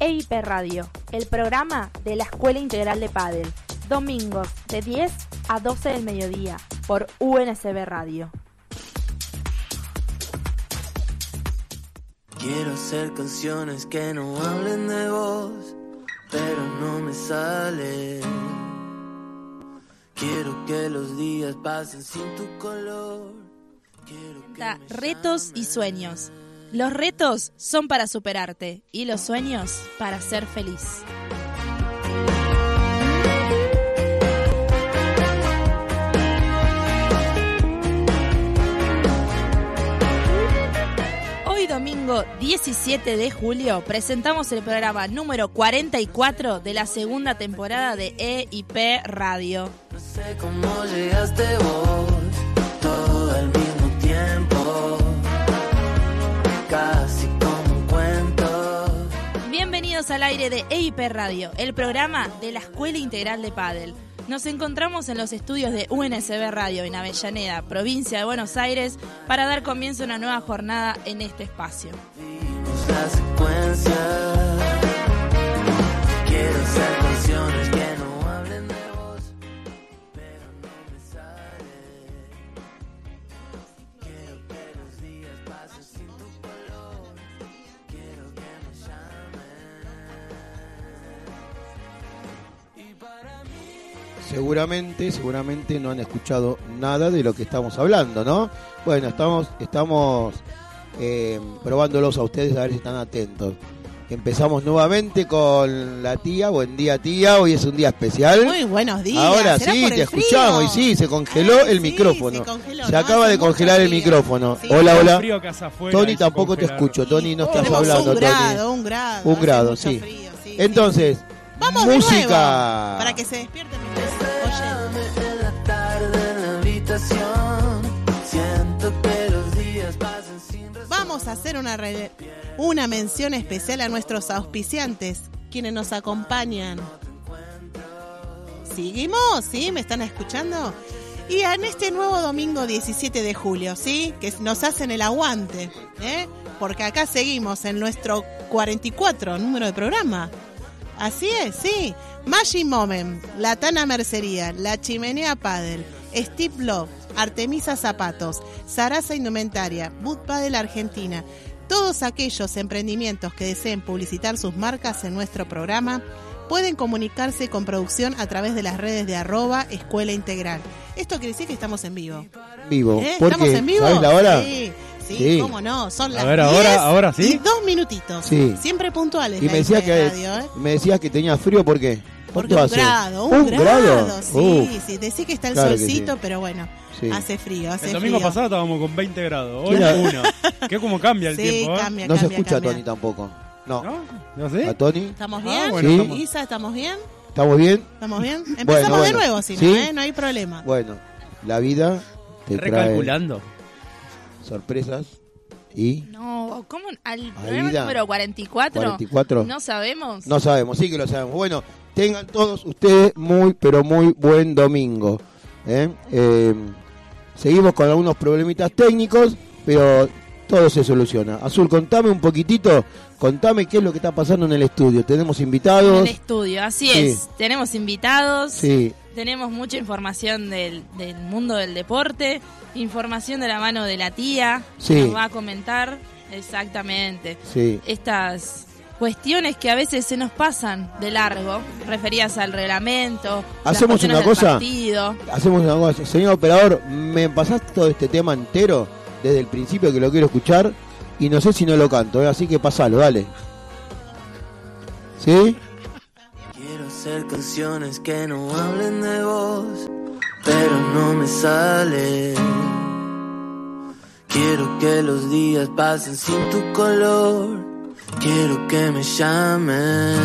EIP Radio, el programa de la Escuela Integral de Padel. Domingos de 10 a 12 del mediodía por UNSB Radio. Quiero hacer canciones que no hablen de vos, pero no me sale. Quiero que los días pasen sin tu color. Quiero que me Retos y sueños. Los retos son para superarte y los sueños para ser feliz. Hoy domingo 17 de julio presentamos el programa número 44 de la segunda temporada de EIP Radio. No sé cómo llegaste vos, casi como un cuento. Bienvenidos al aire de EIP Radio, el programa de la Escuela Integral de Padel. Nos encontramos en los estudios de UNSB Radio en Avellaneda, provincia de Buenos Aires, para dar comienzo a una nueva jornada en este espacio. La secuencia. Seguramente, seguramente no han escuchado nada de lo que estamos hablando, ¿no? Bueno, estamos, estamos eh, probándolos a ustedes a ver si están atentos. Empezamos nuevamente con la tía. Buen día, tía. Hoy es un día especial. Muy buenos días. Ahora ¿Será sí, te escuchamos y sí, se congeló el sí, micrófono. se congeló, Se ¿no? acaba de congelar el frío. micrófono. Sí. Hola, hola. frío afuera Tony tampoco te escucho. Tony, no estás hablando, un Tony. grado, un grado. Un grado, mucho sí. frío, sí, sí. Entonces, Vamos de música. nuevo, para que se despierten razón. Vamos a hacer una, re- una mención especial a nuestros auspiciantes, quienes nos acompañan. ¿Seguimos? ¿Sí? ¿Me están escuchando? Y en este nuevo domingo 17 de julio, ¿sí? Que nos hacen el aguante, ¿eh? Porque acá seguimos en nuestro 44 número de programa. Así es, sí. Magic Moment, La Tana Mercería, La Chimenea Paddle, Steve Love, Artemisa Zapatos, Sarasa Indumentaria, Boot Paddle Argentina. Todos aquellos emprendimientos que deseen publicitar sus marcas en nuestro programa pueden comunicarse con producción a través de las redes de arroba Escuela Integral. Esto quiere decir que estamos en vivo. vivo. ¿Eh? ¿Por ¿Estamos en vivo? ¿Sabes la hora? Sí, sí, Sí. cómo no. Son A las ver, ahora- 10 ahora sí. Y dos minutitos. Sí. Siempre puntuales. Y me decía IP que Radio, ¿eh? me decías que tenía frío, ¿por qué? Porque ¿Cuánto un hace? grado, un, grado, sí, Uf, sí, decí que está el claro que solcito, sí. pero bueno, sí. hace frío, hace El domingo frío. pasado estábamos con 20 grados, hoy uno. ¿Qué como cambia el sí, tiempo, eh? cambia, no se escucha cambia. a Tony tampoco. No. ¿No? ¿No sé? ¿A Tony? ¿Estamos Ah, bien? bueno, Sí. estamos- Isa, ¿estamos bien? ¿Estamos bien? ¿Estamos bien? Empezamos Bueno, de bueno. nuevo, si no, ¿Sí? ¿eh? No hay problema. Bueno, la vida te trae Recalculando. Sorpresas y No, ¿cómo? ¿Al programa número 44? 44. No sabemos. No sabemos, sí que lo sabemos. Bueno, tengan todos ustedes muy, pero muy buen domingo. ¿eh? Eh, seguimos con algunos problemitas técnicos, pero todo se soluciona. Azul, contame un poquitito, contame qué es lo que está pasando en el estudio. Tenemos En invitados. el estudio, así Sí. es. Tenemos invitados, Sí, tenemos mucha información del, del mundo del deporte, información de la mano de la tía, Sí. que nos va a comentar exactamente sí. estas cuestiones que a veces se nos pasan de largo, referidas al reglamento, las Hacemos cuestiones una cosa. partido. Hacemos una cosa. Señor operador, me pasaste todo este tema entero desde el principio que lo quiero escuchar y no sé si no lo canto, ¿eh? así que pasalo, dale. ¿Sí? Hacer canciones que no hablen de vos, pero no me sale. Quiero que los días pasen sin tu color. Quiero que me llames.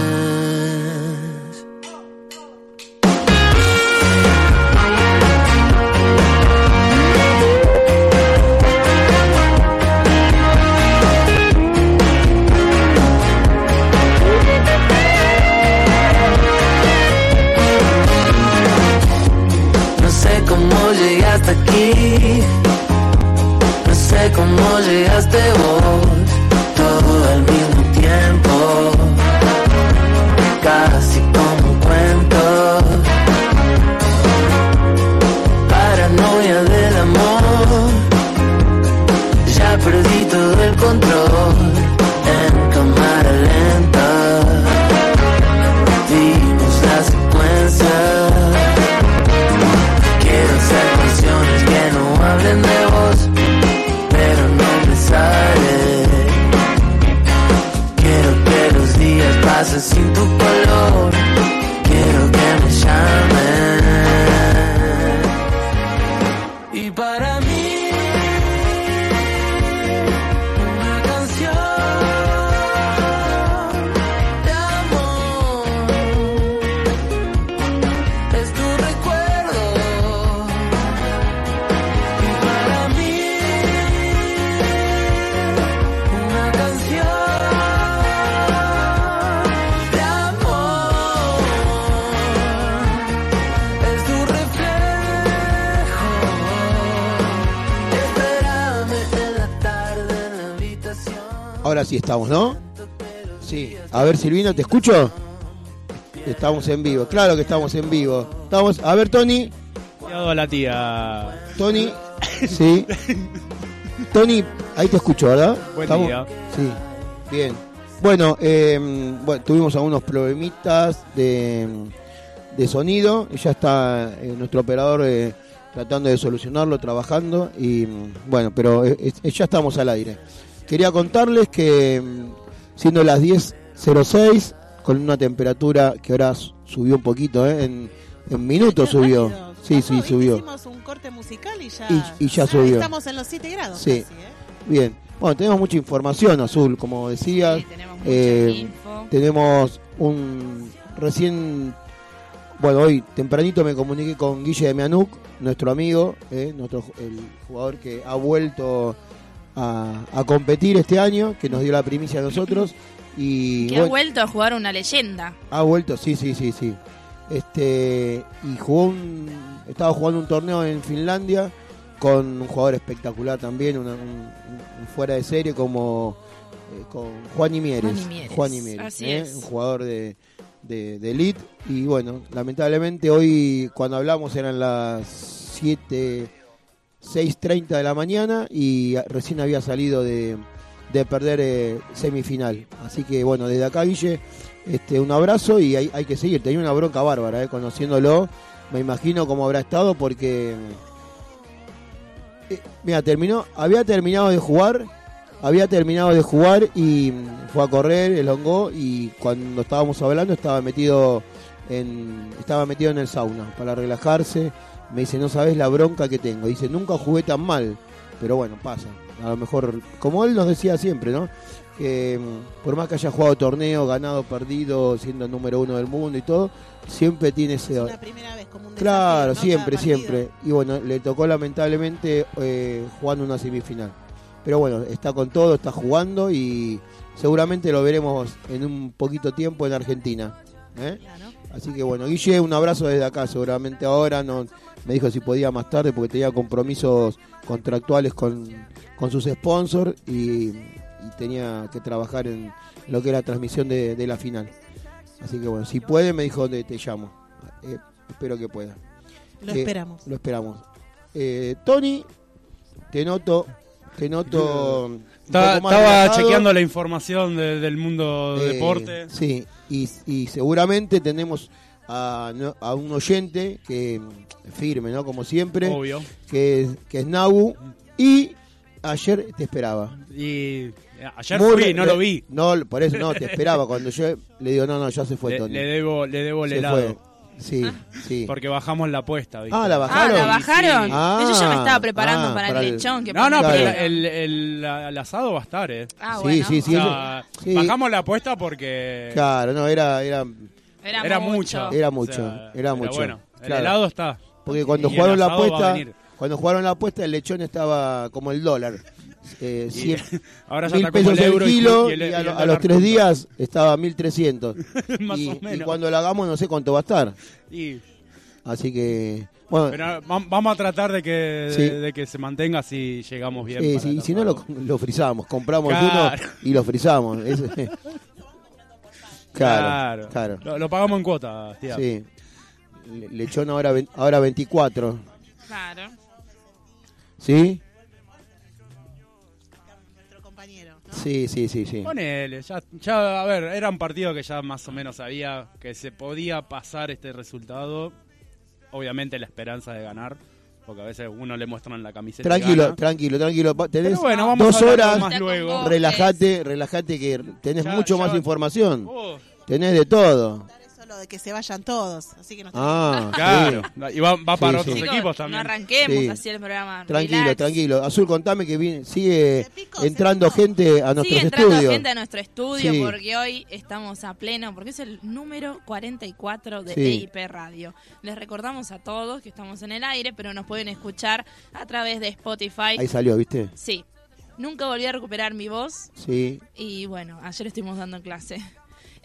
Sí estamos, ¿no? Sí. A ver, Silvino, ¿te escucho? Estamos en vivo. Claro que estamos en vivo. Estamos. A ver, Tony. Cuidado a la tía. Tony. Sí. Tony, ahí te escucho, ¿verdad? Buen ¿Estamos? día. Sí. Bien. Bueno, eh, bueno, tuvimos algunos problemitas de, de sonido. y Ya está eh, nuestro operador eh, tratando de solucionarlo, trabajando. Y bueno, pero eh, ya estamos al aire. Quería contarles que mm, siendo las 10.06, con una temperatura que ahora subió un poquito, ¿eh? en, en minutos subió. rápido. Sí, Pasó, sí, subió. Hicimos un corte musical y ya, Y- y ya subió. Estamos en los 7 grados. Sí. casi, ¿eh? Bien. Bueno, tenemos mucha información, Azul, como decías. Sí, tenemos mucha Eh, info. Tenemos un recién, bueno, hoy tempranito me comuniqué con Guille de Mianuk, nuestro amigo, eh, nuestro, el jugador que ha vuelto a, a competir este año, que nos dio la primicia a nosotros. Y Que ha vuelto a jugar una leyenda. ha vuelto, sí, sí, sí, sí. Este, y jugó un, estaba jugando un torneo en Finlandia con un jugador espectacular también, una- un, un fuera de serie como eh, con Juan Mieres. Juan Mieres, Juan Mieres, así ¿eh? es. un jugador de, de, de elite. Y bueno, lamentablemente hoy cuando hablamos eran las 7, 6.30 de la mañana y recién había salido de, de perder eh, semifinal. Así que bueno, desde acá Guille, este, un abrazo y hay, hay que seguir. Tenía una bronca bárbara, eh, conociéndolo. Me imagino cómo habrá estado porque... eh, mira, terminó, había terminado de jugar, había terminado de jugar y fue a correr, elongó y cuando estábamos hablando estaba metido en, estaba metido en el sauna para relajarse. Me dice, no sabes la bronca que tengo. Dice, nunca jugué tan mal, pero bueno, pasa. A lo mejor, como él nos decía siempre, ¿no? Que mm, por más que haya jugado torneo, ganado, perdido, siendo el número uno del mundo y todo, siempre tiene ese, Es una primera vez, como un Claro, siempre, siempre. Y bueno, le tocó lamentablemente eh, jugando una semifinal. Pero bueno, está con todo, está jugando y seguramente lo veremos en un poquito tiempo en Argentina. ¿eh? Claro. Así que bueno, Guille, un abrazo desde acá. Seguramente ahora no me dijo si podía más tarde porque tenía compromisos contractuales con, con sus sponsors y, y tenía que trabajar en lo que era la transmisión de, de la final. Así que bueno, si puede, me dijo te, te llamo. Eh, espero que pueda. Lo Eh, esperamos. Lo esperamos. Eh, Tony, te noto, te noto. Está- estaba relajado. chequeando la información de- del mundo Eh, deporte. Sí, y, y seguramente tenemos a, a un oyente que mm, firme, ¿no? Como siempre, Obvio. que, es- que es Nabu. Y ayer te esperaba. Y eh, ayer Muy fui, no lo vi. No, por eso no, te esperaba. Cuando yo le digo, no, no, ya se fue Le, Tony. le debo, le debo el helado. fue. Sí, sí. Porque bajamos la apuesta. ¿viste? Ah, ¿la Ah, bajaron? ¿la bajaron? Ah, Yo ya me estaba preparando ah, para, para el lechón. Que No, no, Claro. pero el, el- el asado va a estar, ¿eh? Ah, Sí, bueno. sí, sí. O sea, sí. Bajamos la apuesta porque Claro, no, era, era, Era, era mucho. mucho. Era O mucho, sea, era pero mucho. Bueno, el helado está. Porque cuando Y jugaron la apuesta, cuando jugaron la apuesta, el lechón estaba como el dólar. Eh, Y cien- ahora ya mil pesos el euro y- kilo y el- y, y a, el lo- a los tres días estaba 1300. Más y, o y menos. cuando lo hagamos no sé cuánto va a estar. Y- Así que, bueno, pero va- vamos a tratar de que, Sí. de, que se mantenga si llegamos bien. eh, para si, no lo, lo frizamos, compramos Claro. uno y lo frizamos. Eso- claro, claro. Lo, lo pagamos en cuota, tía. Sí. Le- Lechón ahora, ahora 24. Claro. ¿Sí? Sí, sí, sí, sí. Ponele, ya, ya, a ver, era un partido que ya más o menos sabía que se podía pasar este resultado. Obviamente la esperanza de ganar, porque a veces uno le muestran la camiseta. Tranquilo, tranquilo, tranquilo. Tenés Pero bueno, vamos dos a horas. más luego. Relájate, relájate que tenés Ya- mucho ya- más información. Tenés de todo. Lo de que se vayan todos. Así que no Ah, Claro. sí. Y va, va para Sí, otros sí. Equipos no también. arranquemos Sí. así el programa. Tranquilo, relax. tranquilo. Azul, contame que viene- sigue se entrando gente a nuestros Sigue entrando estudios. gente a nuestro estudio Sí. porque hoy estamos a pleno, porque es el número 44 de Sí. EIP Radio. Les recordamos a todos que estamos en el aire, pero nos pueden escuchar a través de Spotify. Ahí salió, ¿viste? Sí. Nunca volví a recuperar mi voz Sí. y bueno, ayer estuvimos dando clase.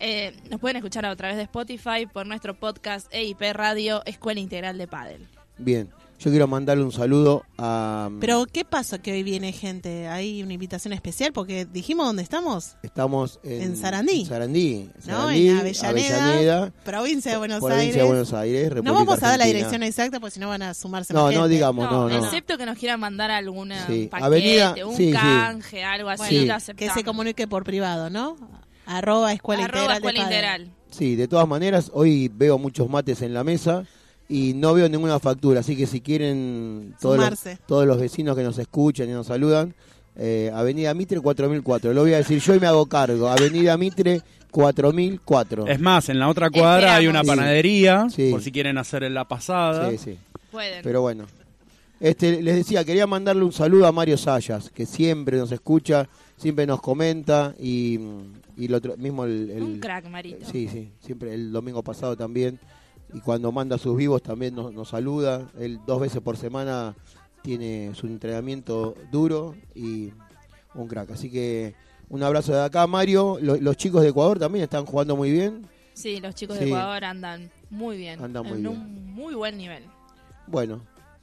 Eh, nos pueden escuchar a través de Spotify por nuestro podcast EIP Radio Escuela Integral de Padel. Bien. Yo quiero mandarle un saludo a... Pero, ¿qué pasa que hoy viene gente? ¿Hay una invitación especial? Porque dijimos dónde estamos. Estamos en, En Sarandí. en Sarandí. ¿No? En Avellaneda, Avellaneda, provincia de Buenos provincia Aires. de Buenos Aires, no República vamos a dar la dirección exacta porque si no van a sumarse No, más no gente. digamos, no, no. Excepto que nos quieran mandar alguna Sí. paquete, Avenida- un sí, sí. canje, algo así, Sí. lo Que se comunique por privado, ¿no? Arroba Escuela Arroba Integral de Escuela Padel. Integral. Sí, de todas maneras, hoy veo muchos mates en la mesa y no veo ninguna factura, así que si quieren todos los, todos los vecinos que nos escuchan y nos saludan, eh, Avenida Mitre 4004, lo voy a decir yo y me hago cargo, Avenida Mitre 4004. Es más, en la otra cuadra hay una Sí. panadería, Sí. por si quieren hacer en la pasada. Sí, sí, Pueden. pero bueno. Este, les decía, quería mandarle un saludo a Mario Sayas, que siempre nos escucha, siempre nos comenta y, y otro, mismo el, el- un crack, Marito. Sí, sí, siempre el domingo pasado también. Y cuando manda sus vivos también nos, nos saluda. Él dos veces por semana tiene su entrenamiento duro y un crack. Así que un abrazo de acá, Mario. Lo- los chicos de Ecuador también están jugando muy bien. Sí, los chicos Sí. de Ecuador andan muy bien. Andan muy en bien. un muy buen nivel. Bueno,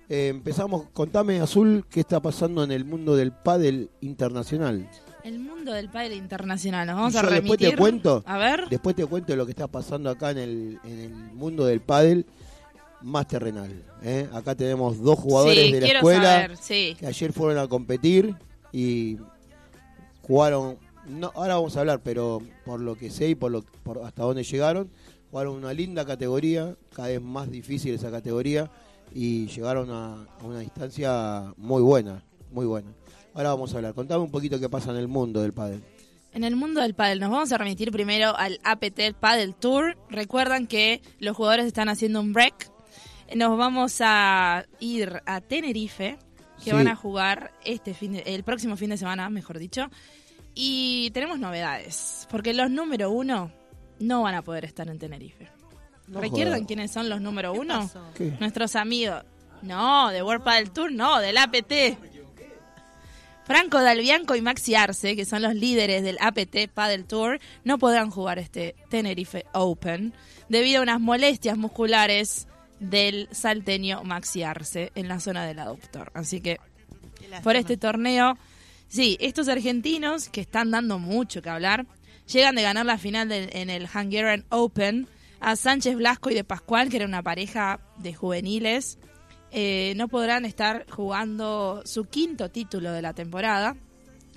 eh, empezamos. Contame, Azul, qué está pasando en el mundo del pádel internacional. El mundo del padre internacional. Nos vamos Yo a después remitir. te cuento. A ver. Después te cuento lo que está pasando acá en el, en el mundo del pádel más terrenal. ¿eh? Acá tenemos dos jugadores sí, de la escuela saber. Sí. que ayer fueron a competir y jugaron. No, ahora vamos a hablar, pero por lo que sé y por, lo, por hasta dónde llegaron, jugaron una linda categoría, cada vez más difícil esa categoría y llegaron a, a una distancia muy buena, muy buena. Ahora vamos a hablar. Contame un poquito qué pasa en el mundo del pádel. En el mundo del pádel nos vamos a remitir primero al APT Paddle Tour. Recuerdan que los jugadores están haciendo un break. Nos vamos a ir a Tenerife, que Sí. van a jugar este fin de- el próximo fin de semana, mejor dicho. Y tenemos novedades, porque los número uno no van a poder estar en Tenerife. No ¿Recuerdan quiénes son los número ¿Qué uno? pasó? ¿Qué? Nuestros amigos. No, de World Padel Tour, no, del APT. Franco Dalbianco y Maxi Arce, que son los líderes del APT Paddle Tour, no podrán jugar este Tenerife Open debido a unas molestias musculares del salteño Maxi Arce en la zona del aductor. Así que por este torneo, sí, estos argentinos que están dando mucho que hablar, llegan de ganar la final del- en el Hungarian Open a Sánchez Blasco y de Pascual, que era una pareja de juveniles. Eh, no podrán estar jugando su quinto título de la temporada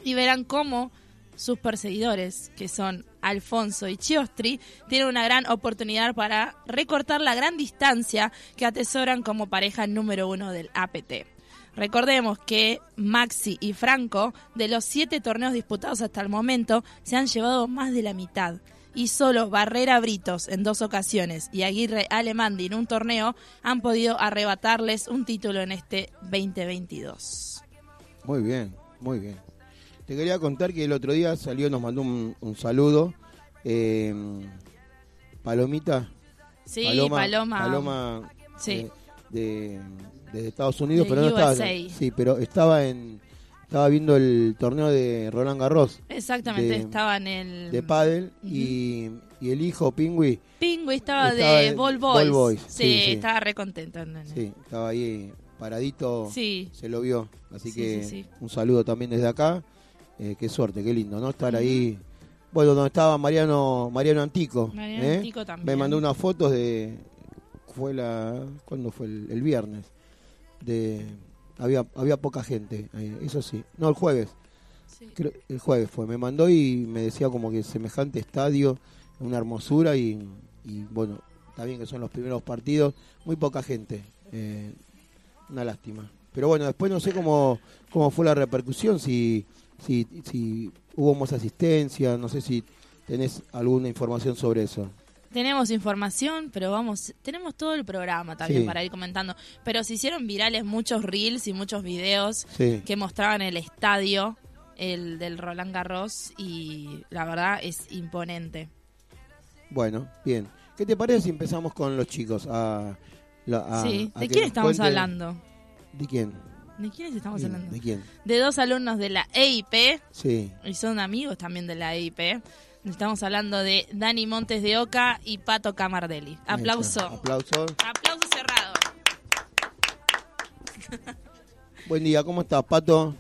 y verán cómo sus perseguidores, que son Alfonso y Chiostri, tienen una gran oportunidad para recortar la gran distancia que atesoran como pareja número uno del APT. Recordemos que Maxi y Franco, de los siete torneos disputados hasta el momento, se han llevado más de la mitad. Y solo Barrera Britos en dos ocasiones y Aguirre Alemandi en un torneo han podido arrebatarles un título en este 2022. Muy bien, muy bien. Te quería contar que el otro día salió, nos mandó un, un saludo. eh, Palomita. Sí, Paloma. Paloma. Paloma, Sí. eh, de, de Estados Unidos, De pero no estaba. Sí, pero estaba en. Estaba viendo el torneo de Roland Garros Exactamente, de- estaba en el... de pádel y, y el hijo Pingui, Pingüi estaba, Estaba de Ball Boys. Ball Boys, Sí, sí, sí. estaba re contento. sí, estaba ahí paradito. Sí. se lo vio. Así Sí, que un saludo también desde acá. Eh, qué suerte, qué lindo, ¿no? Estar ahí. Bueno, donde estaba Mariano Mariano Antico. Mariano ¿eh? Antico también. Me mandó unas fotos de. Fue la. ¿Cuándo fue? El, el viernes. De. Había, había poca gente, eh, eso sí. No, el jueves. Sí. Creo- el jueves fue. Me mandó y me decía como que semejante estadio, una hermosura y, y bueno, está bien que son los primeros partidos. Muy poca gente. eh, una lástima. Pero bueno, después no sé cómo, cómo fue la repercusión, si, si, si hubo más asistencia, no sé si tenés alguna información sobre eso. Tenemos información, pero vamos, tenemos todo el programa también Sí. para ir comentando. Pero se hicieron virales muchos reels y muchos videos Sí. que mostraban el estadio, el del Roland Garros, y la verdad es imponente. Bueno, bien. ¿Qué te parece si empezamos con los chicos? A, a- sí, a ¿de quién estamos cuenten- hablando? ¿De quién? ¿De quiénes estamos hablando? ¿De quién? De dos alumnos de la EIP, Sí. y son amigos también de la EIP. Estamos hablando de Dani Montes de Oca y Pato Camardelli. Aplauso. Aplauso. Aplauso cerrado. Buen día, ¿cómo estás, Pato?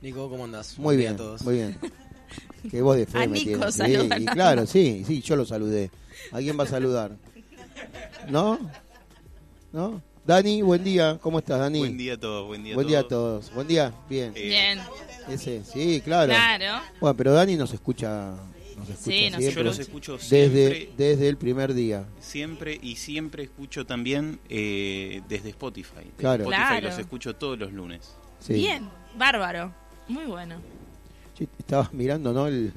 Nico, ¿cómo andás? Muy bien, a todos. muy bien. Qué voz de fe A me Nico. Sí, y claro, sí, sí, yo lo saludé. ¿A quién va a saludar? ¿No? ¿No? Dani, buen día. ¿Cómo estás, Dani? Buen día a todos, buen día Buen a día a todos. Buen día, bien. Eh, Bien, Ese, sí, claro. claro. Bueno, pero Dani nos escucha, nos escucha Sí, nos Yo siempre. los escucho desde, siempre, desde el primer día. siempre y siempre escucho también eh, desde Spotify. Desde Claro. Spotify Claro. los escucho todos los lunes. Sí. Bien, bárbaro. Muy bueno. Sí, estaba mirando, ¿no? El-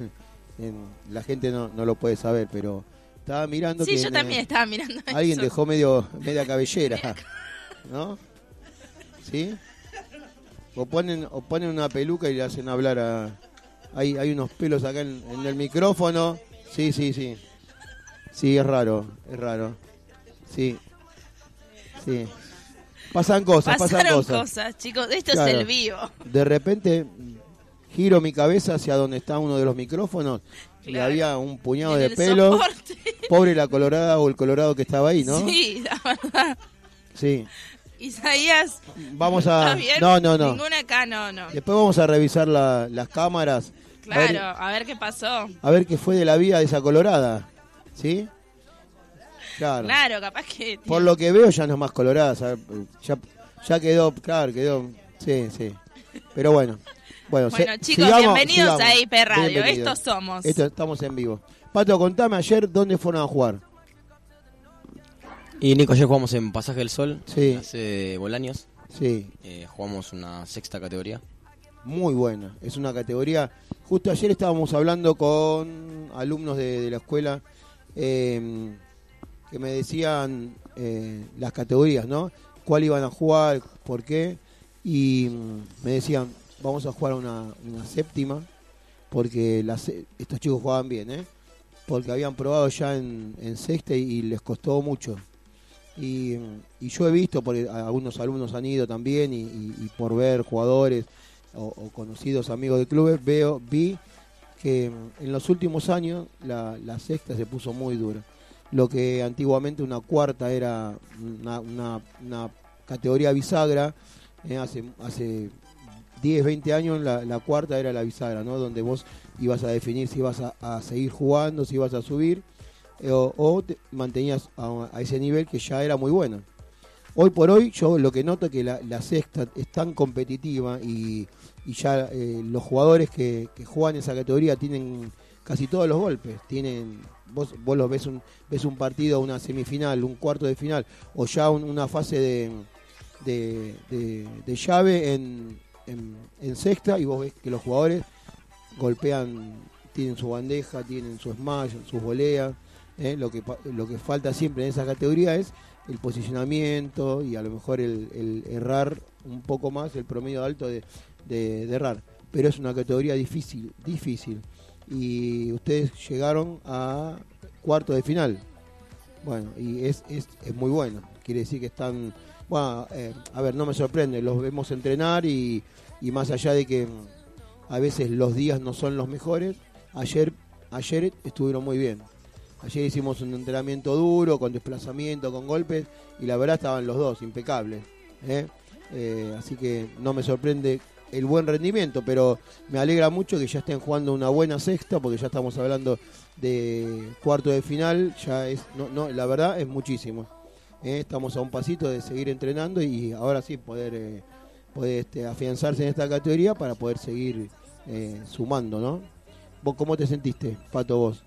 en- la gente no, no lo puede saber, pero estaba mirando Sí, que yo en, también eh, estaba mirando alguien eso. dejó medio media cabellera, ¿no? ¿Sí? O ponen o ponen una peluca y le hacen hablar a hay hay unos pelos acá en, en el micrófono. Sí, sí, sí. Sí, es raro, es raro. Sí. Sí. Pasan cosas, pasan Pasaron cosas. cosas. chicos. Esto Claro. es el vivo. De repente giro mi cabeza hacia donde está uno de los micrófonos y había un puñado de el pelo. soporte. Pobre la colorada o el colorado que estaba ahí, ¿no? Sí, la verdad. Sí. Isaías, Vamos ¿está a... No, no, no. Ninguna acá, no, no. Después vamos a revisar la- las cámaras. A Claro, ver, a ver qué pasó. a ver qué fue de la vida de esa colorada. ¿Sí? Claro. Claro, capaz que... Por lo que veo ya no es más colorada. Ya, ya quedó, claro, quedó... Sí, sí. Pero bueno. Bueno, Bueno, se- chicos, sigamos, bienvenidos sigamos. a IP Radio. Bienvenidos. Estos somos. Esto, estamos en vivo. Pato, contame ayer dónde fueron a jugar. Y Nico, ayer jugamos en Pasaje del Sol, Sí. hace Bolaños. Sí, Eh, jugamos una sexta categoría. muy buena. Es una categoría. Justo ayer estábamos hablando con alumnos de, de la escuela eh, que me decían eh, las categorías, ¿no? ¿Cuál iban a jugar? ¿Por qué? Y mm, me decían, vamos a jugar una, una séptima, porque la se- estos chicos jugaban bien, ¿eh? Porque habían probado ya en, en sexta y les costó mucho. Y, y yo he visto, porque algunos alumnos han ido también, y, por ver jugadores o, conocidos amigos de clubes, veo, vi que en los últimos años la, la sexta se puso muy dura. Lo que antiguamente una cuarta era una, una- categoría bisagra, eh, hace, hace 10, 20 años la, cuarta era la bisagra, ¿no? Donde vos ibas a definir si ibas a, a seguir jugando, si ibas a subir, o, o te mantenías a, ese nivel que ya era muy bueno. Hoy por hoy yo lo que noto es que la, sexta es tan competitiva y, y ya eh, los jugadores que, que juegan esa categoría tienen casi todos los golpes. Tienen vos, vos los ves un, ves un partido, una semifinal, un cuarto de final o ya un- una fase de, de, de- de llave en, en, en sexta y vos ves que los jugadores golpean, tienen su bandeja, tienen su smash, sus voleas. ¿Eh? Lo, que, lo que falta siempre en esa categoría es el posicionamiento y a lo mejor el, errar un poco más, el promedio alto de, de- de errar. Pero es una categoría difícil, difícil. Y ustedes llegaron a cuarto de final. Bueno, y es, es, es muy bueno. Quiere decir que están... Bueno, eh, a ver, no me sorprende, los vemos entrenar y, y más allá de que mm, a veces los días no son los mejores, ayer, ayer estuvieron muy bien. Ayer hicimos un entrenamiento duro, con desplazamiento, con golpes, y la verdad estaban los dos impecables. ¿eh? Eh, así que no me sorprende el buen rendimiento, pero me alegra mucho que ya estén jugando una buena sexta, porque ya estamos hablando de cuarto de final, ya es, no, no, la verdad es muchísimo. ¿eh? Estamos a un pasito de seguir entrenando y ahora sí poder, poder este, afianzarse en esta categoría para poder seguir sumando, ¿no? ¿Vos cómo te sentiste, Pato, vos?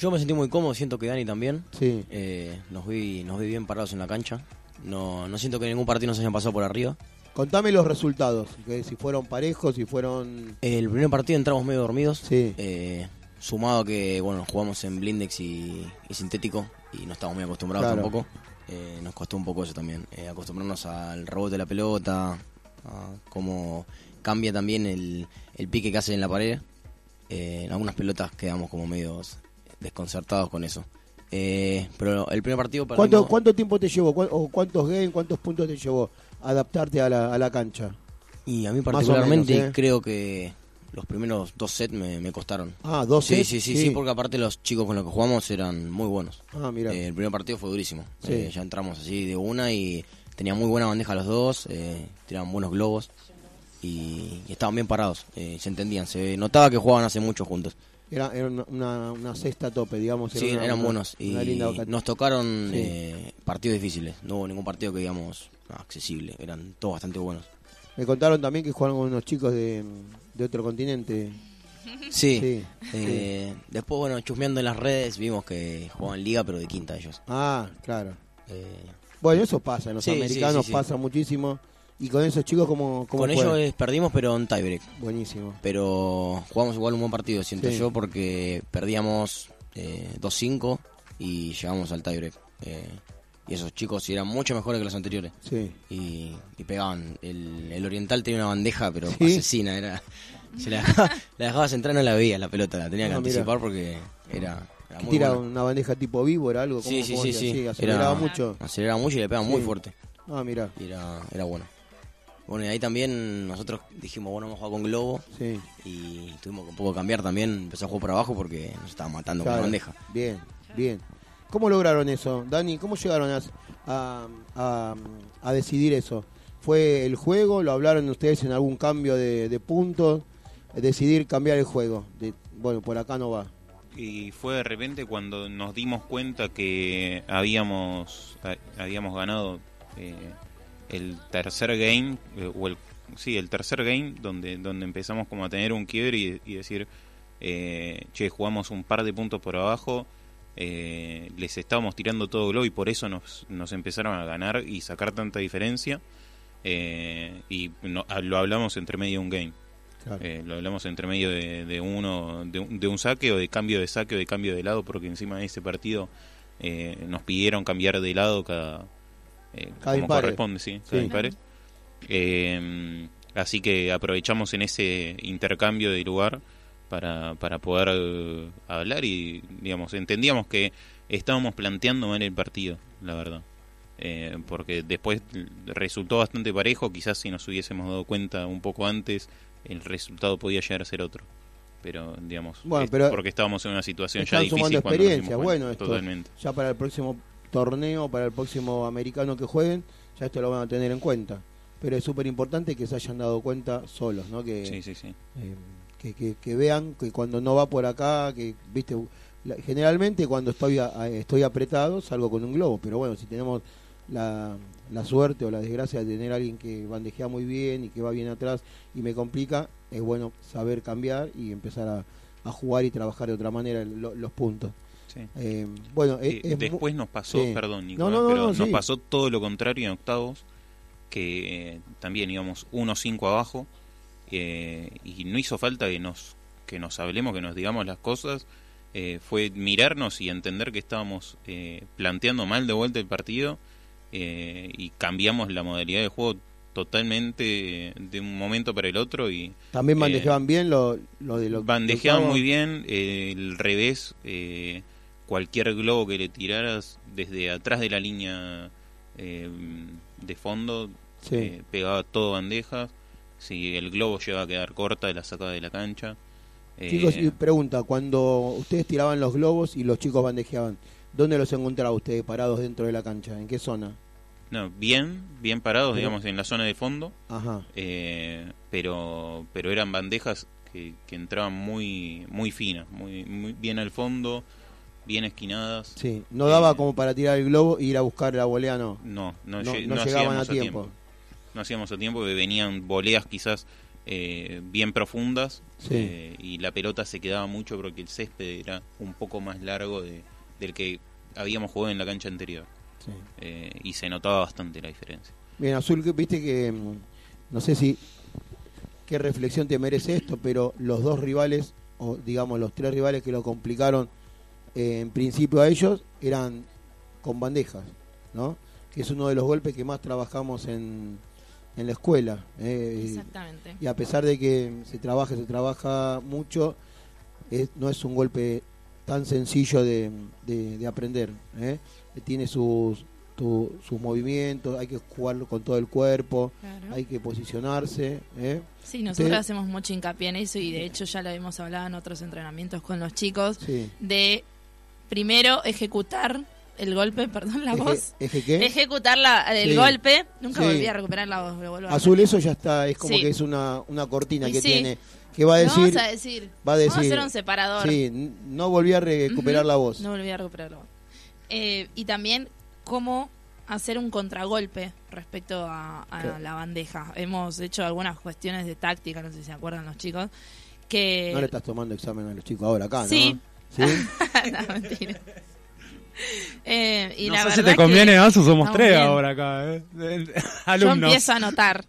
Yo me sentí muy cómodo, siento que Dani también. Sí, Eh, nos vi nos vi bien parados en la cancha. No, no siento que ningún partido nos haya pasado por arriba. Contame los resultados, que si fueron parejos, si fueron... El primer partido entramos medio dormidos. Sí. eh, sumado a que, bueno, jugamos en blindex y, y sintético y no estábamos muy acostumbrados Claro. tampoco. Eh, nos costó un poco eso también. eh, acostumbrarnos al rebote de la pelota, a cómo cambia también el, el pique que hace en la pared. En algunas pelotas quedamos como medios desconcertados con eso. Eh, pero el primer partido ¿Cuánto, perdimos- ¿Cuánto tiempo te llevó? ¿Cu- o ¿Cuántos games, cuántos puntos te llevó adaptarte a la, a la cancha? Y a mí particularmente menos, ¿eh? creo que los primeros dos sets me, me costaron. Ah, dos sí, sets, sí, sí, sí. sí, porque aparte los chicos con los que jugamos eran muy buenos. Ah, mira. Eh, el primer partido fue durísimo. Sí. Eh, ya entramos así de una y tenían muy buena bandeja los dos, eh, tiraban buenos globos y, y estaban bien parados, se entendían, se notaba que jugaban hace mucho juntos. Era, era una, una, cesta a tope, digamos. era Sí, una- eran una- buenos y nos tocaron Sí. eh, partidos difíciles, no hubo ningún partido que digamos accesible, eran todos bastante buenos. Me contaron también que jugaron con unos chicos de, de otro continente. Sí, Sí, eh, después bueno, chusmeando en las redes vimos que jugaban liga pero de quinta ellos. Ah, claro. Eh, Bueno, eso pasa, en los americanos pasa muchísimo. Y con esos chicos, ¿cómo, cómo con ellos perdimos pero en tiebreak. Buenísimo. pero jugamos igual un buen partido, siento Sí. yo, porque perdíamos eh, 2-5 y llegamos al tiebreak. Eh, y esos chicos eran mucho mejores que los anteriores. Sí. Y, y pegaban. El, el oriental tenía una bandeja, pero ¿Sí? asesina. era se la, dejaba, la dejabas entrar, no la veías la pelota, la tenía que Ah, mira. anticipar porque era, era ¿Que muy tira buena. una bandeja tipo víbora, algo? ¿Cómo- Sí, sí, sí, sí. aceleraba Era- mucho. Aceleraba mucho y le pegaba muy fuerte. Ah, mira. Y era, era bueno. Bueno, y ahí también nosotros dijimos, bueno, vamos a jugar con Globo. Sí. Y tuvimos que un poco cambiar también. Empezó a jugar por abajo porque nos estaban matando con Claro. la bandeja. Bien, bien. ¿Cómo lograron eso? Dani, ¿cómo llegaron a, a, a- a decidir eso? ¿Fue el juego? ¿Lo hablaron ustedes en algún cambio de, de puntos? Decidir cambiar el juego. De, bueno, por acá no va. Y fue de repente cuando nos dimos cuenta que habíamos ha- habíamos ganado eh, el tercer game eh, o el sí el tercer game donde donde empezamos como a tener un quiebre y, y decir eh, che jugamos un par de puntos por abajo eh, les estábamos tirando todo globo y por eso nos, nos empezaron a ganar y sacar tanta diferencia eh, y no- lo hablamos entre medio de un game Claro. eh, lo hablamos entre medio de, de uno de un, de un saque o de cambio de saque o de cambio de lado porque encima de ese partido eh, nos pidieron cambiar de lado cada eh, Cada como impare. corresponde sí cada Sí. impare. Eh, así que aprovechamos en ese intercambio de lugar para, para poder eh, hablar y digamos entendíamos que estábamos planteando mal el partido la verdad Eh, porque después resultó bastante parejo quizás si nos hubiésemos dado cuenta un poco antes el resultado podía llegar a ser otro pero digamos Bueno, pero porque estábamos en una situación ya difícil sumando. Bueno, esto totalmente ya para el próximo torneo, para el próximo americano que jueguen, ya esto lo van a tener en cuenta. Pero es súper importante que se hayan dado cuenta solos, ¿no? Que, sí sí sí eh, que, que- que vean que cuando no va por acá, que, viste, la- generalmente cuando estoy, a- estoy apretado salgo con un globo, pero bueno, si tenemos la, la suerte o la desgracia de tener a alguien que bandejea muy bien y que va bien atrás y me complica, es bueno saber cambiar y empezar a, a jugar y trabajar de otra manera lo- los puntos. Sí. Eh, bueno, Eh, después nos pasó, perdón, Nicolás, no, no, pero no, nos sí. pasó todo lo contrario en octavos, que eh, también íbamos 1-5 abajo, eh, y no hizo falta que nos, que nos hablemos, que nos digamos las cosas, fue mirarnos y entender que estábamos eh, planteando mal de vuelta el partido, eh, y cambiamos la modalidad de juego totalmente de un momento para el otro y también eh, bandejaban bien lo, lo de lo bandejeaban muy bien eh, el revés eh, cualquier globo que le tiraras desde atrás de la línea eh, de fondo Sí. eh, pegaba todo bandejas si el globo llegaba a quedar corta la sacaba de la cancha Eh, Chicos, y pregunta, cuando ustedes tiraban los globos y los chicos bandejeaban, ¿dónde los encontraba ustedes parados dentro de la cancha? ¿En qué zona? no bien bien parados digamos en la zona de fondo Ajá. eh, pero pero eran bandejas que, que entraban muy muy finas muy, muy bien al fondo bien esquinadas Sí, no daba Eh, como para tirar el globo e ir a buscar la volea, no. No, no, No, no llegaban hacíamos a tiempo. No hacíamos a tiempo, que venían voleas quizás eh, bien profundas Sí. eh, y la pelota se quedaba mucho porque el césped era un poco más largo de, del que habíamos jugado en la cancha anterior Sí. eh, y se notaba bastante la diferencia. Bien, Azul, viste que mm, no sé si qué reflexión te merece esto, pero los dos rivales, o digamos los tres rivales que lo complicaron eh, en principio a ellos, eran con bandejas, ¿no? Que es uno de los golpes que más trabajamos en, en la escuela. eh, Exactamente. y a pesar de que se trabaja, se trabaja mucho, es- no es un golpe tan sencillo de, de- de aprender. ¿eh? Tiene sus, tu- sus movimientos, hay que jugarlo con todo el cuerpo, Claro. hay que posicionarse. ¿eh? Sí, nosotros hacemos mucho hincapié en eso y de hecho ya lo hemos hablado en otros entrenamientos con los chicos, Sí. de primero ejecutar el golpe, perdón la Eje- voz, ¿Eje qué? ejecutar la, el Sí. golpe, nunca Sí. volví a recuperar la voz, lo a Azul, eso ya está, es como Sí. que es una, una cortina que sí. tiene, que va a decir... vamos a decir, va a vamos a decir- hacer un separador. Sí, no volví a recuperar la voz. No volví a recuperar la voz. Eh, y también cómo hacer un contragolpe respecto a, a Claro. la bandeja. Hemos hecho algunas cuestiones de táctica, no sé si se acuerdan los chicos, que... No le estás tomando examen a los chicos ahora acá, ¿no? No, mentira. Eh, y no la sé si te conviene, que Asu, somos tres bien. ahora acá, ¿eh? Yo Alumnos. empiezo a anotar.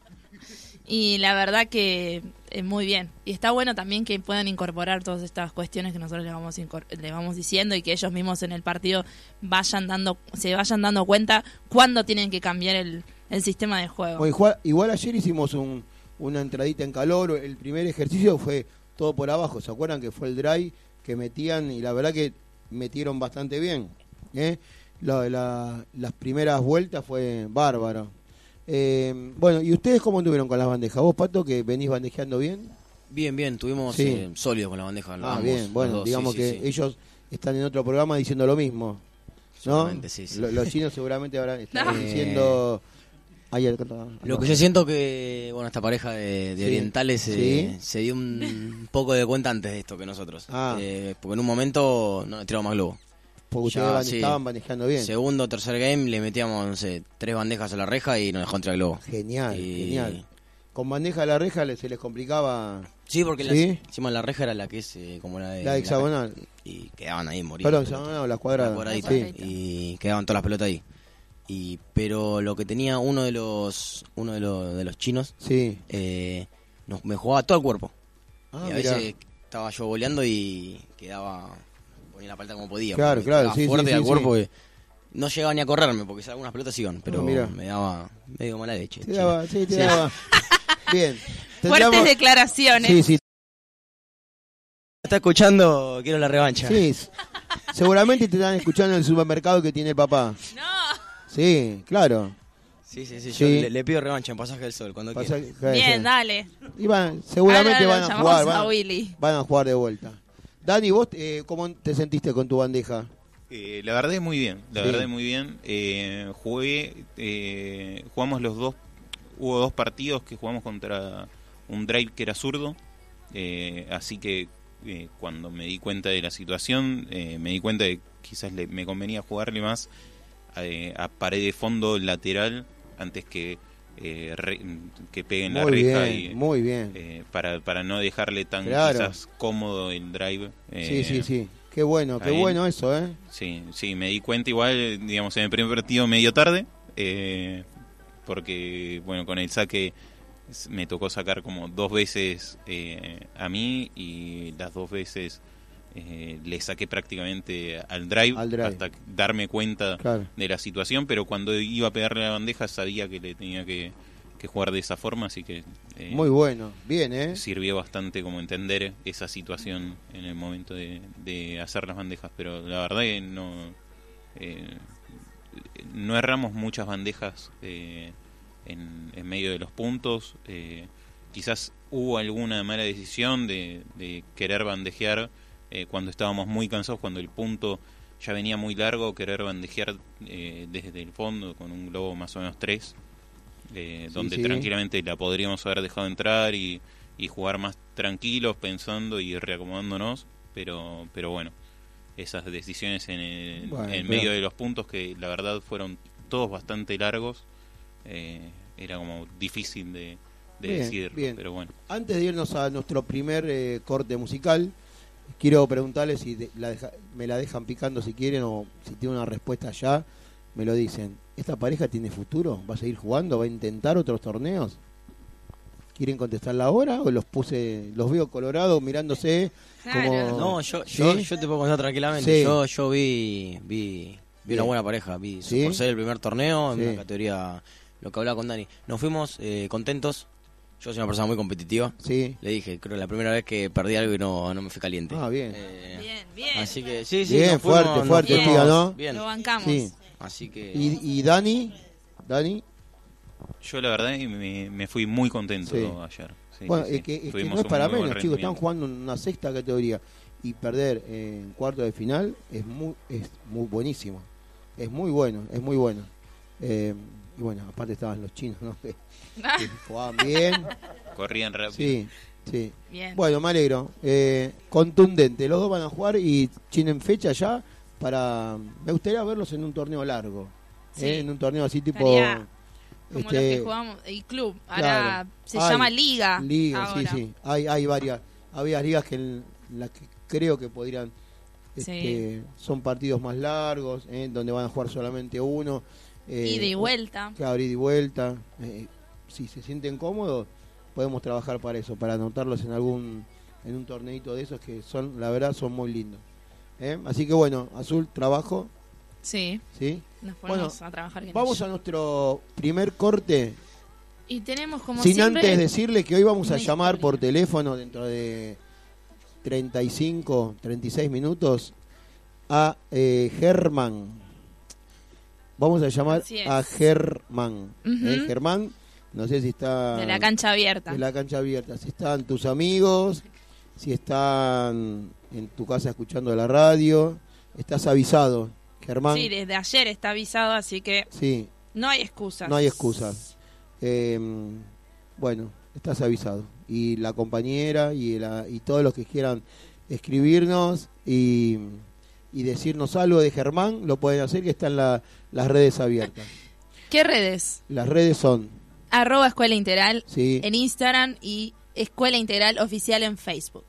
Y la verdad que eh, muy bien. Y está bueno también que puedan incorporar todas estas cuestiones que nosotros les vamos, incor- les vamos diciendo y que ellos mismos en el partido vayan dando, se vayan dando cuenta cuándo tienen que cambiar el, el sistema de juego. Igual, igual ayer hicimos un- una entradita en calor, el primer ejercicio fue todo por abajo, ¿se acuerdan que fue el dry que metían y la verdad que metieron bastante bien? ¿eh? La- la- las primeras vueltas fue bárbaro. Eh, bueno, ¿y ustedes cómo anduvieron con las bandejas? ¿Vos, Pato, que venís bandejeando bien? Bien, bien, tuvimos Sí. eh, sólidos con la bandeja. Ah, ambos, bien, los bueno, dos, digamos sí, que sí, ellos están en otro programa diciendo lo mismo. ¿No? Seguramente, sí, sí. Lo- Los chinos seguramente habrán estado No. diciendo... El- Lo que yo siento que, bueno, esta pareja de, de Sí. orientales eh, Sí. se dio un poco de cuenta antes de esto que nosotros. Ah. Eh, porque en un momento no nos tiramos más globo. Porque Ya, sí. estaban manejando bien. Segundo, tercer game, le metíamos, no sé, tres bandejas a la reja y nos dejó entrar globo. Genial, Y- genial. Con bandeja a la reja le- se les complicaba Sí, porque la- ¿Sí? encima la reja era la que es eh, como la de... la hexagonal. Y quedaban ahí moridos. Perdón, las pelotas. hexagonal o la cuadrada. La cuadradita. Sí. Y quedaban todas las pelotas ahí. Y, pero lo que tenía uno de los uno de los, de los chinos, Sí. eh, nos, me jugaba todo el cuerpo. Ah, y a mirá. veces estaba yo boleando y quedaba ponía la paleta como podía. Claro, claro, sí, sí, fuerte sí, al cuerpo sí. que no llegaba ni a correrme porque algunas pelotas iban, pero Ah, mirá. me daba medio mala leche. Te daba, sí, te Sí. daba. Bien. Fuertes declaraciones. Sí, sí, Está escuchando, quiero la revancha. sí. Seguramente te están escuchando en el supermercado que tiene el papá. No. Sí, claro. Sí, sí, sí, Sí. yo le, le pido revancha en Pasaje del Sol cuando Pasa- quiera. Bien, dale. Y van- seguramente Ahora lo van a llamamos jugar. a Van, Willy. van a jugar de vuelta. Dani, ¿vos eh, cómo te sentiste con tu bandeja? Eh, la verdad es muy bien, la Sí. verdad es muy bien. Eh, jugué, eh, jugamos los dos, hubo dos partidos que jugamos contra un drive que era zurdo, eh, así que eh, cuando me di cuenta de la situación, eh, me di cuenta de que quizás le- me convenía jugarle más eh, a pared de fondo lateral antes que eh, re- que peguen la reja bien, y, muy bien. eh, para, para no dejarle tan Claro. quizás cómodo el drive. sí, sí, sí. Qué bueno, qué ahí- bueno eso, ¿eh? Sí, sí, me di cuenta igual, digamos, en el primer partido medio tarde, porque, bueno, con el saque me tocó sacar como dos veces a mí y las dos veces eh, le saqué prácticamente al drive, Al drive. hasta darme cuenta Claro. de la situación, pero cuando iba a pegarle la bandeja sabía que le tenía que, que jugar de esa forma, así que eh, Muy bueno. Bien, ¿eh? sirvió bastante como entender esa situación en el momento de, de hacer las bandejas, pero la verdad que no eh, no erramos muchas bandejas eh, en, en medio de los puntos. eh, quizás hubo alguna mala decisión de, de querer bandejear eh, cuando estábamos muy cansados, cuando el punto ya venía muy largo, querer bandejear eh, desde el fondo con un globo más o menos 3, eh, Sí, donde sí. tranquilamente la podríamos haber dejado entrar y, y jugar más tranquilos, pensando y reacomodándonos, pero, pero bueno, esas decisiones en, el- Bueno, en medio de los puntos que la verdad fueron todos bastante largos, eh, era como difícil de, de Bien, decidir, bien. pero bueno. Antes de irnos a nuestro primer eh, corte musical, quiero preguntarles si de- la deja- me la dejan picando si quieren o si tienen una respuesta ya, me lo dicen. ¿Esta pareja tiene futuro? ¿Va a seguir jugando? ¿Va a intentar otros torneos? ¿Quieren contestarla ahora o los puse, los veo colorados mirándose como... Claro. No, yo, yo, ¿Sí? yo te puedo contar tranquilamente. Sí. Yo, yo vi, vi, vi una buena pareja. Vi ¿Sí? por ser el primer torneo, Sí. en una categoría, lo que hablaba con Dani. Nos fuimos eh, contentos. Yo soy una persona muy competitiva. Sí. Le dije, creo la primera vez que perdí algo y no, no me fui caliente. Ah, bien. Eh, Bien, bien. Así que sí, sí. Bien, fuimos- fuerte, fuerte, fuimos tío, ¿no? Bien. Lo bancamos. Sí. Así que. ¿Y, y Dani? ¿Dani? Yo la verdad me, me fui muy contento Sí. ayer. Sí, bueno, sí, es que, es que no es para menos, chicos. Están jugando en una sexta categoría y perder en cuarto de final es muy, es muy buenísimo. Es muy bueno, es muy bueno. Eh, y bueno, aparte estaban los chinos, ¿no? Que, Ah, que jugaban bien. Corrían rápido. Sí, sí. bien. Bueno, me alegro. Eh, contundente. Los dos van a jugar y tienen fecha ya para... Me gustaría verlos en un torneo largo. Sí. eh, en un torneo así tipo... Estaría Como los este, que jugamos, el club. Ahora claro. se Hay llama Liga. Liga, sí, ahora. sí. Hay, hay varias, había ligas que en las que creo que podrían, este, son partidos más largos, eh, donde van a jugar solamente uno. Eh, Ida y vuelta. Claro, ida y vuelta. Eh, si se sienten cómodos, podemos trabajar para eso, para anotarlos en algún, en un torneito de esos que son, la verdad, son muy lindos. ¿eh? Así que bueno, Azul, trabajo, Sí, ¿sí? nos ponemos a trabajar. Vamos a nuestro primer corte. Y tenemos como Sin siempre... antes decirle que hoy vamos a llamar historia. por teléfono dentro de 35, 36 minutos a eh, Germán. Vamos a llamar a Germán. Eh, Germán, no sé si está De la cancha abierta. de la cancha abierta. Si están tus amigos, si están en tu casa escuchando la radio, estás avisado. Germán, Sí, desde ayer está avisado, así que sí, no hay excusas. No hay excusas. Eh, bueno, estás avisado. Y la compañera y, la- y todos los que quieran escribirnos y, y decirnos algo de Germán, lo pueden hacer, que están la- las redes abiertas. ¿Qué redes? Las redes son, Arroba Escuela Integral sí. en Instagram y Escuela Integral Oficial en Facebook.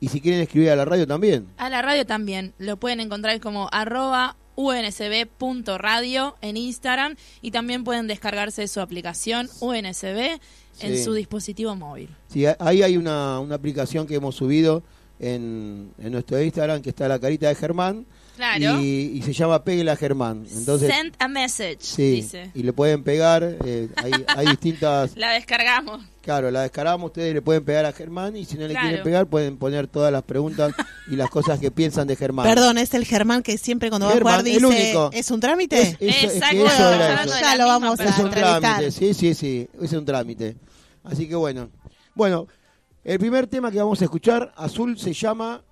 Y si quieren escribir a la radio también. A la radio también lo pueden encontrar como arroba unsb.radio en Instagram y también pueden descargarse su aplicación UNSB en Sí. su dispositivo móvil. Sí, ahí hay una, una aplicación que hemos subido en, en nuestro Instagram que está la carita de Germán Claro. y, y se llama Peguela Germán. Entonces, Send a message, sí, dice. y le pueden pegar, eh, hay, hay distintas La descargamos. Claro, la descargamos, ustedes le pueden pegar a Germán y si no le Claro. quieren pegar pueden poner todas las preguntas y las cosas que piensan de Germán. Perdón, es el Germán que siempre cuando va a jugar dice, el único. ¿es un trámite? Es, eso- es que Exacto, eso era Ya lo vamos a Es un trámite, sí, sí, sí, es un trámite. Así que bueno. Bueno, el primer tema que vamos a escuchar, Azul, se llama...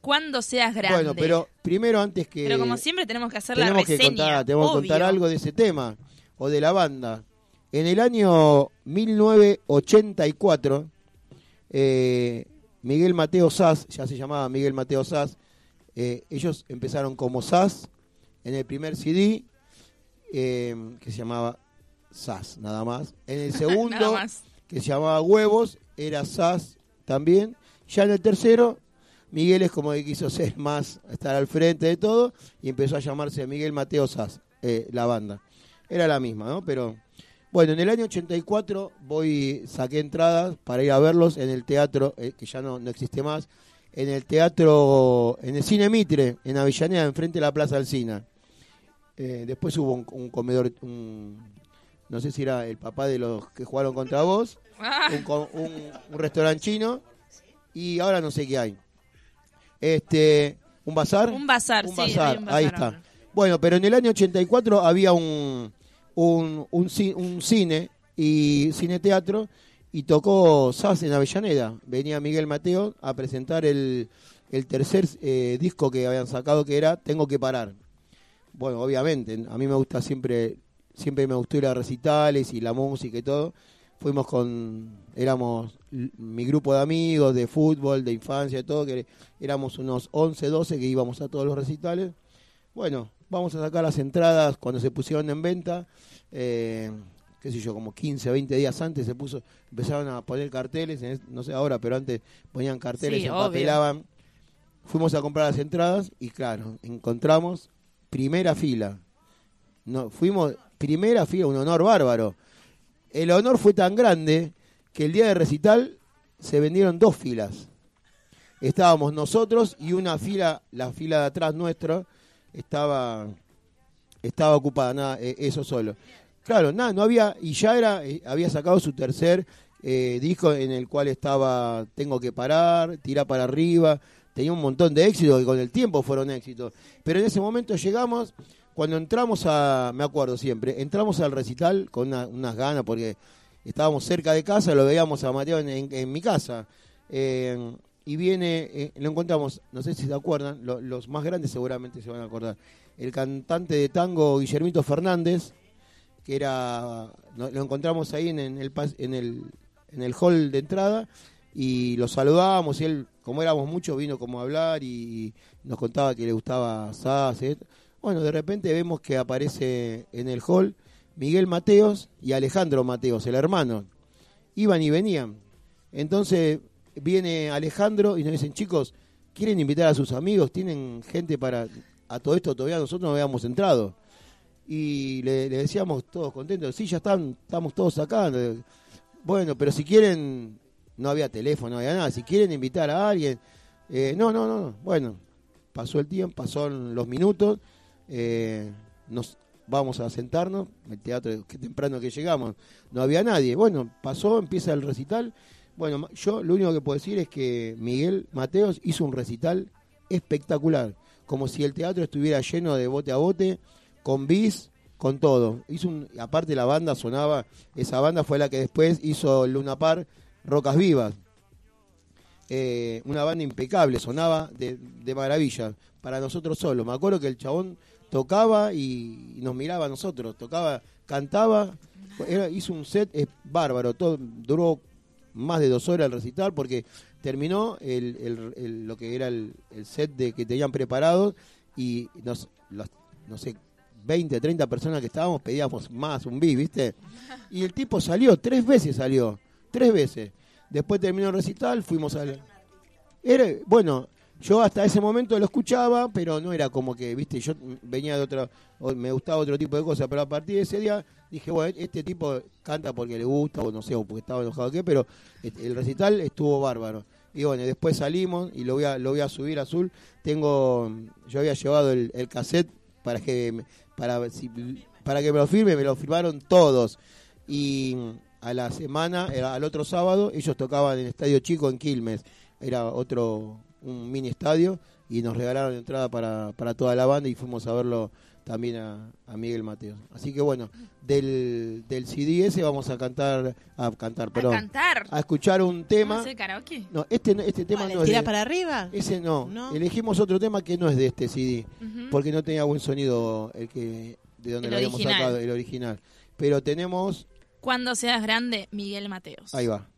Cuando seas grande. Bueno, pero primero antes que... Pero como siempre tenemos que hacer la tenemos que reseña. contar, tenemos que contar obvio. algo de ese tema o de la banda. En el año 1984, eh, Miguel Mateo Sass, ya se llamaba Miguel Mateo Sass, eh, ellos empezaron como Sass en el primer CD, eh, que se llamaba Sass, nada más. En el segundo, que se llamaba Huevos, era Sass también. Ya en el tercero, Miguel es como que quiso ser más, estar al frente de todo, y empezó a llamarse Miguel Mateo Sass, eh, la banda. Era la misma, ¿no? Pero bueno, en el año 84 voy, saqué entradas para ir a verlos en el teatro, eh, que ya no, no existe más, en el teatro, en el Cine Mitre, en Avellaneda, enfrente de la Plaza Alcina. Eh, después hubo un, un comedor, un- no sé si era el papá de los que jugaron contra vos, un, un, un restaurante chino y ahora no sé qué hay. Este, un bazar. un bazar, Un sí. hay bazar, un ahí está. ahora. Bueno, pero en el año 84 había un, un, un, un cine y cine teatro y tocó SAS en Avellaneda. Venía Miguel Mateo a presentar el, el tercer eh, disco que habían sacado que era Tengo que parar. Bueno, obviamente, a mí me gusta siempre, siempre me gustó ir a recitales y la música y todo. Fuimos con, éramos mi grupo de amigos de fútbol, de infancia y todo, que éramos unos 11, 12 que íbamos a todos los recitales. Bueno, vamos a sacar las entradas cuando se pusieron en venta. Eh, qué sé yo, como 15, 20 días antes se puso, empezaron a poner carteles, no sé ahora, pero antes ponían carteles, Sí, empapelaban. Fuimos a comprar las entradas y claro, encontramos primera fila. No, fuimos primera fila, un honor bárbaro. El honor fue tan grande que el día de recital se vendieron dos filas. Estábamos nosotros y una fila, la fila de atrás nuestra, estaba, estaba ocupada, nada, eh, eso solo. Claro, nada, no había, y ya era, eh, había sacado su tercer eh, disco en el cual estaba Tengo que parar, Tira para arriba, tenía un montón de éxitos y con el tiempo fueron éxitos. Pero en ese momento llegamos, cuando entramos a, me acuerdo siempre, entramos al recital con una- unas ganas porque estábamos cerca de casa, lo veíamos a Mateo en, mi casa. Eh, y viene, eh, lo encontramos, no sé si se acuerdan, lo- los más grandes seguramente se van a acordar, el cantante de tango Guillermito Fernández, que era, lo encontramos ahí en, el, en, el, en el hall de entrada y lo saludábamos y él, como éramos muchos, vino como a hablar y, nos contaba que le gustaba SAS. Bueno, de repente vemos que aparece en el hall Miguel Mateos y Alejandro Mateos, el hermano. Iban y venían. Entonces viene Alejandro y nos dicen, chicos, ¿quieren invitar a sus amigos? ¿Tienen gente para... A todo esto todavía nosotros no habíamos entrado. Y le, decíamos todos contentos, sí, ya están, estamos todos acá. Bueno, pero si quieren, no había teléfono, no había nada. Si quieren invitar a alguien, eh, no, no, no. Bueno, pasó el tiempo, pasaron los minutos, eh, nos vamos a sentarnos, el teatro, qué temprano que llegamos, no había nadie. Bueno, pasó, empieza el recital. Bueno, yo lo único que puedo decir es que Miguel Mateos hizo un recital espectacular, como si el teatro estuviera lleno de bote a bote, con bis, con todo. Hizo un, aparte la banda sonaba, esa banda fue la que después hizo Luna Par, Rocas Vivas. Eh, una banda impecable, sonaba de, de maravilla, para nosotros solos. Me acuerdo que el chabón tocaba y, nos miraba a nosotros, tocaba, cantaba, hizo un set eh, bárbaro, todo, duró más de dos horas el recital porque terminó el, el- lo que era el, set de que tenían preparado y nos, las, no sé, 20, 30 personas que estábamos pedíamos más, un bis, ¿viste? Y el tipo salió, tres veces salió, tres veces. Después terminó el recital, fuimos al... Era, bueno, yo hasta ese momento lo escuchaba, pero no era como que, viste, yo venía de otra, me gustaba otro tipo de cosas, pero a partir de ese día dije, bueno, este tipo canta porque le gusta, o no sé, o porque estaba enojado o qué, pero este, el recital estuvo bárbaro. Y bueno, después salimos y lo voy a, lo voy a subir azul. Tengo, yo había llevado el, el cassette para que, para, si- para que me lo firme, me lo firmaron todos. Y a la semana, era al otro sábado, ellos tocaban en el Estadio Chico en Quilmes. Era otro, un mini estadio, y nos regalaron entrada para, para toda la banda y fuimos a verlo también a, a Miguel Mateos. Así que bueno, del, del CD ese vamos a cantar, a cantar, A perdón, cantar. a escuchar un tema. ¿Vamos a hacer karaoke? No, este, no- este tema ¿Cuál, no es tira de- para arriba? ese no. ¿No? Elegimos otro tema que no es de este CD, porque no tenía buen sonido el que de donde El lo habíamos original. sacado, el original. Pero tenemos, Cuando seas grande, Miguel Mateos. ahí va.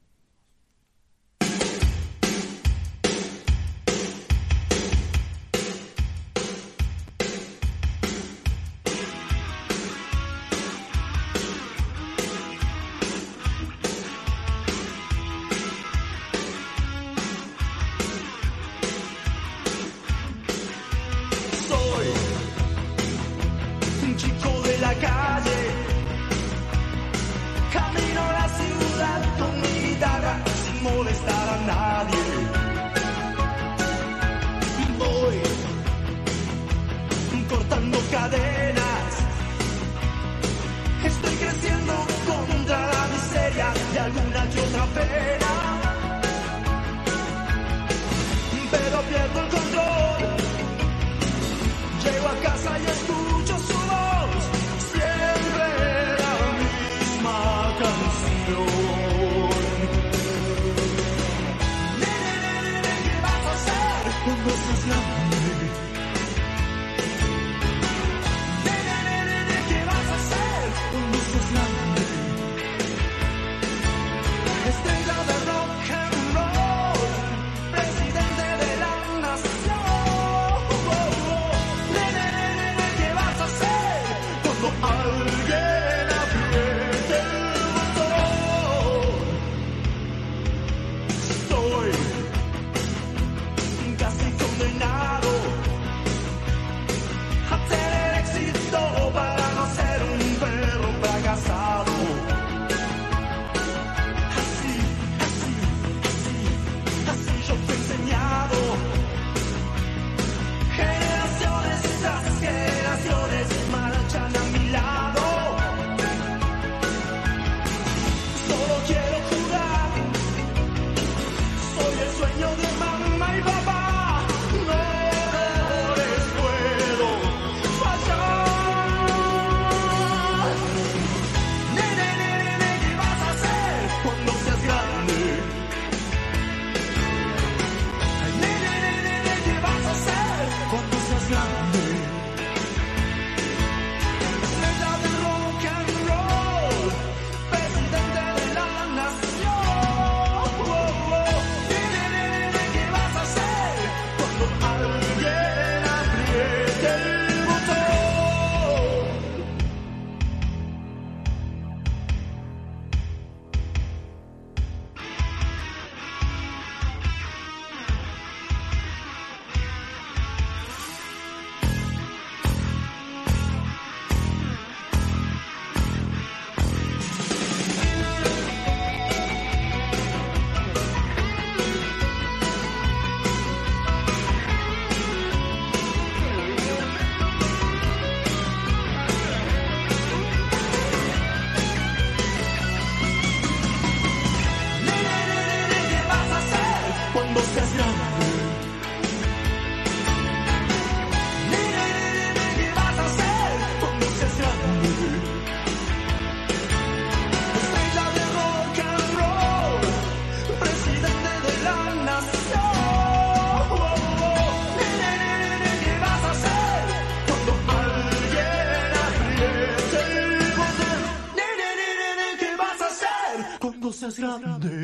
Seas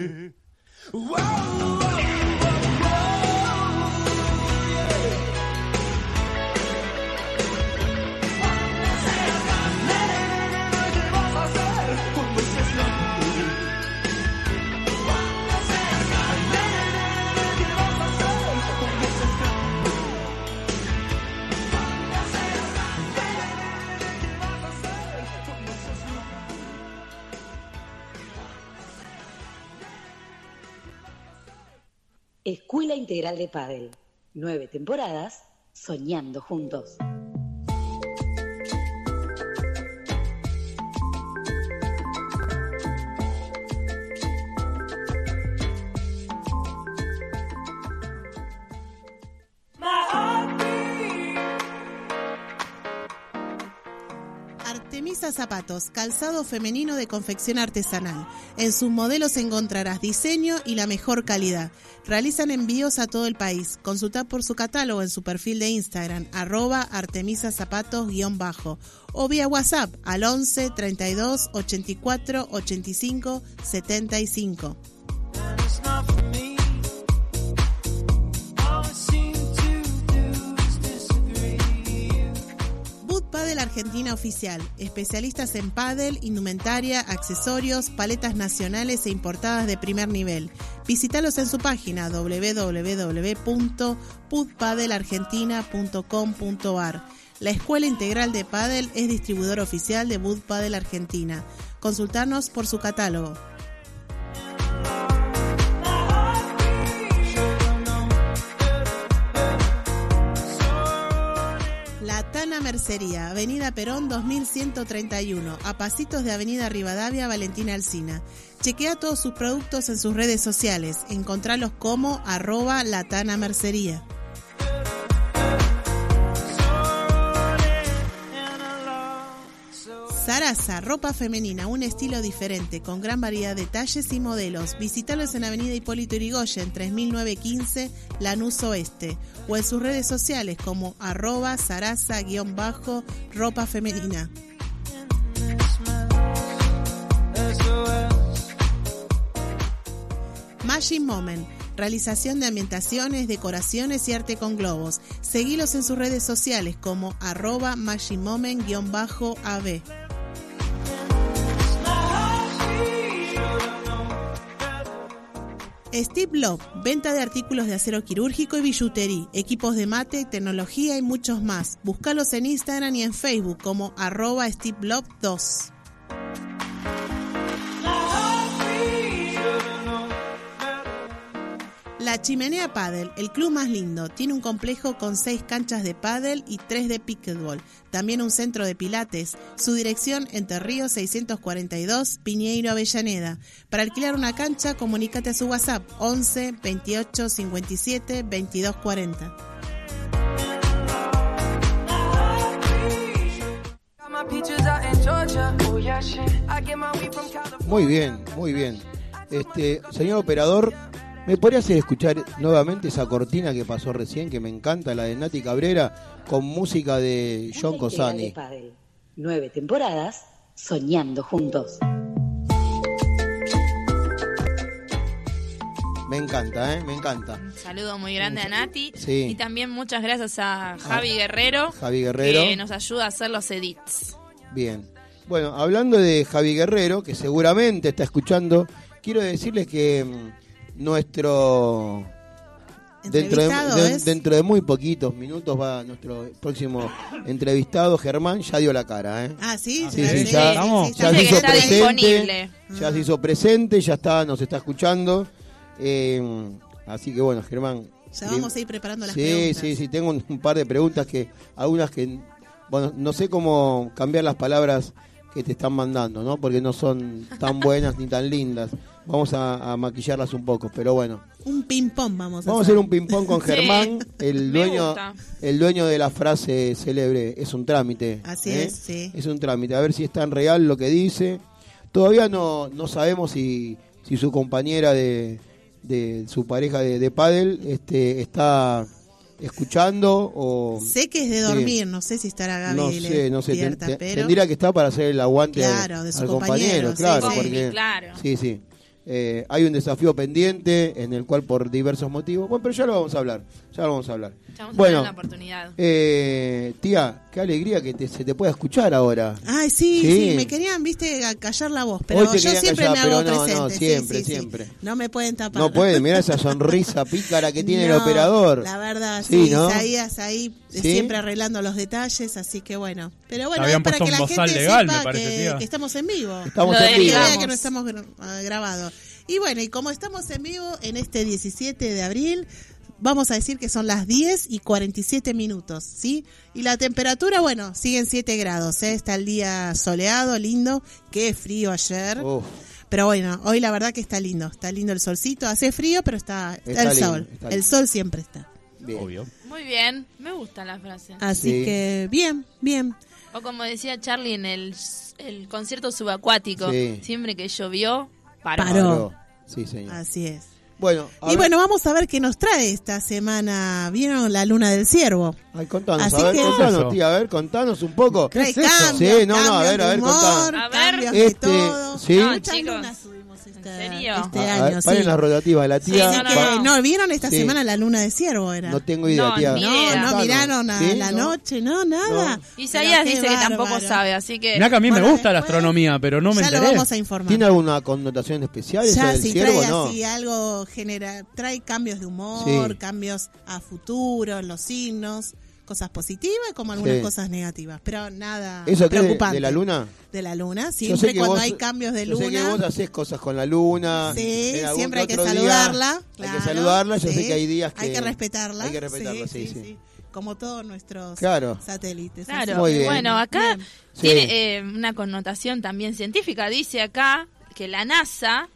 De Padel. Nueve temporadas soñando juntos. Zapatos, calzado femenino de confección artesanal. En sus modelos encontrarás diseño y la mejor calidad. Realizan envíos a todo el país. Consulta por su catálogo en su perfil de Instagram, arroba Artemisa Zapatos-bajo o vía WhatsApp al 11 32 84 85 75. Padel Argentina Oficial, especialistas en pádel, indumentaria, accesorios, paletas nacionales e importadas de primer nivel. Visítalos en su página www.bootpadelargentina.com.ar. La Escuela Integral de Padel es distribuidor oficial de Boot Padel Argentina. Consultarnos por su catálogo. La Tana Mercería, Avenida Perón 2131, a pasitos de Avenida Rivadavia, Valentina Alsina. Chequea todos sus productos en sus redes sociales. Encontralos como arroba La Tana Mercería. Sarasa, ropa femenina, un estilo diferente, con gran variedad de talles y modelos. Visítalos en Avenida Hipólito Yrigoyen, 3915, Lanús Oeste, o en sus redes sociales como arroba sarasa-ropa femenina. Magic Moment, realización de ambientaciones, decoraciones y arte con globos. Seguilos en sus redes sociales como arroba Magic Steve Love, venta de artículos de acero quirúrgico y billutería, equipos de mate, tecnología y muchos más. Búscalos en Instagram y en Facebook como arroba Steve Love 2. La Chimenea Paddle, el club más lindo, tiene un complejo con seis canchas de paddle y tres de pickleball. También un centro de pilates. Su dirección Entre Ríos 642, Piñeiro, Avellaneda. Para alquilar una cancha, comunícate a su WhatsApp 11 28 57 22 40. Got my peaches out in Georgia. Oh yeah, shit. I get my weed from California. Muy bien, muy bien. Este, señor operador, ¿me podría hacer escuchar nuevamente esa cortina que pasó recién, que me encanta, la de Nati Cabrera, con música de John de Cosani? Nueve temporadas soñando juntos. Me encanta, ¿eh? Me encanta. Un saludo muy grande a Nati. Sí. Y también muchas gracias a Javi Guerrero, Javi Guerrero. que nos ayuda a hacer los edits. Bien. Bueno, hablando de Javi Guerrero, que seguramente está escuchando, quiero decirles que mm, nuestro... Dentro de, dentro de muy poquitos minutos va nuestro próximo entrevistado, Germán, ya dio la cara, ¿eh? Ah, sí, Sí, sí, sí, ya, sí, Vamos. sí, ya se hizo está presente, disponible. ya se hizo presente, ya está, nos está escuchando. eh, así que bueno, Germán. Ya vamos a ir preparando las sí, preguntas. Sí, sí, tengo un, un par de preguntas que, algunas que, bueno, no sé cómo cambiar las palabras que te están mandando, ¿no? Porque no son tan buenas ni tan lindas. Vamos a, a maquillarlas un poco, pero bueno. Un ping-pong vamos a Vamos a hacer. hacer un ping-pong con Sí, Germán, el me dueño, gusta. el dueño de la frase célebre, es un trámite. Así ¿eh? es, sí. Es un trámite, a ver si es tan real lo que dice. Todavía no, no sabemos si, si su compañera de, de su pareja de, de pádel este, está escuchando o... Sé que es de Sí. dormir, no sé si estará Gaby no sé, no sé, ten- despierta, ten- pero tendría que estar para hacer el aguante Claro, al- de su al compañero, compañero, sí, claro, sí. porque Claro. sí, sí. Eh, hay un desafío pendiente en el cual por diversos motivos. Bueno, pero ya lo vamos a hablar. Ya lo vamos a hablar. Ya vamos a bueno, tener la oportunidad. eh, tía, qué alegría que te- se te pueda escuchar ahora. Ay, sí, Sí. sí, me querían, viste, callar la voz, pero yo siempre callar, me hago no, no, presente. sí, siempre, sí, sí. siempre. No me pueden tapar. No puede, mira esa sonrisa pícara que tiene el No, operador. La verdad, Sí, sí, ¿no? Isaías ahí eh, ¿Sí? siempre arreglando los detalles, así que bueno. Pero bueno, es para que la gente legal, sepa parece, que, estamos en vivo. Estamos en Que vivo. que no estamos ah, grabados. Y bueno, y como estamos en vivo en este 17 de abril, vamos a decir que son las 10 y 47 minutos, ¿sí? Y la temperatura, bueno, siguen 7 grados, ¿eh? Está el día soleado, lindo, qué frío ayer. Uf, Pero bueno, hoy la verdad que está lindo, está lindo el solcito, hace frío, pero está, está Está el lindo, sol, está el sol siempre está. bien. Obvio. Muy bien, me gusta la frase. Así Sí. que bien, bien. O como decía Charlie en el, el concierto subacuático, Sí. siempre que llovió. Paró. Paró. Sí, señor. Así es. Bueno, a Y ver- bueno, vamos a ver qué nos trae esta semana. ¿Vieron la luna del ciervo? Ay, contanos, Así a ver, que- contanos, tía, a ver, contanos un poco. Trae es eso? cambios, Sí, no, no, a ver, a ver, contanos. A ver. cambios de Este, todo. sí. No, Muchas chicos. lunas este, ¿En serio? este A- a año, ver, sí. paren la rotativa, la tía. Sí, no, que, no. no, ¿vieron esta Sí. semana la luna de ciervo? Era? No tengo idea, No, tía. No, no miraron a ¿Sí? la ¿No? noche, no, nada. Isaías dice que tampoco bárbaro. sabe, así que... Mirá que a mí Bueno, me gusta la astronomía, pero no me ya lo enteré. vamos a informar. ¿Tiene alguna connotación especial Ya del si ciervo trae no? así algo genera, trae cambios de humor, Sí. cambios a futuro en los signos, cosas positivas como algunas Sí. cosas negativas, pero nada ¿Eso preocupante. de la luna? De la luna, Yo sé siempre que cuando vos- hay cambios de Yo sé que luna. vos haces cosas con la luna. Sí, siempre hay que día saludarla. Hay claro, que saludarla, yo sé que hay días que... Hay que respetarla. Hay que respetarla, sí, sí. Como todos nuestros Claro. satélites. Claro, Muy bien. bueno, acá Bien. Sí. tiene eh, una connotación también científica. Dice acá que la NASA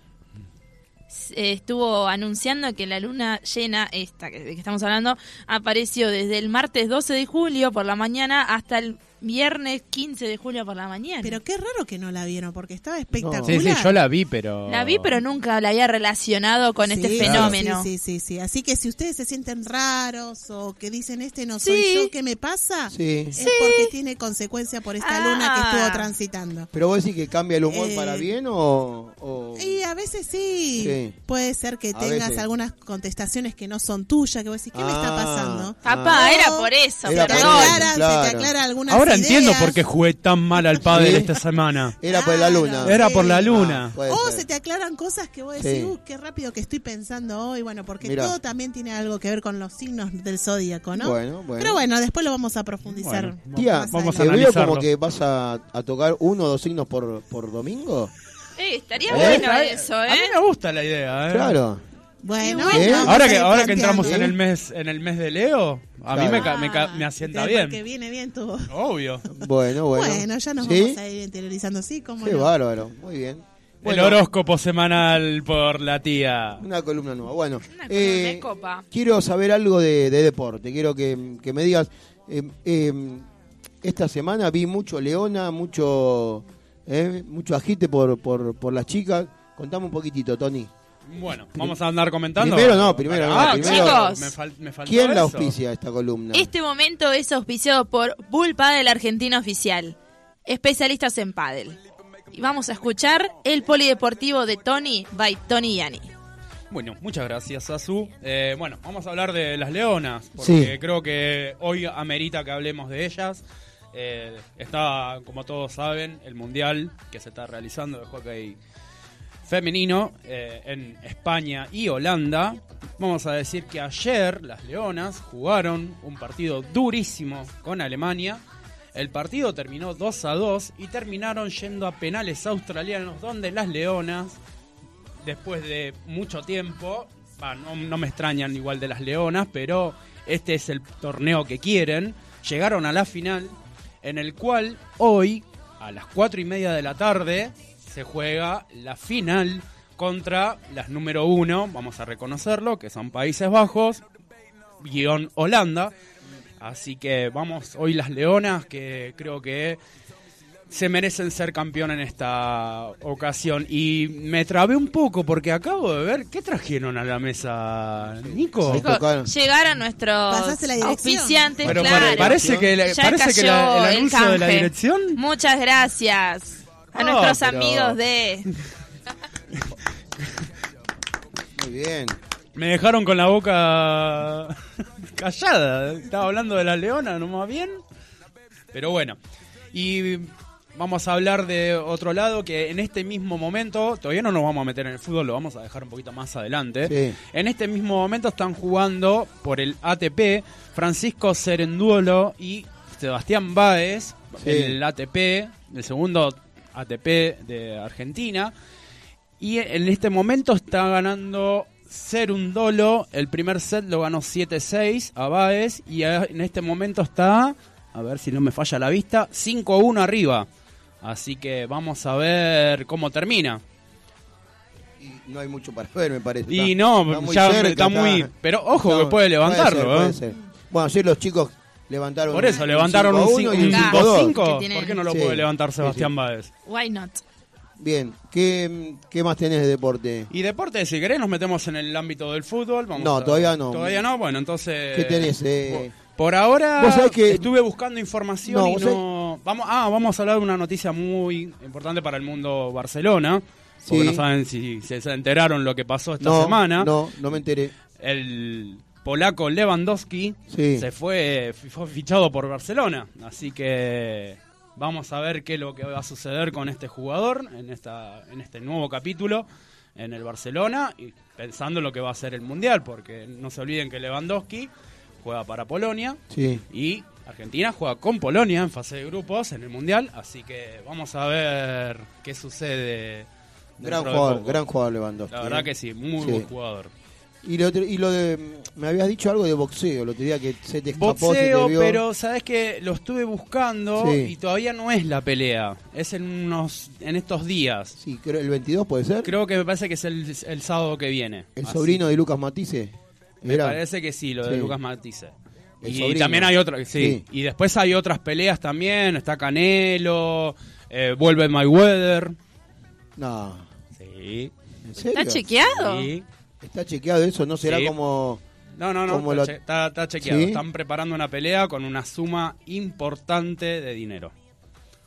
estuvo anunciando que la luna llena, esta que, que estamos hablando, apareció desde el martes 12 de julio por la mañana hasta el viernes 15 de julio por la mañana. Pero qué raro que no la vieron, porque estaba espectacular. Sí, sí, yo la vi, pero... la vi, pero nunca la había relacionado con este fenómeno. Sí, sí, sí, sí. Así que si ustedes se sienten raros o que dicen este no soy Sí. yo, ¿qué me pasa? Sí. Es porque tiene consecuencia por esta luna que Ah. estuvo transitando. ¿Pero vos decís que cambia el humor Eh, para bien o...? o- Y a veces sí, Sí. puede ser que A tengas veces. algunas contestaciones que no son tuyas, que vos decís, ¿qué me está Ah. pasando? Papá, Ah. era por eso, Era te, por eso. aclara, claro. se te aclara algunas Ahora entiendo ideas. por qué jugué tan mal al pádel Sí. esta semana. Era por la luna. Era sí. por la luna. Puede O ser. se te aclaran cosas que vos decís, Sí. uh, qué rápido que estoy pensando hoy, bueno, porque Mirá. todo también tiene algo que ver con los signos del zodíaco, ¿no? Bueno, bueno. Pero bueno, después lo vamos a profundizar. Bueno, Tía, vamos ¿te a veo analizarlo. como que vas a, a tocar uno o dos signos por, por domingo? Eh, estaría ¿Eh? bueno A- eso, A mí ¿eh? me gusta la idea, ¿eh? Claro. Bueno, Ahora que, ahora que entramos en el mes en el mes de Leo, a mí Claro. me, ca- me, ca- me asienta sí, bien. Porque viene bien tu... Obvio. Bueno, bueno. Bueno, ya nos ¿Sí? vamos a ir interiorizando, sí, como Qué bárbaro. Muy bien. Bueno, El horóscopo semanal por la tía. Una columna nueva. Bueno, Una columna eh, de copa. quiero saber algo de, de deporte. Quiero que, que me digas. eh, eh, esta semana vi mucho Leona, mucho eh, mucho agite por, por, por las chicas. Contame un poquitito, Tony. Bueno, vamos a andar comentando. Primero no, primero no, Ah, primero- Chicos. Me, fal- me faltó ¿Quién la eso. auspicia esta columna? Este momento es auspiciado por Bull Padel Argentina Oficial, especialistas en pádel. Y vamos a escuchar el polideportivo de Tony by Tony Yani. Bueno, muchas gracias, Azu. Eh, bueno, vamos a hablar de las leonas, porque Sí. creo que hoy amerita que hablemos de ellas. Eh, está, como todos saben, el mundial que se está realizando de hockey femenino eh, en España y Holanda. Vamos a decir que ayer las leonas jugaron un partido durísimo con Alemania. El partido terminó 2 a 2 y terminaron yendo a penales australianos donde las leonas después de mucho tiempo, no, no me extrañan igual de las Leonas, pero este es el torneo que quieren, llegaron a la final, en el cual hoy, a las cuatro y media de la tarde, se juega la final contra las número uno, vamos a reconocerlo, que son Países Bajos, guion Holanda. Así que vamos, hoy las Leonas, que creo que se merecen ser campeón en esta ocasión. Y me trabé un poco porque acabo de ver qué trajeron a la mesa, Nico. Tocaron. Llegaron nuestros auspiciantes, Pero claro. parece que, parece que la- el el anuncio de la dirección. Muchas gracias a No, nuestros pero- amigos de Muy bien. Me dejaron con la boca callada. Estaba hablando de la leona, no más bien. Pero bueno. Y vamos a hablar de otro lado que en este mismo momento, todavía no nos vamos a meter en el fútbol, lo vamos a dejar un poquito más adelante. Sí. En este mismo momento están jugando por el ATP Francisco Serenduolo y Sebastián Báez, Sí. el ATP, el segundo ATP de Argentina. Y en este momento está ganando Serundolo. El primer set lo ganó 7-6 a Baez. Y en este momento está, a ver si no me falla la vista, 5-1 arriba. Así que vamos a ver cómo termina. Y no hay mucho para ver, me parece. Y Está- no, está muy ya cerca, está muy- pero ojo que puede levantarlo, ser, puede ¿eh? ser. Bueno, ayer los chicos levantaron Por eso, un levantaron un 5-1 y un 5-5. 5-2. Que tiene- ¿Por qué no lo Sí. puede levantar Sebastián sí. Báez? Why not? Bien, ¿Qué, ¿qué más tenés de deporte? Y deporte, si querés, nos metemos en el ámbito del fútbol. Vamos No, a- todavía no. Todavía no, bueno, entonces... ¿Qué tenés? eh? Por ahora Vos que- estuve buscando información No, y no... Vamos, ah, vamos a hablar de una noticia muy importante para el mundo Barcelona. Porque Sí. no saben si, si se enteraron lo que pasó esta no, semana. No, no me enteré. El polaco Lewandowski Sí. se fue, fue fichado por Barcelona. Así que vamos a ver qué es lo que va a suceder con este jugador en, esta, en este nuevo capítulo en el Barcelona y pensando en lo que va a ser el Mundial, porque no se olviden que Lewandowski juega para Polonia Sí. y Argentina juega con Polonia en fase de grupos en el Mundial, así que vamos a ver qué sucede. Gran jugador, gran jugador Lewandowski. La verdad eh. que sí, muy Sí. buen jugador. Y lo, otro- y lo de. Me habías dicho algo de boxeo, lo tenía que se te escapó, se te Boxeo, vio. pero sabes que lo estuve buscando Sí. y todavía no es la pelea. Es en unos en estos días. Sí, creo, el 22 puede ser. Creo que me parece que es el, el sábado que viene. el Así- sobrino de Lucas Matisse. Me Era. parece que sí, lo de Sí. Lucas Matisse. Y también hay otra, sí. Sí. Y después hay otras peleas también. Está Canelo, eh, vuelve Mayweather. No, Sí. ¿en serio? ¿Está chequeado? sí. ¿Está chequeado eso? ¿No será Sí. como.? No, no, no, Como está, lo- che- está- está chequeado. ¿Sí? Están preparando una pelea con una suma importante de dinero.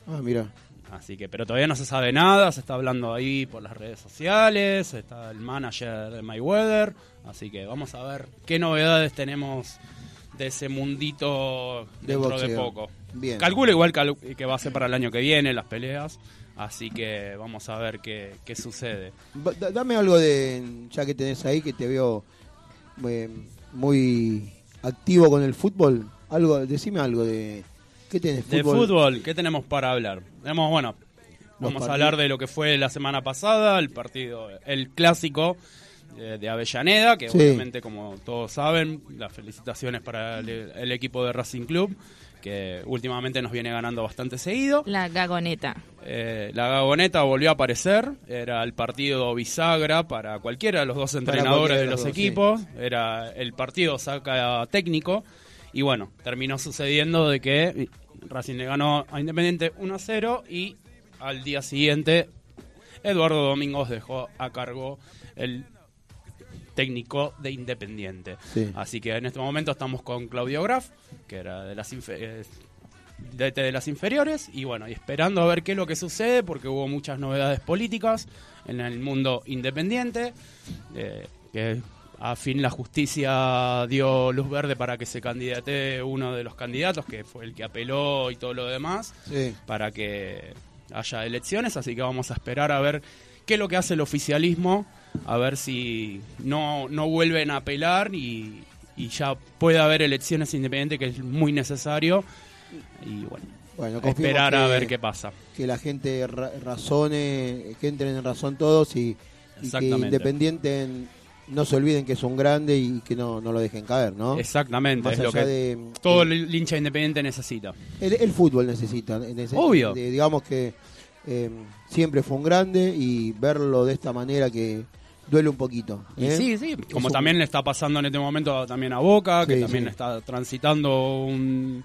Ah, mira. Así que, pero todavía no se sabe nada, se está hablando ahí por las redes sociales, está el manager de Mayweather, así que vamos a ver qué novedades tenemos de ese mundito De dentro de boxeo. poco. Bien. Calculo igual que va a ser para el año que viene las peleas, así que vamos a ver qué, qué sucede. Da- Dame algo de. Ya que tenés ahí, que te veo eh, muy activo con el fútbol. Algo, decime algo de. ¿Qué tenés? De fútbol, ¿qué tenemos para hablar? Tenemos, bueno, vamos a hablar de lo que fue la semana pasada, el partido, el clásico eh, de Avellaneda, que Sí. obviamente, como todos saben, las felicitaciones para el, el equipo de Racing Club, que últimamente nos viene ganando bastante seguido. La gagoneta. Eh, la Gagoneta volvió a aparecer, era el partido bisagra para cualquiera de los dos entrenadores de los, equipos, era el partido saca técnico y bueno, terminó sucediendo de que Racing le ganó a Independiente 1 a 0 y al día siguiente Eduardo Domingos dejó a cargo el técnico de Independiente. Sí. Así que en este momento estamos con Claudio Graf, que era de las infe- eh, de las inferiores, y bueno, y esperando a ver qué es lo que sucede, porque hubo muchas novedades políticas en el mundo independiente, eh, que a fin la justicia dio luz verde para que se candidate uno de los candidatos, que fue el que apeló y todo lo demás, Sí. para que haya elecciones, así que vamos a esperar a ver qué es lo que hace el oficialismo, a ver si no, no vuelven a apelar y, y ya puede haber elecciones independientes, que es muy necesario, y bueno, Bueno, esperar a ver qué pasa. que la gente ra- razone, que entren en razón todos y, y que. Independiente no se olviden que es un grande y que no, no lo dejen caer, ¿no? Exactamente, Más es lo allá que de- todo el- el hincha independiente necesita. El, el fútbol necesita. nece- Obvio. de- digamos que eh, siempre fue un grande y verlo de esta manera que duele un poquito. ¿eh? sí, sí, como Es un- también le está pasando en este momento también a Boca, que Sí, también sí. está transitando un,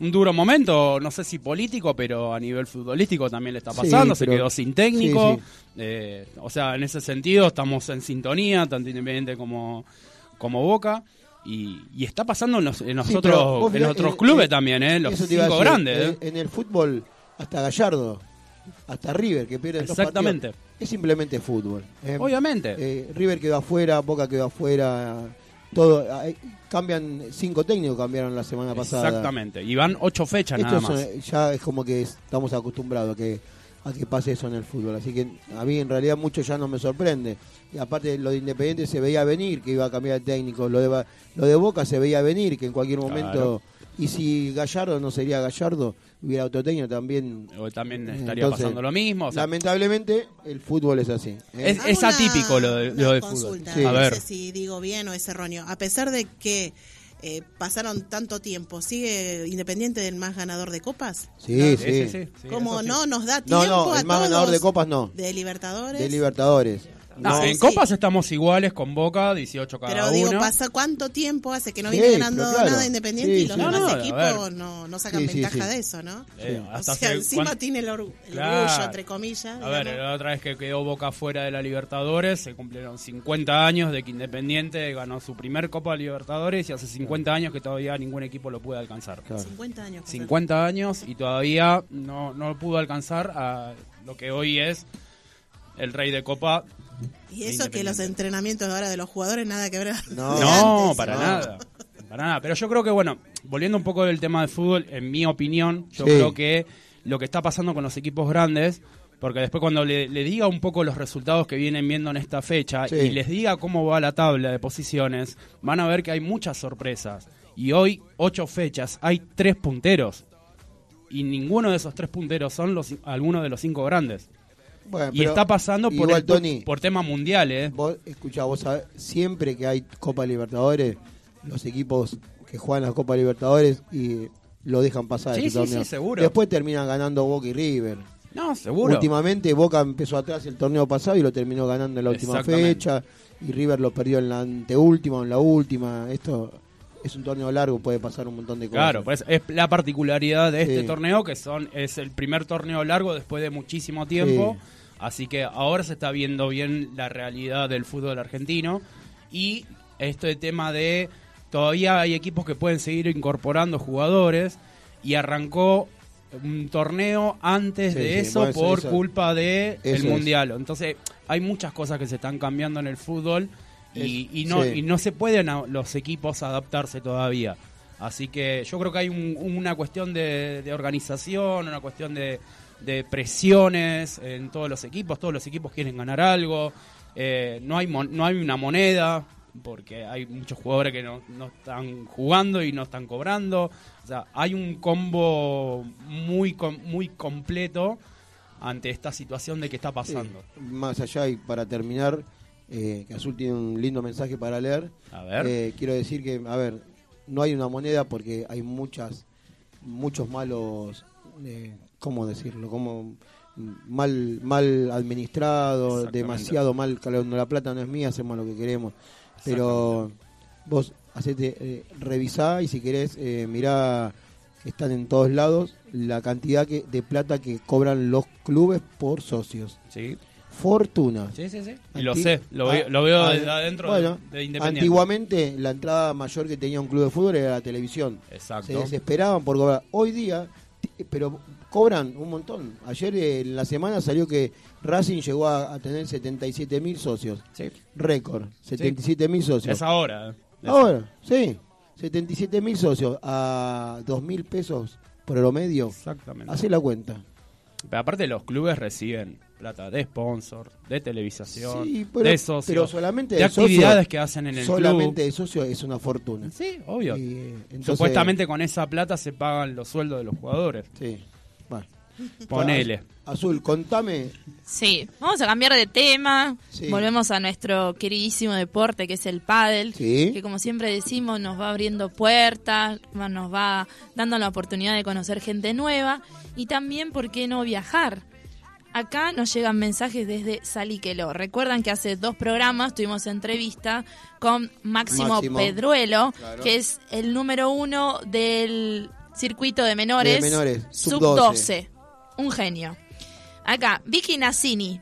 un duro momento, no sé si político, pero a nivel futbolístico también le está Sí, pasando, se pero- quedó sin técnico. eh, o sea, en ese sentido estamos en sintonía, tanto Independiente como, como Boca. Y, y está pasando en, los, en pero vos en otros clubes también, ¿eh? los cinco grandes. En el fútbol, hasta Gallardo hasta River que pierde dos Exactamente. partidos. Es simplemente fútbol. ¿eh? Obviamente. Eh, River quedó afuera, Boca quedó afuera. Todo, cambian cinco técnicos cambiaron la semana pasada. Exactamente. Y van ocho fechas Esto nada más. ya es como que estamos acostumbrados a que a que pase eso en el fútbol. Así que a mí en realidad mucho ya no me sorprende. Y aparte lo de Independiente se veía venir que iba a cambiar el técnico. Lo de, lo de Boca se veía venir que en cualquier momento... Claro. Y si Gallardo no sería Gallardo, hubiera otro técnico también... O también Eh, estaría entonces, pasando lo mismo. o sea, Lamentablemente el fútbol es así. ¿eh? Es- es atípico lo de- lo del consulta, fútbol. Sí. A no ver. sé si digo bien o es erróneo. A pesar de que eh, pasaron tanto tiempo, ¿sigue Independiente del más ganador de copas? Sí, Sí, sí. sí, sí, sí, Como no nos da No, tiempo no, a el más ganador de todos? copas no. De Libertadores. De Libertadores. No, No, en sí. Copas estamos iguales con Boca, 18 cada Pero uno. digo, pasa cuánto tiempo hace que no Sí, viene ganando claro. nada Independiente Sí, y los sí. demás No, no, equipos no, no sacan ventaja sí. de eso, ¿no? Eh, O sea, hace encima cuán- tiene el, or- el Claro. orgullo, entre comillas. A ver, digamos. la otra vez que quedó Boca fuera de la Libertadores, se cumplieron 50 años de que Independiente ganó su primer Copa de Libertadores y hace 50 años que todavía ningún equipo lo puede alcanzar. Claro. 50 años. pasaron. 50 años y todavía no, no pudo alcanzar a lo que hoy es el rey de Copa. Y eso que los entrenamientos ahora de los jugadores nada que ver. No. de No, antes. para no. nada. Para nada. Pero yo creo que, bueno, volviendo un poco del tema de fútbol, en mi opinión, yo Sí. creo que lo que está pasando con los equipos grandes, porque después cuando le, le diga un poco los resultados que vienen viendo en esta fecha Sí. y les diga cómo va la tabla de posiciones, van a ver que hay muchas sorpresas. Y hoy, ocho fechas, hay tres punteros. Y ninguno de esos tres punteros son los algunos de los cinco grandes. Bueno, Y está pasando por, igual, el- Tony, por tema mundial, ¿eh? Vos, escuchá, vos sabés, siempre que hay Copa Libertadores, los equipos que juegan la Copa Libertadores y lo dejan pasar. Sí, sí, sí, seguro. Después terminan ganando Boca y River. No, seguro. Últimamente Boca empezó atrás el torneo pasado y lo terminó ganando en la última fecha. Y River lo perdió en la anteúltima o en la última. Esto es un torneo largo, puede pasar un montón de cosas. Claro, pues es la particularidad de este Sí. torneo que son es el primer torneo largo después de muchísimo tiempo, Sí. Así que ahora se está viendo bien la realidad del fútbol argentino y este tema de todavía hay equipos que pueden seguir incorporando jugadores y arrancó un torneo antes Sí, de sí, eso bueno, por eso- culpa de el es. mundial. Entonces, hay muchas cosas que se están cambiando en el fútbol y, Es- y no sí. y no se pueden a- los equipos adaptarse todavía. Así que yo creo que hay un- una cuestión de, de organización, una cuestión de, de presiones en todos los equipos. Todos los equipos quieren ganar algo. Eh, no, hay mon- no hay una moneda porque hay muchos jugadores que no, no están jugando y no están cobrando. O sea, hay un combo muy, com- muy completo ante esta situación de que está pasando. Más allá y para terminar, eh, que Azul tiene un lindo mensaje para leer. A ver. Eh, quiero decir que, a ver, no hay una moneda porque hay muchas, muchos malos, eh, ¿cómo decirlo? Como mm, mal, mal administrado, demasiado mal. Cuando la plata no es mía, hacemos lo que queremos. Pero vos hacete, eh, revisá y si querés, eh, mirá están en todos lados la cantidad que, de plata que cobran los clubes por socios. Sí, Fortuna. sí, sí. sí. Y lo sé, lo, Ah, veo- lo veo ah, desde adentro bueno, de, de Independiente. Antiguamente la entrada mayor que tenía un club de fútbol era la televisión. Exacto. Se desesperaban por cobrar. Hoy día, pero cobran un montón. Ayer eh, en la semana salió que Racing llegó a, a tener 77 mil socios. Sí. Récord, 77 mil socios. Es ahora. eh. Es- Ahora, sí, 77 mil socios a 2 mil pesos promedio. Exactamente. Hacé la cuenta. Pero aparte los clubes reciben plata de sponsor, de televisación, Sí, pero, de socios, pero solamente de socio- actividades que hacen en el solamente club. el socio es una fortuna. Sí, obvio. Y, eh, entonces- Supuestamente con esa plata se pagan los sueldos de los jugadores. Sí. Ponele. Azul, contame. Sí, vamos a cambiar de tema. Sí. Volvemos a nuestro queridísimo deporte que es el pádel, Sí. que como siempre decimos nos va abriendo puertas, nos va dando la oportunidad de conocer gente nueva y también, ¿por qué no viajar? Acá nos llegan mensajes desde Saliqueló. Recuerdan que hace dos programas tuvimos entrevista con Máximo, Máximo. Pedruelo, Claro. que es el número uno del circuito de menores, De menores, sub sub-12. 12. Un genio. Acá, Vicky Nassini,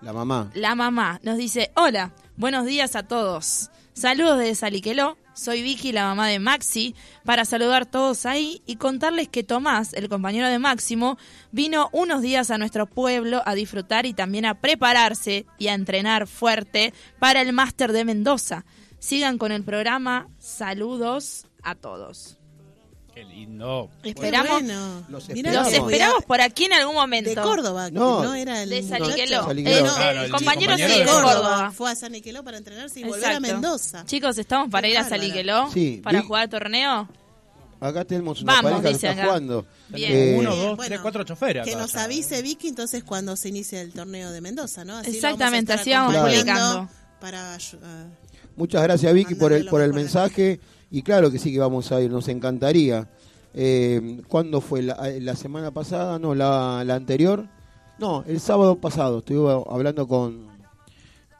La mamá. la mamá, nos dice, hola, buenos días a todos. Saludos desde Saliqueló, soy Vicky, la mamá de Maxi, para saludar todos ahí y contarles que Tomás, el compañero de Máximo, vino unos días a nuestro pueblo a disfrutar y también a prepararse y a entrenar fuerte para el Máster de Mendoza. Sigan con el programa, saludos a todos. Qué lindo. Esperamos, bueno. Los esperamos. por aquí en algún momento. De Córdoba, No. no, era el De. Eh, Claro, el el compañero sí, de Córdoba. Córdoba. Fue a San Niqueló para entrenarse y volver a Exacto. Mendoza. Chicos, ¿estamos para Qué ir a bárbara. Saliqueló? Sí, ¿Para vi- jugar torneo? Acá tenemos una Vamos, pareja que dice está acá. jugando. Bien. Eh, Uno, dos, Bueno, tres, cuatro choferes. Que nos avise Vicky entonces cuando se inicie el torneo de Mendoza, ¿no? Así Exactamente, vamos así vamos publicando. Para Muchas gracias Vicky por el, por el mensaje y claro que sí que vamos a ir, nos encantaría. Eh, ¿Cuándo fue? La, la semana pasada? No, la, la anterior. No, el sábado pasado estuve hablando con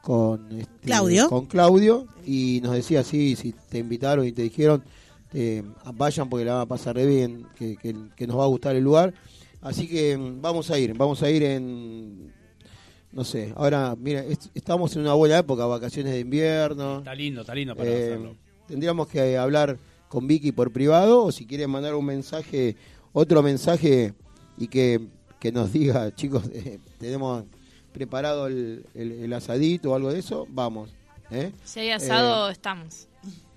con este, Claudio. con Claudio y nos decía sí, si te invitaron y te dijeron eh, vayan porque la van a pasar re bien, que, que- que nos va a gustar el lugar. Así que mm, vamos a ir, vamos a ir en no sé, ahora mira, est- estamos en una buena época, vacaciones de invierno. Está lindo, está lindo para Eh, hacerlo. Tendríamos que hablar con Vicky por privado o si quieren mandar un mensaje, otro mensaje y que, que nos diga, chicos, eh, tenemos preparado el, el- el asadito o algo de eso, vamos. ¿eh? Si hay asado, estamos.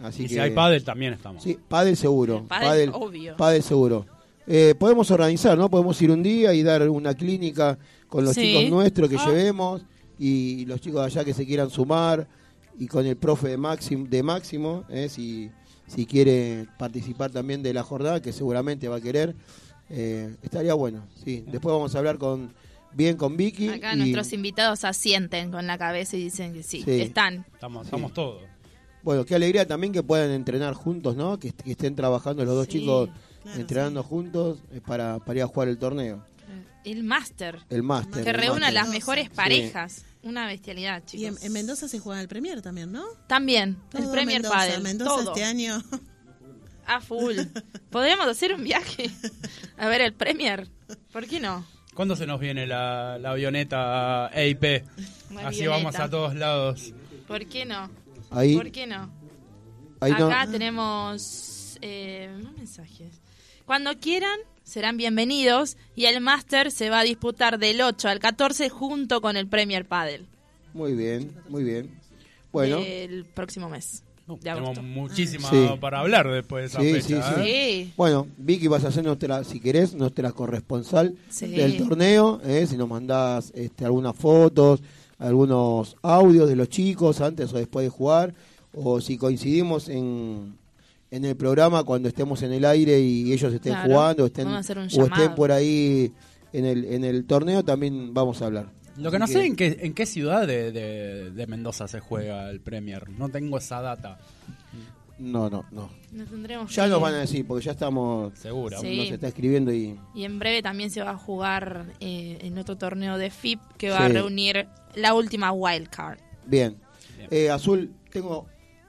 Así Y que, si hay pádel también estamos. Sí, pádel seguro. El pádel, pádel, obvio. pádel seguro. Eh, podemos organizar, ¿no? Podemos ir un día y dar una clínica con los Sí. chicos nuestros que Ah. llevemos y los chicos de allá que se quieran sumar y con el profe de Máximo, de Máximo ¿eh? si, si quiere participar también de la jornada, que seguramente va a querer. Eh, estaría bueno, sí. Después vamos a hablar con bien con Vicky. Acá y- nuestros invitados asienten con la cabeza y dicen que sí, Sí. están. Estamos, estamos todos. Bueno, qué alegría también que puedan entrenar juntos, ¿no? Que, que estén trabajando los dos Sí, chicos claro, entrenando juntos eh, para, para ir a jugar el torneo, El máster, el máster. que el reúne a máster. las mejores Sí. parejas. Una bestialidad, Y en, chicos. en Mendoza se juega el Premier también, ¿no? También, el Premier Mendoza. Padel. Mendoza todo. este año. A full. Podríamos hacer un viaje a ver el Premier. ¿Por qué no? ¿Cuándo se nos viene la, la avioneta EIP? Así avioneta. vamos a todos lados. ¿Por qué no? Ahí, ¿Por qué no? ahí no- Acá tenemos eh, más mensajes. Cuando quieran, serán bienvenidos y el máster se va a disputar del 8 al 14 junto con el Premier Padel Muy bien, muy bien. Bueno, del próximo mes de Tenemos Sí. para hablar después de esa Sí, fecha. sí, ¿eh? Sí, bueno, Vicky vas a ser nuestra, si querés, nuestra corresponsal Sí. del torneo, ¿eh? si nos mandás este, algunas fotos, algunos audios de los chicos antes o después de jugar, o si coincidimos en, en el programa cuando estemos en el aire y ellos estén Claro, jugando o estén, o estén por ahí en el, en el torneo, también vamos a hablar. Lo que Así no sé en qué, en qué ciudad de, de- de Mendoza se juega el Premier. No tengo esa data. No, no, no. no tendremos Ya que- nos van a decir, porque ya estamos, Seguro. Sí. nos está escribiendo y... Y en breve también se va a jugar eh, en otro torneo de FIP que va a reunir la última wildcard. Bien. Bien. Eh, Azul, tengo...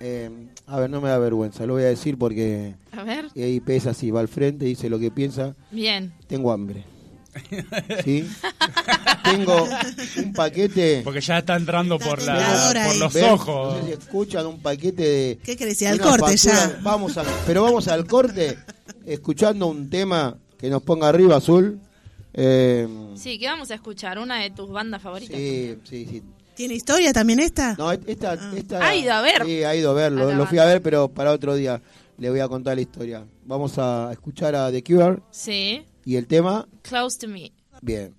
eh, a ver, no me da vergüenza, lo voy a decir porque A ver, ahí pesa así, va al frente, dice lo que piensa. bien. Tengo hambre. ¿Sí? tengo un paquete... Porque ya está entrando por, la, por los ¿ven? ojos. No sé si escuchan un paquete de... ¿Qué querés decir? de Al corte factura. ya. Vamos a, pero vamos al corte, escuchando un tema que nos ponga arriba, Azul. Eh, Sí, que vamos a escuchar una de tus bandas favoritas. sí, sí, sí. ¿Tiene historia también esta? No, esta, esta Ha ido a ver. Sí, ha ido a ver, A lo, fui a ver, pero para otro día le voy a contar la historia. Vamos a escuchar a The Cure Sí, y el tema, Close to Me. bien.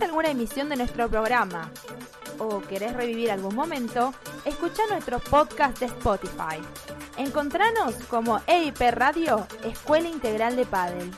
Alguna emisión de nuestro programa o querés revivir algún momento, escucha nuestros podcasts de Spotify. Encontranos como EIP Radio, Escuela Integral de Padel.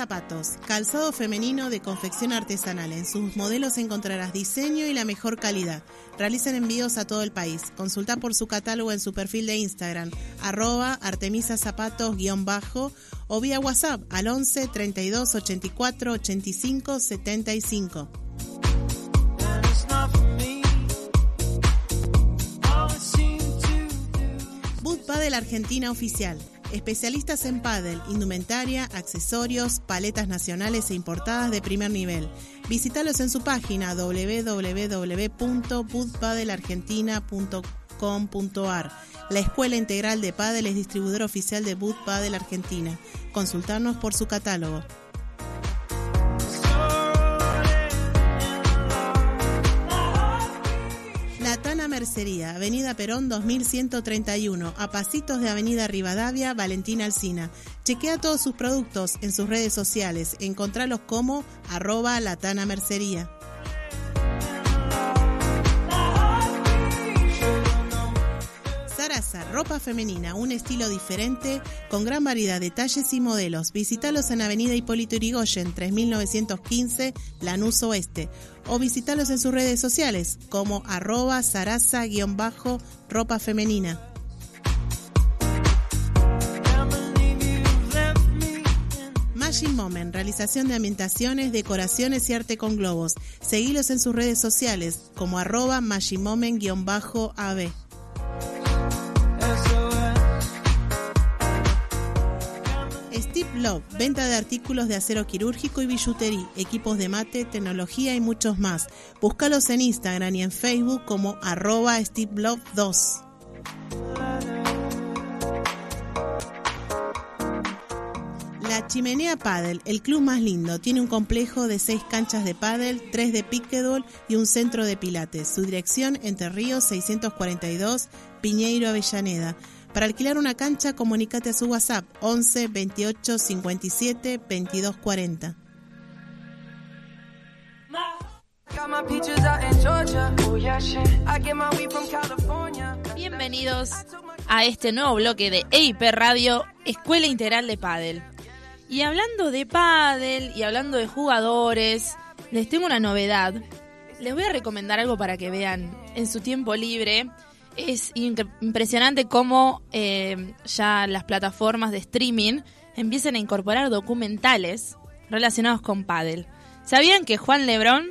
Zapatos, calzado femenino de confección artesanal. En sus modelos encontrarás diseño y la mejor calidad. Realizan envíos a todo el país. Consulta por su catálogo en su perfil de Instagram, arroba artemisazapatos-bajo o vía WhatsApp al 11 32 84 85 75. And it's not for me. All it seemed to do. Boot Padel Argentina Oficial. Especialistas en pádel, indumentaria, accesorios, paletas nacionales e importadas de primer nivel. Visítalos en su página www.bootpadelargentina.com.ar. La Escuela Integral de Padel es distribuidor oficial de Boot Padel Argentina. Consultarnos por su catálogo. Mercería, Avenida Perón 2131, a pasitos de Avenida Rivadavia, Valentina Alsina. Chequea todos sus productos en sus redes sociales. Encontralos como arroba Latana Mercería. Ropa femenina, un estilo diferente, con gran variedad de talles y modelos. Visítalos en Avenida Hipólito Yrigoyen, 3915, Lanús Oeste. O visítalos en sus redes sociales, como arroba sarasa-ropa femenina. Magic Moment, realización de ambientaciones, decoraciones y arte con globos. Seguilos en sus redes sociales, como arroba magimoment-ab. Love, venta de artículos de acero quirúrgico y billutería, equipos de mate, tecnología y muchos más. Búscalos en Instagram y en Facebook como arroba Steve Love 2. La Chimenea Paddle, el club más lindo, tiene un complejo de seis canchas de pádel, tres de pickleball y un centro de pilates. Su dirección Entre Ríos 642, Piñeiro, Avellaneda. Para alquilar una cancha, comunícate a su WhatsApp 11 28 57 22 40. Got my peaches out in Georgia. Oh yeah, shit. I get my weed from California. Bienvenidos a este nuevo bloque de EIP Radio, Escuela Integral de Padel. Y hablando de pádel y hablando de jugadores, les tengo una novedad. Les voy a recomendar algo para que vean en su tiempo libre. Es impresionante cómo eh, ya las plataformas de streaming empiezan a incorporar documentales relacionados con pádel. ¿Sabían que Juan Lebrón,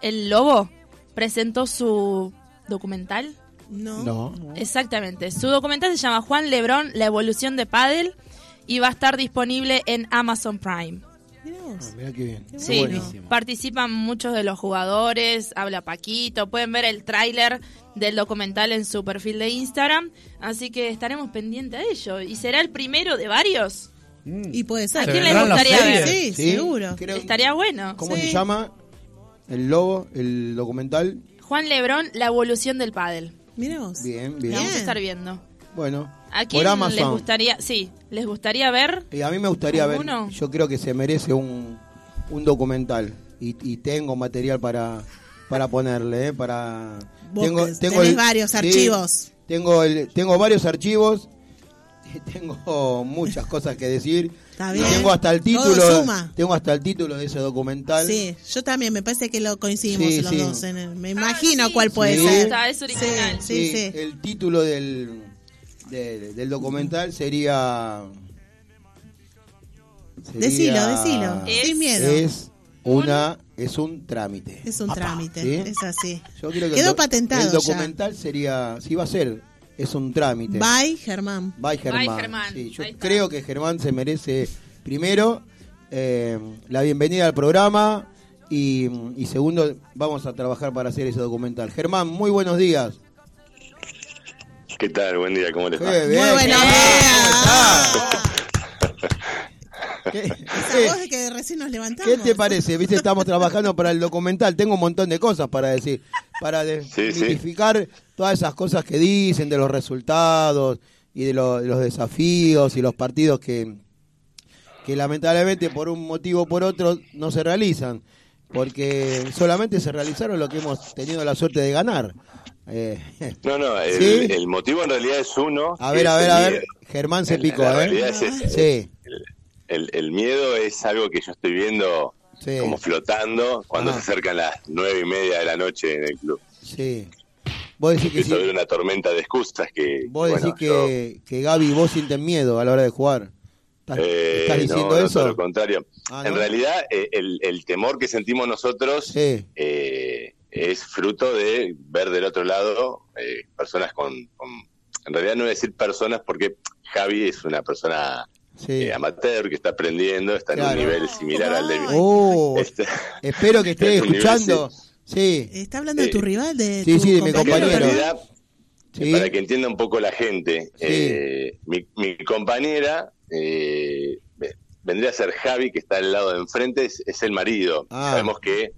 el lobo, presentó su documental? No. No. Exactamente. Su documental se llama Juan Lebrón, la evolución de Paddle y va a estar disponible en Amazon Prime. Mirá vos. Ah, mirá qué bien. Sí, Buenísimo. participan muchos de los jugadores, habla Paquito, pueden ver el tráiler del documental en su perfil de Instagram, así que estaremos pendientes de ello. ¿Y será el primero de varios? Y puede ¿A ser. quién le gustaría ver? Sí, seguro. Creo- Estaría bueno. ¿Cómo Sí. se llama? El lobo, el documental. Juan Lebrón, la evolución del pádel. Mira vos. Bien, bien. vamos a estar viendo. Bueno, ¿A quién por Amazon. les gustaría? Sí, les gustaría ver. Y a mí me gustaría ver, ¿Alguno? yo creo que se merece un, un documental y, y tengo material para para ponerle, ¿eh? para Vos que tenés varios archivos. Tengo el, tengo varios archivos, tengo muchas cosas que decir. Está bien. tengo hasta el título, tengo hasta el título de ese documental. Sí, yo también, me parece que lo coincidimos Sí, los sí. dos. En el- me imagino cuál puede Sí. ser. Está, es original. Sí, sí, sí. El título del, del, del documental sería, sería- Decilo, decilo, Es- sin miedo. Es una es un trámite. Es un trámite, ¿sí? es así. Yo creo que Quedó el do- patentado El documental sería, sí va a ser, es un trámite. Bye, Germán. Bye, Germán. Bye, Germán. Sí, yo creo que Germán se merece, primero, eh, la bienvenida al programa y, y segundo, vamos a trabajar para hacer ese documental. Germán, muy buenos días. ¿Qué tal? Buen día, ¿cómo les va? Muy buenos Germán, días. ¿cómo estás? ¿Qué, Esa voz de que recién nos levantamos. qué te parece? Viste, estamos trabajando para el documental. Tengo un montón de cosas para decir, para Sí, sí. desmitificar todas esas cosas que dicen de los resultados y de, lo- de los desafíos y los partidos que, que lamentablemente por un motivo o por otro no se realizan, porque solamente se realizaron lo que hemos tenido la suerte de ganar. Eh, No, no, el, ¿Sí? el motivo en realidad es uno. a ver, a ver, a ver. Germán se picó, la ¿eh? realidad es esa. Sí, El, el miedo es algo que yo estoy viendo sí, como flotando cuando Ah. se acercan las nueve y media de la noche en el club. sí. Vos decís que a ver sí, una tormenta de excusas que... vos bueno, decís yo, que, que Gaby y vos sienten miedo a la hora de jugar. ¿Estás, eh, estás diciendo no, eso? lo contrario. Ah, En ¿no? realidad, eh, el, el temor que sentimos nosotros Sí, eh, es fruto de ver del otro lado eh, personas con, con- En realidad no voy a decir personas porque Javi es una persona sí. eh, amateur que está aprendiendo, está en un nivel similar al de... Ay. Oh, Este, espero que esté nivel, escuchando. Sí, ¿Está hablando de tu Eh, rival? De sí, tu sí, de mi compañero. realidad, para que entienda un poco la gente, Sí. eh, mi, mi compañera eh, ve- vendría a ser Javi, que está al lado de enfrente, es, es el marido. Ah. Sabemos que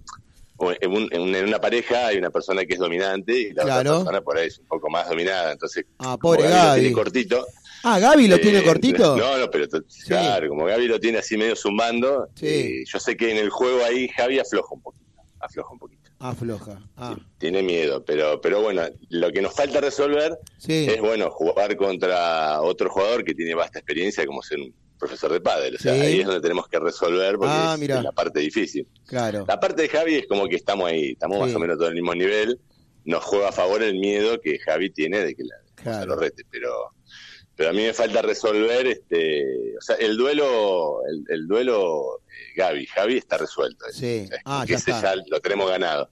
en, un- en una- pareja hay una persona que es dominante y la Claro. otra persona por ahí es un poco más dominada. Entonces, Ah, pobre Gaby lo tiene cortito. Ah, Gaby lo eh, tiene cortito. No, no, pero claro, como Gaby lo tiene así medio zumbando, Sí. eh, yo sé que en el juego ahí Javi afloja un poquito. Afloja un poquito. Afloja. Ah, Tiene miedo, pero, pero bueno, lo que nos falta resolver sí. es bueno jugar contra otro jugador que tiene vasta experiencia como ser un profesor de pádel. O sea, Sí. ahí es donde tenemos que resolver porque Ah, es, la parte difícil. Claro. La parte de Javi es como que estamos ahí, estamos Sí. más o menos todos al mismo nivel. Nos juega a favor el miedo que Javi tiene de que la, se Claro. lo rete, pero pero a mí me falta resolver este, o sea, el duelo el, el duelo eh, Gaby, Javi está resuelto. Sí. Ah, que ya ese está. ya lo tenemos ganado.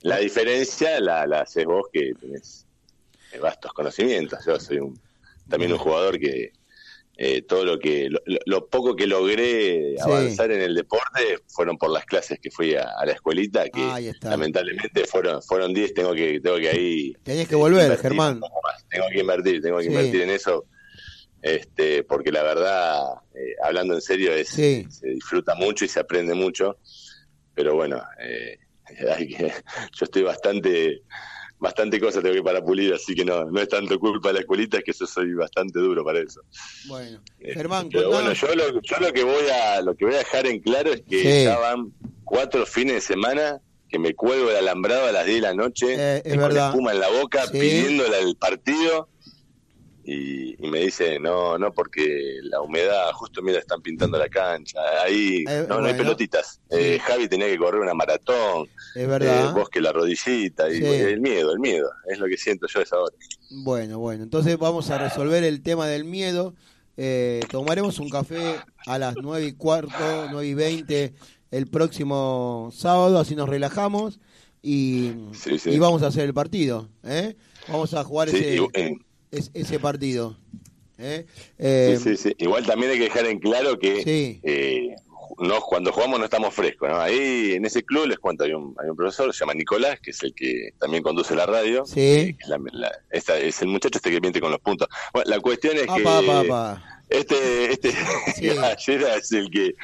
La diferencia la, la haces vos que tenés eh, vastos conocimientos. Yo soy un, también un jugador que eh, todo lo que lo, lo- poco que logré Sí. avanzar en el deporte fueron por las clases que fui a, a la escuelita que está. lamentablemente fueron fueron 10 tengo que tengo que ahí Tenés que volver, invertir Germán. tengo que invertir tengo que Sí. invertir en eso este porque la verdad eh, hablando en serio es Sí. se disfruta mucho y se aprende mucho pero bueno eh, hay que, yo estoy bastante bastante cosas tengo que para pulir así que no no es tanto culpa de la escuelita es que yo soy bastante duro para eso Bueno, Eh, Germán, pero bueno yo lo, yo lo que voy a lo que voy a dejar en claro es que Sí. ya van cuatro fines de semana que me cuelgo el alambrado a las 10 de la noche Eh, es con verdad. espuma en la boca Sí. pidiéndole al partido y, y me dice no no porque la humedad justo mira están pintando la cancha ahí Eh, no no hay pelotitas Eh, Javi tenía que correr una maratón Es eh, verdad. vos que la rodillita y Sí. el miedo el miedo es lo que siento yo a esa hora Bueno, bueno, entonces vamos a resolver el tema del miedo. Eh, tomaremos un café a las nueve y cuarto, nueve y veinte el próximo sábado, así nos relajamos y, Sí, sí. y vamos a hacer el partido. ¿eh? Vamos a jugar ese, y- eh, es- ese partido. ¿eh? Eh, sí, sí, sí. igual también hay que dejar en claro que sí, eh, no, cuando jugamos no estamos frescos. ¿no? Ahí en ese club les cuento, hay un, hay un profesor, se llama Nicolás, que es el que también conduce la radio. sí. Eh, la- la- esta- es el muchacho este que miente con los puntos. Bueno, la cuestión es que Apa, apa, apa. este, este Sí. Gallera es el que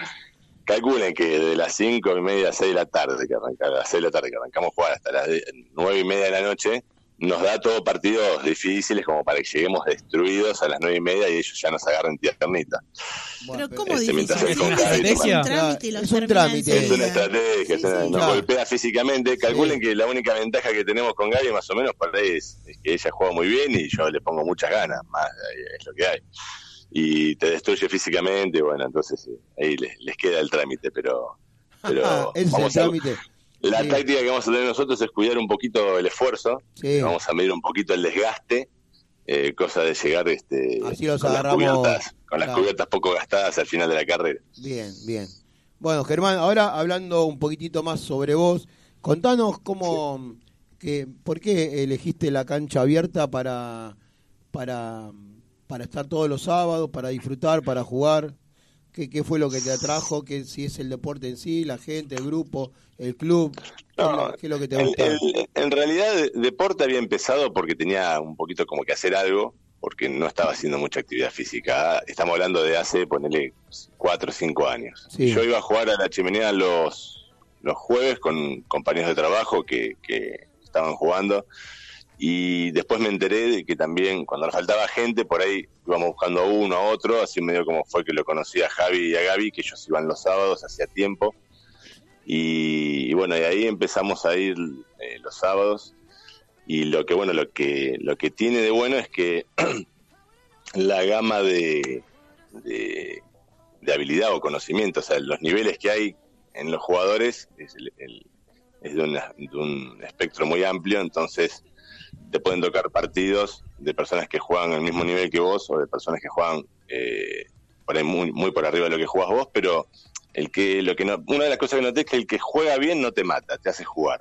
calculen que de las cinco y media a seis de la tarde, que arranca, a las seis de la tarde que arrancamos a jugar hasta las de- nueve y media de la noche, nos da todo partidos difíciles como para que lleguemos destruidos a las nueve y media y ellos ya nos agarren tiernita. Pero ¿cómo Este, difícil? el es un Claro, trámite y lo es un trámite. Es una estrategia, Sí, es una- sí. nos Claro. golpea físicamente. Calculen que la única ventaja que tenemos con Gaby más o menos por ahí es, es que ella juega muy bien y yo le pongo muchas ganas, más eh, es lo que hay. Y te destruye físicamente, bueno, entonces eh, ahí les, les queda el trámite, pero, pero es el vamos a- trámite. La Sí. táctica que vamos a tener nosotros es cuidar un poquito el esfuerzo, Sí. vamos a medir un poquito el desgaste, eh, cosa de llegar este, Así los con, las cubiertas, con las claro. cubiertas poco gastadas al final de la carrera. Bien, bien. Bueno, Germán, ahora hablando un poquitito más sobre vos, contanos cómo, que, por qué elegiste la cancha abierta para, para, para estar todos los sábados, para disfrutar, para jugar. ¿Qué, qué fue lo que te atrajo? ¿Qué, si es el deporte en sí, la gente, el grupo, el club? ¿Qué, es lo- qué es lo que te El- gusta? el- en realidad, de- deporte había empezado porque tenía un poquito como que hacer algo, porque no estaba haciendo mucha actividad física. Estamos hablando de hace, ponele, cuatro o cinco años. Sí. Yo iba a jugar a la chimenea los, los jueves con compañeros de trabajo que, que estaban jugando. Y después me enteré de que también, cuando nos faltaba gente, por ahí íbamos buscando a uno, a otro, así medio como fue que lo conocí a Javi y a Gaby, que ellos iban los sábados, hacía tiempo. Y, bueno, y ahí empezamos a ir eh, los sábados. Y lo que bueno, lo que lo que tiene de bueno es que la gama de, de, habilidad o conocimiento, o sea, los niveles que hay en los jugadores es, el- es de, una- de un espectro muy amplio, entonces te pueden tocar partidos de personas que juegan al mismo nivel que vos o de personas que juegan eh, por ahí muy, muy por arriba de lo que jugás vos, pero el que lo que no, una de las cosas que noté es que el que juega bien no te mata, te hace jugar.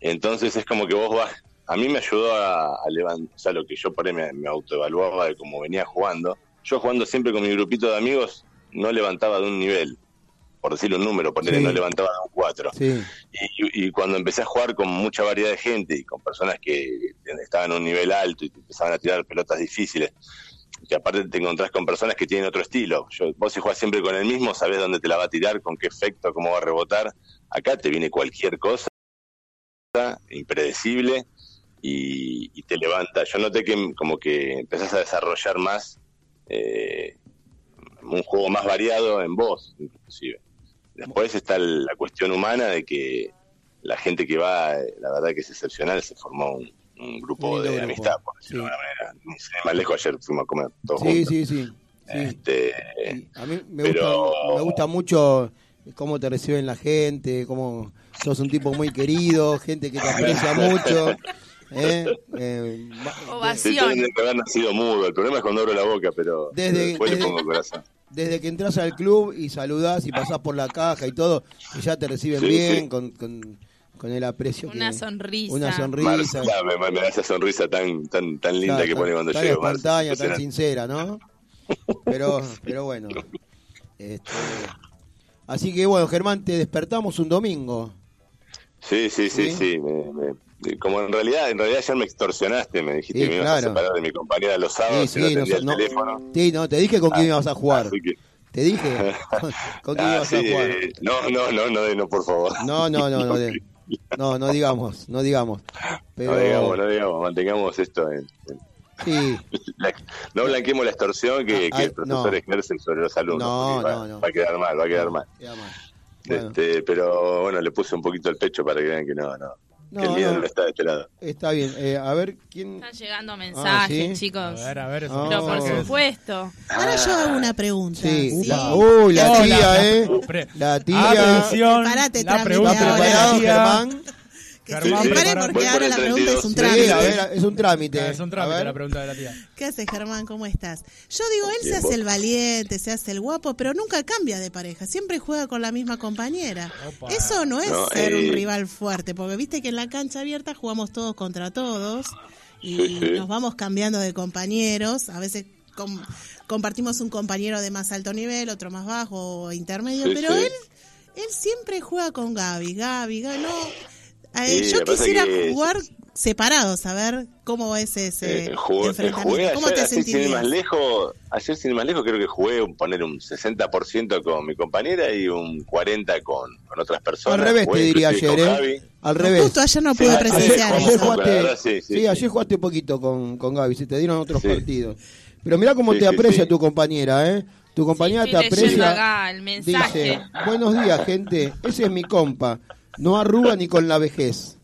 Entonces es como que vos vas, a mí me ayudó a, levantar, o sea, lo que yo por ahí me, me autoevaluaba de cómo venía jugando. Yo jugando siempre con mi grupito de amigos no levantaba de un nivel, por decirle un número, ponerle Sí. no levantaba de un 4. Sí, Y, y cuando empecé a jugar con mucha variedad de gente y con personas que estaban a un nivel alto y te empezaban a tirar pelotas difíciles, que aparte te encontrás con personas que tienen otro estilo. Yo, vos si jugás siempre con el mismo, sabés dónde te la va a tirar, con qué efecto, cómo va a rebotar. Acá te viene cualquier cosa impredecible y, y te levanta. Yo noté que como que empezás a desarrollar más eh, un juego más variado en vos, inclusive. Después está la cuestión humana de que la gente que va, la verdad que es excepcional, se formó un, un grupo de grupo, amistad, por decirlo sí. de alguna manera. Ni sin más lejos, ayer fuimos a comer todos sí, juntos. sí, sí. sí. Este, A mí me, Pero- gusta, me gusta mucho cómo te reciben la gente, cómo sos un tipo muy querido, gente que te aprecia mucho. ¿eh? Eh, Ovación. haber nacido mudo. El problema es cuando abro la boca, pero Desde- después desde- le pongo corazón. Desde que entras al club y saludás y pasás por la caja y todo, y ya te reciben Sí, bien, sí. Con, con, con el aprecio Una que... sonrisa. Una sonrisa. Me, me da esa sonrisa tan tan tan linda Claro, que pone cuando tan llego. Espontánea, tan sincera, ¿no? Pero, pero bueno. Este, así que bueno, Germán, te despertamos un domingo. Sí, sí, sí, ¿Sí? sí. me- me- como en realidad, en realidad ya me extorsionaste, me dijiste Sí, que me ibas a separar de mi compañera los Sí, sábados y no sí, atendía no- el no- teléfono. sí, no, te dije con quién Ah, ibas a jugar. Que, Te dije con, quién ah, ibas sí, a jugar. eh, no, no, no, no, no, por favor. No, no, no, no, de- no, no digamos, no digamos. Pero No digamos, no digamos, mantengamos esto en, en- sí, la- no blanquemos la extorsión que, Ah, que ah, el profesor no. ejerce sobre los alumnos. No, va, no, no. va a quedar mal, va a quedar mal. queda mal. Bueno. Este, pero bueno, le puse un poquito el pecho para que vean que no, no, que el No, miedo no. no está de este lado. Está bien. Eh, a ver quién. Están llegando mensajes, Ah, ¿sí? chicos. A ver, a ver. Ah, Pero por supuesto. Ahora yo hago una pregunta. Sí, ¿sí? la, uy, la tía, ¿eh? La tía. Atención, Preparate, la pregunta ahora. de la ¿Preparado, tía. Germán? Que se Germán, prepare prepara- porque ahora la pregunta es un 32. Sí, trámite. a ver, es un trámite. Ah, Es un trámite la pregunta de la tía. ¿Qué haces, Germán? ¿Cómo estás? Yo digo, él se hace vos. el valiente, se hace el guapo, pero nunca cambia de pareja. Siempre juega con la misma compañera. Opa. Eso no es No, ser un eh. rival fuerte, porque viste que en la cancha abierta jugamos todos contra todos y Sí, sí. nos vamos cambiando de compañeros. A veces com- compartimos un compañero de más alto nivel, otro más bajo o intermedio, Sí, pero sí. él él siempre juega con Gaby, Gaby, Gaby. No, Eh, Sí, yo quisiera que- jugar separados, a ver cómo es ese Eh, jugué, enfrentamiento. jugué ¿Cómo ayer, te sin ir más lejos, ayer sin ir más lejos creo que jugué un, poner un 60% con mi compañera y un 40% con, con otras personas. Al revés te diría ayer, ¿eh? Al revés. Justo ayer no Sí, pude ayer- presenciar ayer ayer jugaste- verdad, sí, sí, sí, ayer sí. jugaste poquito con, con Gaby, se te dieron otros Sí. partidos. Pero mira cómo Sí, te aprecia sí. tu compañera, ¿eh? Tu compañera Sí, te aprecia. acá el mensaje. Dice, buenos días, gente. Ese es mi compa. No arruga ni con la vejez.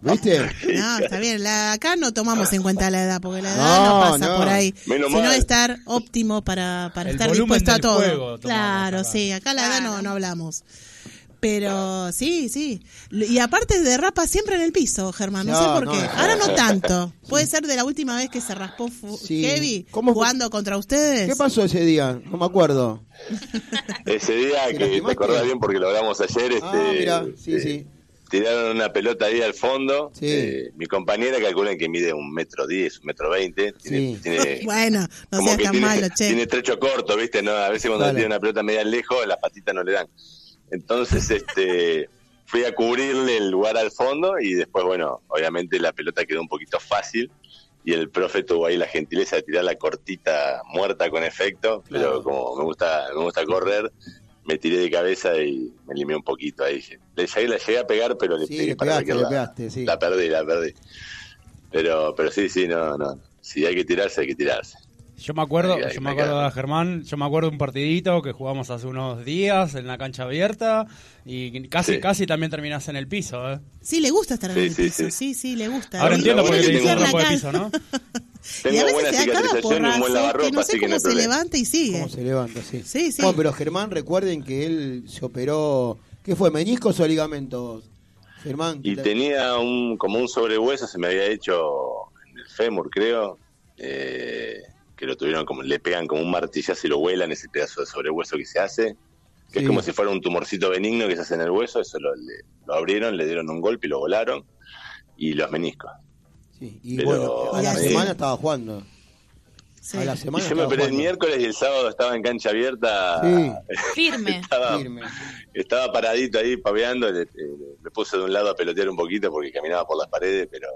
¿Viste? No, está bien. La- acá no tomamos en cuenta la edad, porque la edad No, no, pasa no. por ahí. Menos sino mal. estar óptimo para, para El estar dispuesto a todo. juego claro, acá. sí. Acá la edad no, no hablamos. Pero sí, sí. Y aparte derrapa siempre en el piso, Germán. No, No, sé por no, qué. no. Ahora no tanto. Puede ser de la última vez que se raspó Sí. heavy ¿Cómo fue? jugando contra ustedes. ¿Qué pasó ese día? No me acuerdo. Ese día ¿Te que te acordás bien porque lo hablamos ayer, este, Ah, mira, sí, eh, sí. tiraron una pelota ahí al fondo. Sí. Eh, mi compañera calculan que mide un metro diez, un metro veinte. Tiene, Bueno, no seas tan tiene, malo, che. tiene estrecho corto, ¿viste? No, a veces cuando Claro. le tiran una pelota media lejos, las patitas no le dan. Entonces, este, fui a cubrirle el lugar al fondo y después, bueno, obviamente la pelota quedó un poquito fácil y el profe tuvo ahí la gentileza de tirar la cortita muerta con efecto, pero como me gusta, me gusta correr, me tiré de cabeza y me limé un poquito ahí. Le llegué, la llegué a pegar, pero le Sí, pegué le para le pegaste, sí. La perdí, la perdí. Pero, pero sí, sí, no, no. Si hay que tirarse, hay que tirarse. Yo me acuerdo, yo me acuerdo de Germán, yo me acuerdo de un partidito que jugamos hace unos días en la cancha abierta y casi Sí. casi también terminás en el piso, ¿eh? Sí, le gusta estar en Sí, el sí, piso. Sí, sí. sí, le gusta. Ahora entiendo por qué que te dicen tengo- rompo de piso, ¿no? y a Tengo veces buena se que no sé así que no cómo hay se levanta y sigue. ¿Cómo se levanta? Sí. Sí, sí. Bueno, pero Germán, recuerden que él se operó. ¿Qué fue? ¿Meniscos o ligamentos? Germán. Y te- tenía un como un sobrehueso, se me había hecho en el fémur, creo, eh, que lo tuvieron como, le pegan como un martillazo y lo vuelan ese pedazo de sobrehueso que se hace, que Sí. es como si fuera un tumorcito benigno que se hace en el hueso, eso lo, le- lo abrieron, le dieron un golpe y lo volaron, y los meniscos. Sí, y Pero- bueno, a la Y semana estaba jugando. Sí. A la Y semana yo me operé el miércoles y el sábado estaba en cancha abierta, Sí. Firme. estaba, Firme. estaba paradito ahí paveando, le, le- me puse de un lado a pelotear un poquito porque caminaba por las paredes, pero,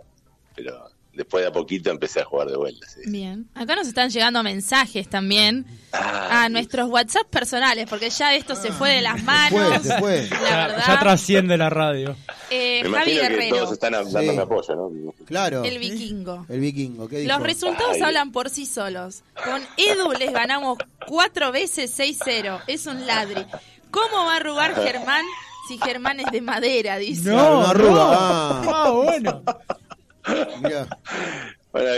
pero después de a poquito empecé a jugar de vuelta. sí. Bien. Acá nos están llegando mensajes también Ah, a nuestros WhatsApp personales, porque ya esto se fue de las Se manos. fue, se fue. La Ya, verdad. ya trasciende la radio. Eh, me Javi que Guerrero, todos están dándome Sí. apoyo, ¿no? Claro. el vikingo. El vikingo. ¿Qué dijo? Los resultados Ay. hablan por sí solos. Con Edu les ganamos cuatro veces 6-0. Es un ladri. ¿Cómo va a arrugar Germán si Germán es de madera? Dice. Claro, una arruga. Ah, Ah, bueno. Bueno,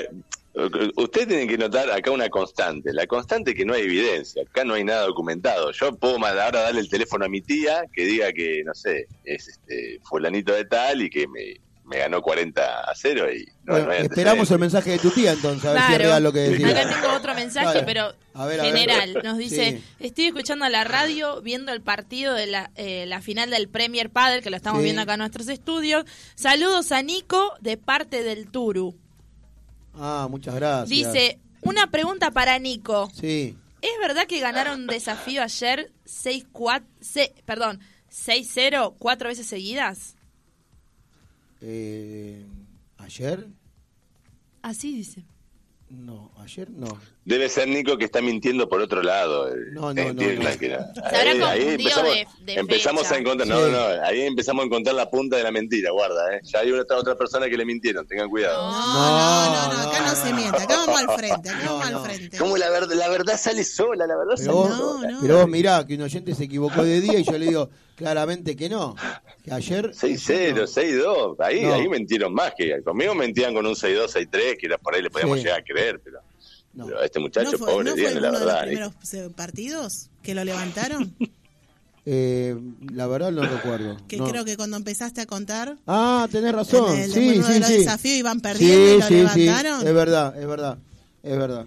ustedes tienen que notar acá una constante. La constante es que no hay evidencia. Acá no hay nada documentado. Yo puedo ahora darle el teléfono a mi tía que diga que, no sé, es este fulanito de tal y que me, me ganó 40 a 0 y no, Bueno, no hay esperamos el mensaje de tu tía entonces, a ver si es Claro. real lo que decía. Acá tengo otro mensaje, Claro. pero A ver, a ver. general. Nos dice, Sí. estoy escuchando la radio, viendo el partido de la, eh, la final del Premier Padel, que lo estamos Sí. viendo acá en nuestros estudios. Saludos a Nico de parte del Turu. Ah, muchas gracias. Dice, una pregunta para Nico. Sí. ¿Es verdad que ganaron un desafío ayer 6-4, se- perdón, 6-0 cuatro veces seguidas? Eh, ¿Ayer? Así dice. No, ayer no. Debe ser Nico que está mintiendo por otro lado. eh, No, no, no. Se habrá Ahí- empezamos, de- de empezamos fecha. a encontrar, Sí. no, no, ahí empezamos a encontrar la punta de la mentira, guarda, eh. Ya hay otra, otra persona que le mintieron, tengan cuidado. No, no, no, No, acá no, no, se miente, acá vamos al frente, acá vamos no. al frente. ¿Cómo la verdad, la verdad sale sola, la verdad Pero sale vos, sola. no. pero vos mirá que un oyente se equivocó de día y yo le digo claramente que no. Que ayer. 6-0, 6-2, ahí, No. ahí mentieron más que conmigo mentían con un 6-2, 6-3, que era por ahí le podíamos Sí. llegar a creer, pero, No. pero a este muchacho, ¿No fue, pobre, ¿no uno la de los verdad. primeros eh, partidos que lo levantaron? Eh, la verdad no recuerdo. Que no. creo que cuando empezaste a contar, Ah, tenés razón. en el- sí, sí, de los sí. desafíos iban perdiendo y lo levantaron. Es verdad, es verdad. Es verdad.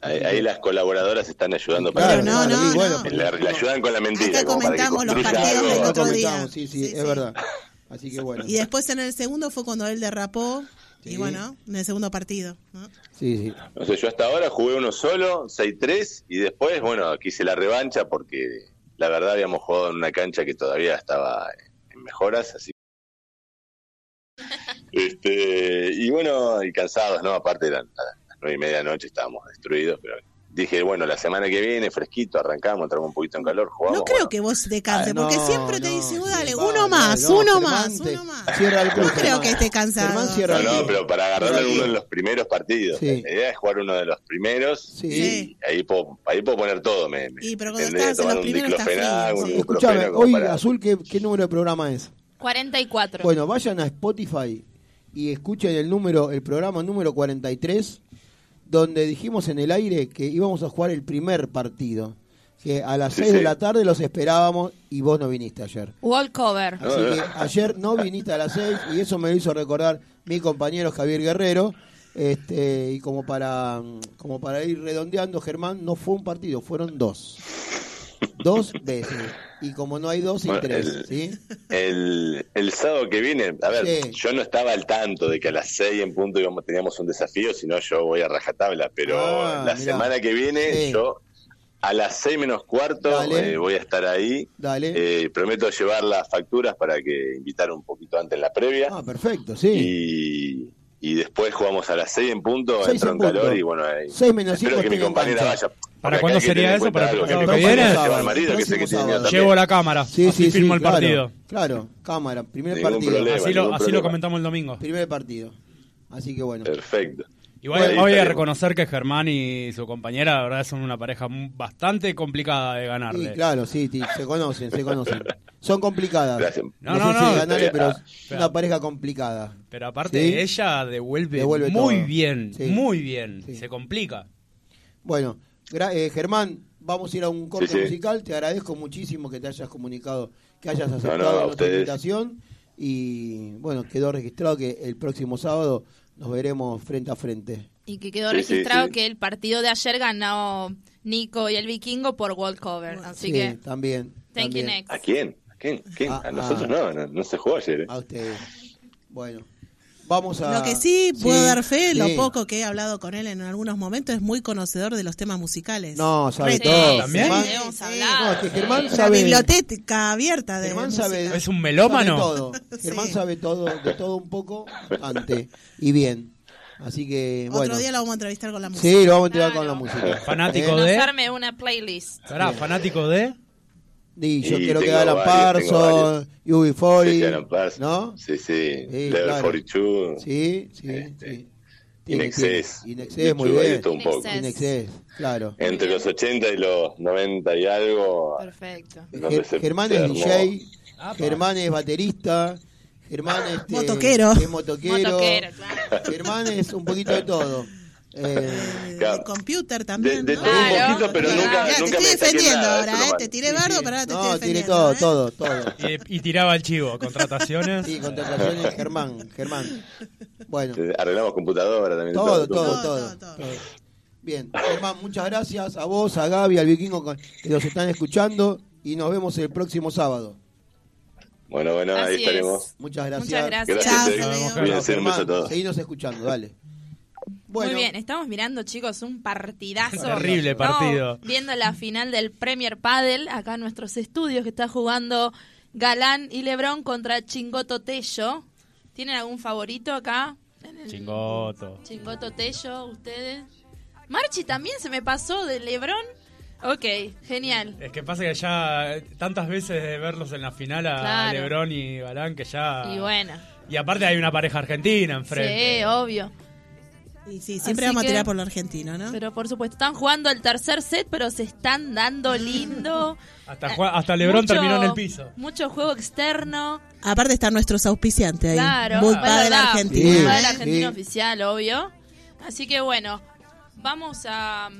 Ahí, ahí las colaboradoras están ayudando para Claro, no, claro, no, bueno, no. pero- le, le ayudan con la mentira. Acá para comentamos los partidos del otro día. Sí, sí, Sí, es sí. verdad. Así que bueno. Y después en el segundo fue cuando él derrapó. Sí. Y bueno, en el segundo partido. ¿no? Sí, sí. No sé, yo hasta ahora jugué uno solo, 6-3, y después, bueno, quise la revancha porque la verdad habíamos jugado en una cancha que todavía estaba en mejoras, así Este, y bueno, y cansados, ¿no? Aparte eran a las nueve y media de la noche, estábamos destruidos, pero dije, bueno, la semana que viene, fresquito, arrancamos, entramos un poquito en calor, jugamos. No creo bueno. que vos te canses, Ah, no, porque siempre te dice, "Oh, dale, uno más, no, uno más, te- uno más. Cierra el No creo que esté cansado. No, no, pero para agarrarle Cierra el uno de los primeros partidos. Sí. La idea es jugar uno de los primeros Sí. y ahí puedo, ahí puedo poner todo. Me, me Y pero cuando estás en los primeros estás frío, como hoy, para- Azul, ¿qué, ¿qué número de programa es? 44. Bueno, vayan a Spotify y escuchen el número, el programa número 43, donde dijimos en el aire que íbamos a jugar el primer partido. Que a las Sí, 6 de la tarde los esperábamos y vos no viniste ayer. Wall cover. No, Así no. que ayer no viniste a las 6 y eso me lo hizo recordar mi compañero Javier Guerrero. Este, y como para, como para ir redondeando, Germán, no fue un partido, fueron dos. Dos veces. Y como no hay dos, Bueno, tres. el- ¿sí? El, el sábado que viene, a ver, Sí. yo no estaba al tanto de que a las 6 en punto íbamos, teníamos un desafío, sino yo voy a rajatabla, pero Ah, la mirá. semana que viene Sí. yo a las 6 menos cuarto eh, voy a estar ahí. Dale. Eh, prometo llevar las facturas para que invitar un poquito antes en la previa. Ah, perfecto, sí. y, y después jugamos a las 6 en punto, Seis entró en en calor punto. y bueno, ahí, Seis menos espero cinco que mi compañera cancha. vaya. ¿Para cuándo sería eso? ¿Para el que viene? Llevo la cámara, Sí, así sí, filmo sí, el claro, partido. Claro, cámara, primer Ningún partido. problema. Así lo, así lo comentamos el domingo. Primer partido. Así que bueno. Perfecto. Igual voy a reconocer que Germán y su compañera, la verdad, son una pareja bastante complicada de Sí, ganarle. claro, sí, sí, se conocen, se conocen. Son complicadas. Gracias. No, No, no, sé no, si ganarle, pero es una pareja complicada. Pero aparte, ¿Sí? ella devuelve, Devuelve muy bien, Sí. muy bien. Sí. Se complica. Bueno, eh, Germán, vamos a ir a un corte Sí, sí. musical. Te agradezco muchísimo que te hayas comunicado, que hayas no, aceptado a nuestra ustedes. invitación. Y bueno, quedó registrado que el próximo sábado nos veremos frente a frente. Y que quedó Sí, registrado sí. que el partido de ayer ganó Nico y el Vikingo por World Cover. Así sí, que, también. thank you next. ¿A quién? ¿A quién? ¿A quién? Ah, A nosotros ah. no, no, no se jugó ayer. ¿eh? A ustedes. Bueno, vamos a. Lo que sí puedo dar fe, lo sí. poco que he hablado con él en algunos momentos, es muy conocedor de los temas musicales. No, sabe todo. ¿También? Germán, Sí, sí. hablado. no, es que Germán La sabe. biblioteca abierta de Germán sabe. ¿Es un melómano? Sabe todo. Germán Sí. sabe todo, de todo un poco, bastante. Y bien. Así que, bueno. Otro día lo vamos a entrevistar con la música. Sí, lo vamos a con Claro. la música. Fanático ¿Eh? De... arme una playlist. Pará, fanático de... Y yo Y quiero que tengo Alan varios, tengo Parsons, UB40, Sí, sí, Alan Parsons. ¿no? Sí, sí. Sí, Level claro. 42. Sí, sí, Este, sí. Inexcess. Inexcess, muy bien. un poco. Claro. Entre los 80 y los 90 y algo. Perfecto. donde Ger- se- Germán se es. DJ, Apa. Germán es baterista, Germán este, Motoquero. es motoquero, Motoquero, claro. Germán es un poquito de todo. Eh, De, Claro. de computer De, también. de ¿no? todo un poquito, pero Claro. nunca, te nunca estoy me saqué defendiendo nada, ahora, ¿eh? Te tiré bardo, pero ahora te no, estoy defendiendo. todo, ¿eh? todo, todo. Y, y tiraba el chivo, contrataciones. Sí, contrataciones, Germán, Germán. Bueno, Arreglamos computadora también. todo, todo. todo, todo, todo. todo. todo. Bien, Germán, muchas gracias a vos, a Gaby, al vikingo que nos están escuchando y nos vemos el próximo sábado. Bueno, bueno, ahí Así estaremos. es. Muchas gracias. Muchas gracias. Gracias, Chao, un beso a todos. Seguinos escuchando, dale. Bueno, Muy bien, estamos mirando, chicos, un partidazo. Terrible Estamos partido. viendo la final del Premier Padel, acá en nuestros estudios, que está jugando Galán y Lebrón contra Chingoto Tello. ¿Tienen algún favorito acá? Chingoto. Chingoto Tello, ustedes. Marchi también se me pasó de Lebrón. Ok, genial. Es que pasa que ya tantas veces de verlos en la final a Claro. Lebrón y Galán que ya... Y bueno, Y aparte hay una pareja argentina enfrente. sí, obvio. Y sí, siempre Así vamos que- a tirar por lo argentino, ¿no? Pero por supuesto, están jugando el tercer set, pero se están dando lindo. Hasta, hasta Lebrón Mucho- terminó en el piso. Mucho juego externo. Aparte están nuestros auspiciantes ahí. Claro, padre verdad. Argentina. Padre ¿eh? Argentina sí. oficial, obvio. Así que bueno, vamos a,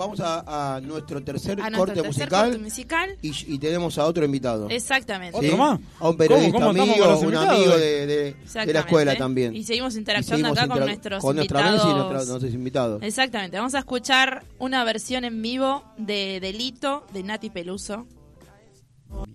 vamos a, a nuestro tercer a nuestro corte tercer musical corte musical. y, y tenemos a otro invitado. Exactamente. ¿sí? ¿Otro más? A un periodista ¿Cómo- cómo amigo, un amigo de, de- la escuela también. Y seguimos Y interactuando seguimos acá con nuestros con nuestra invitados. mesa y nuestra- nuestros invitados. Exactamente. Vamos a escuchar una versión en vivo de Delito de Nati Peluso. Todo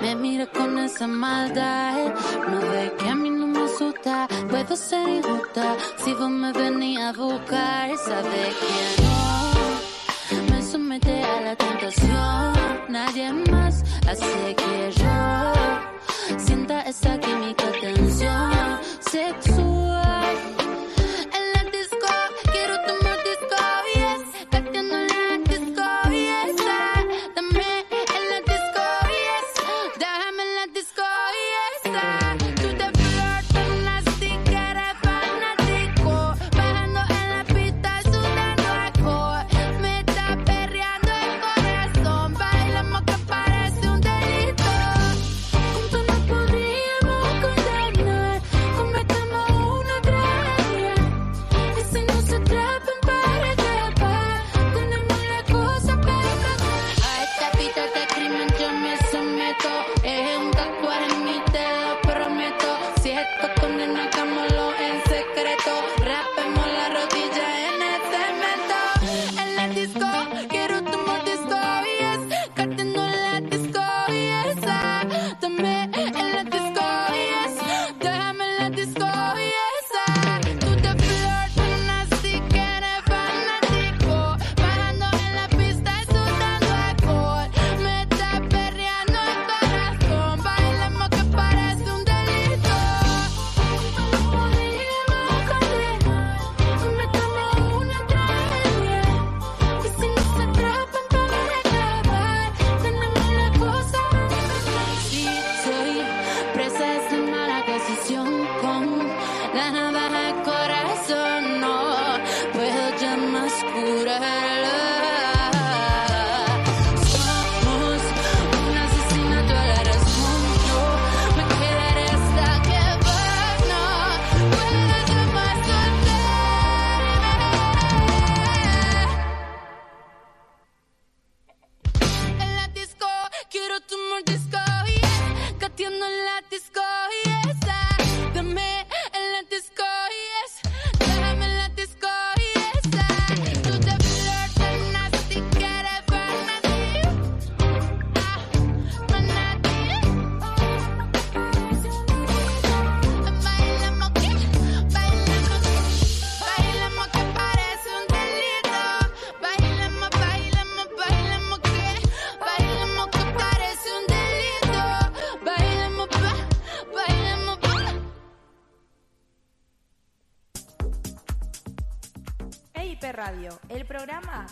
me mires con esa maldad. No ve que a mí no me asusta puedo ser injusta si vos me venís a buscar. Sabes que no me somete a la tentación. Nadie más hace que yo sienta esa química, tensión sexual. Bye.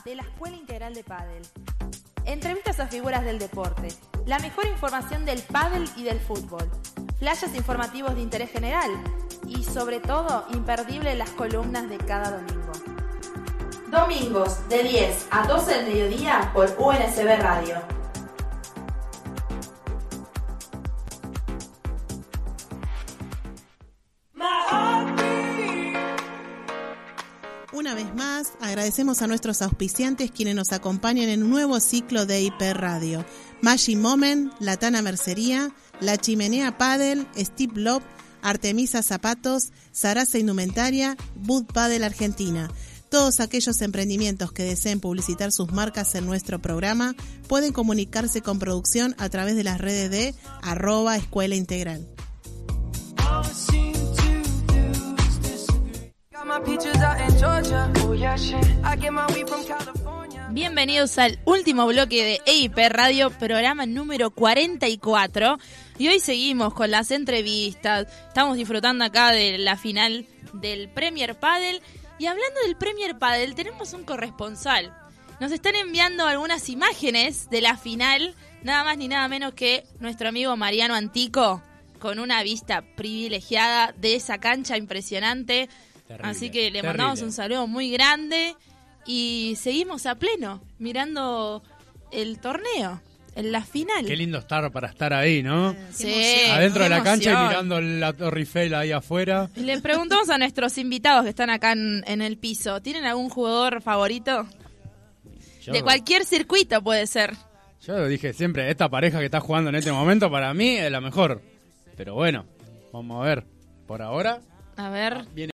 de la Escuela Integral de Padel. Entrevistas a figuras del deporte, la mejor información del pádel y del fútbol, flashes informativos de interés general y sobre todo imperdible las columnas de cada domingo. Domingos de 10 a 12 del mediodía por UNSB Radio. Agradecemos a nuestros auspiciantes quienes nos acompañan en un nuevo ciclo de IP Radio. Magic Moment, Latana Mercería, La Chimenea Padel, Steve Love, Artemisa Zapatos, Sarasa Indumentaria, Bud Padel Argentina. Todos aquellos emprendimientos que deseen publicitar sus marcas en nuestro programa pueden comunicarse con producción a través de las redes de arroba escuela integral. Bienvenidos al último bloque de EIP Radio, programa número 44. Y hoy seguimos con las entrevistas. Estamos disfrutando acá de la final del Premier Padel. Y hablando del Premier Padel, tenemos un corresponsal. Nos están enviando algunas imágenes de la final, nada más ni nada menos que nuestro amigo Mariano Antico, con una vista privilegiada de esa cancha impresionante. Terrible, Así que le mandamos un saludo muy grande y seguimos a pleno mirando el torneo, en la final. Qué lindo estar para estar ahí, ¿no? Sí, Adentro de la cancha y mirando la Torre Eiffel ahí afuera. Le preguntamos a nuestros invitados que están acá en, en el piso, ¿tienen algún jugador favorito? Yo, De cualquier circuito puede ser. yo dije siempre, esta pareja que está jugando en este momento para mí es la mejor. Pero bueno, vamos a ver. Por ahora, A ver. viene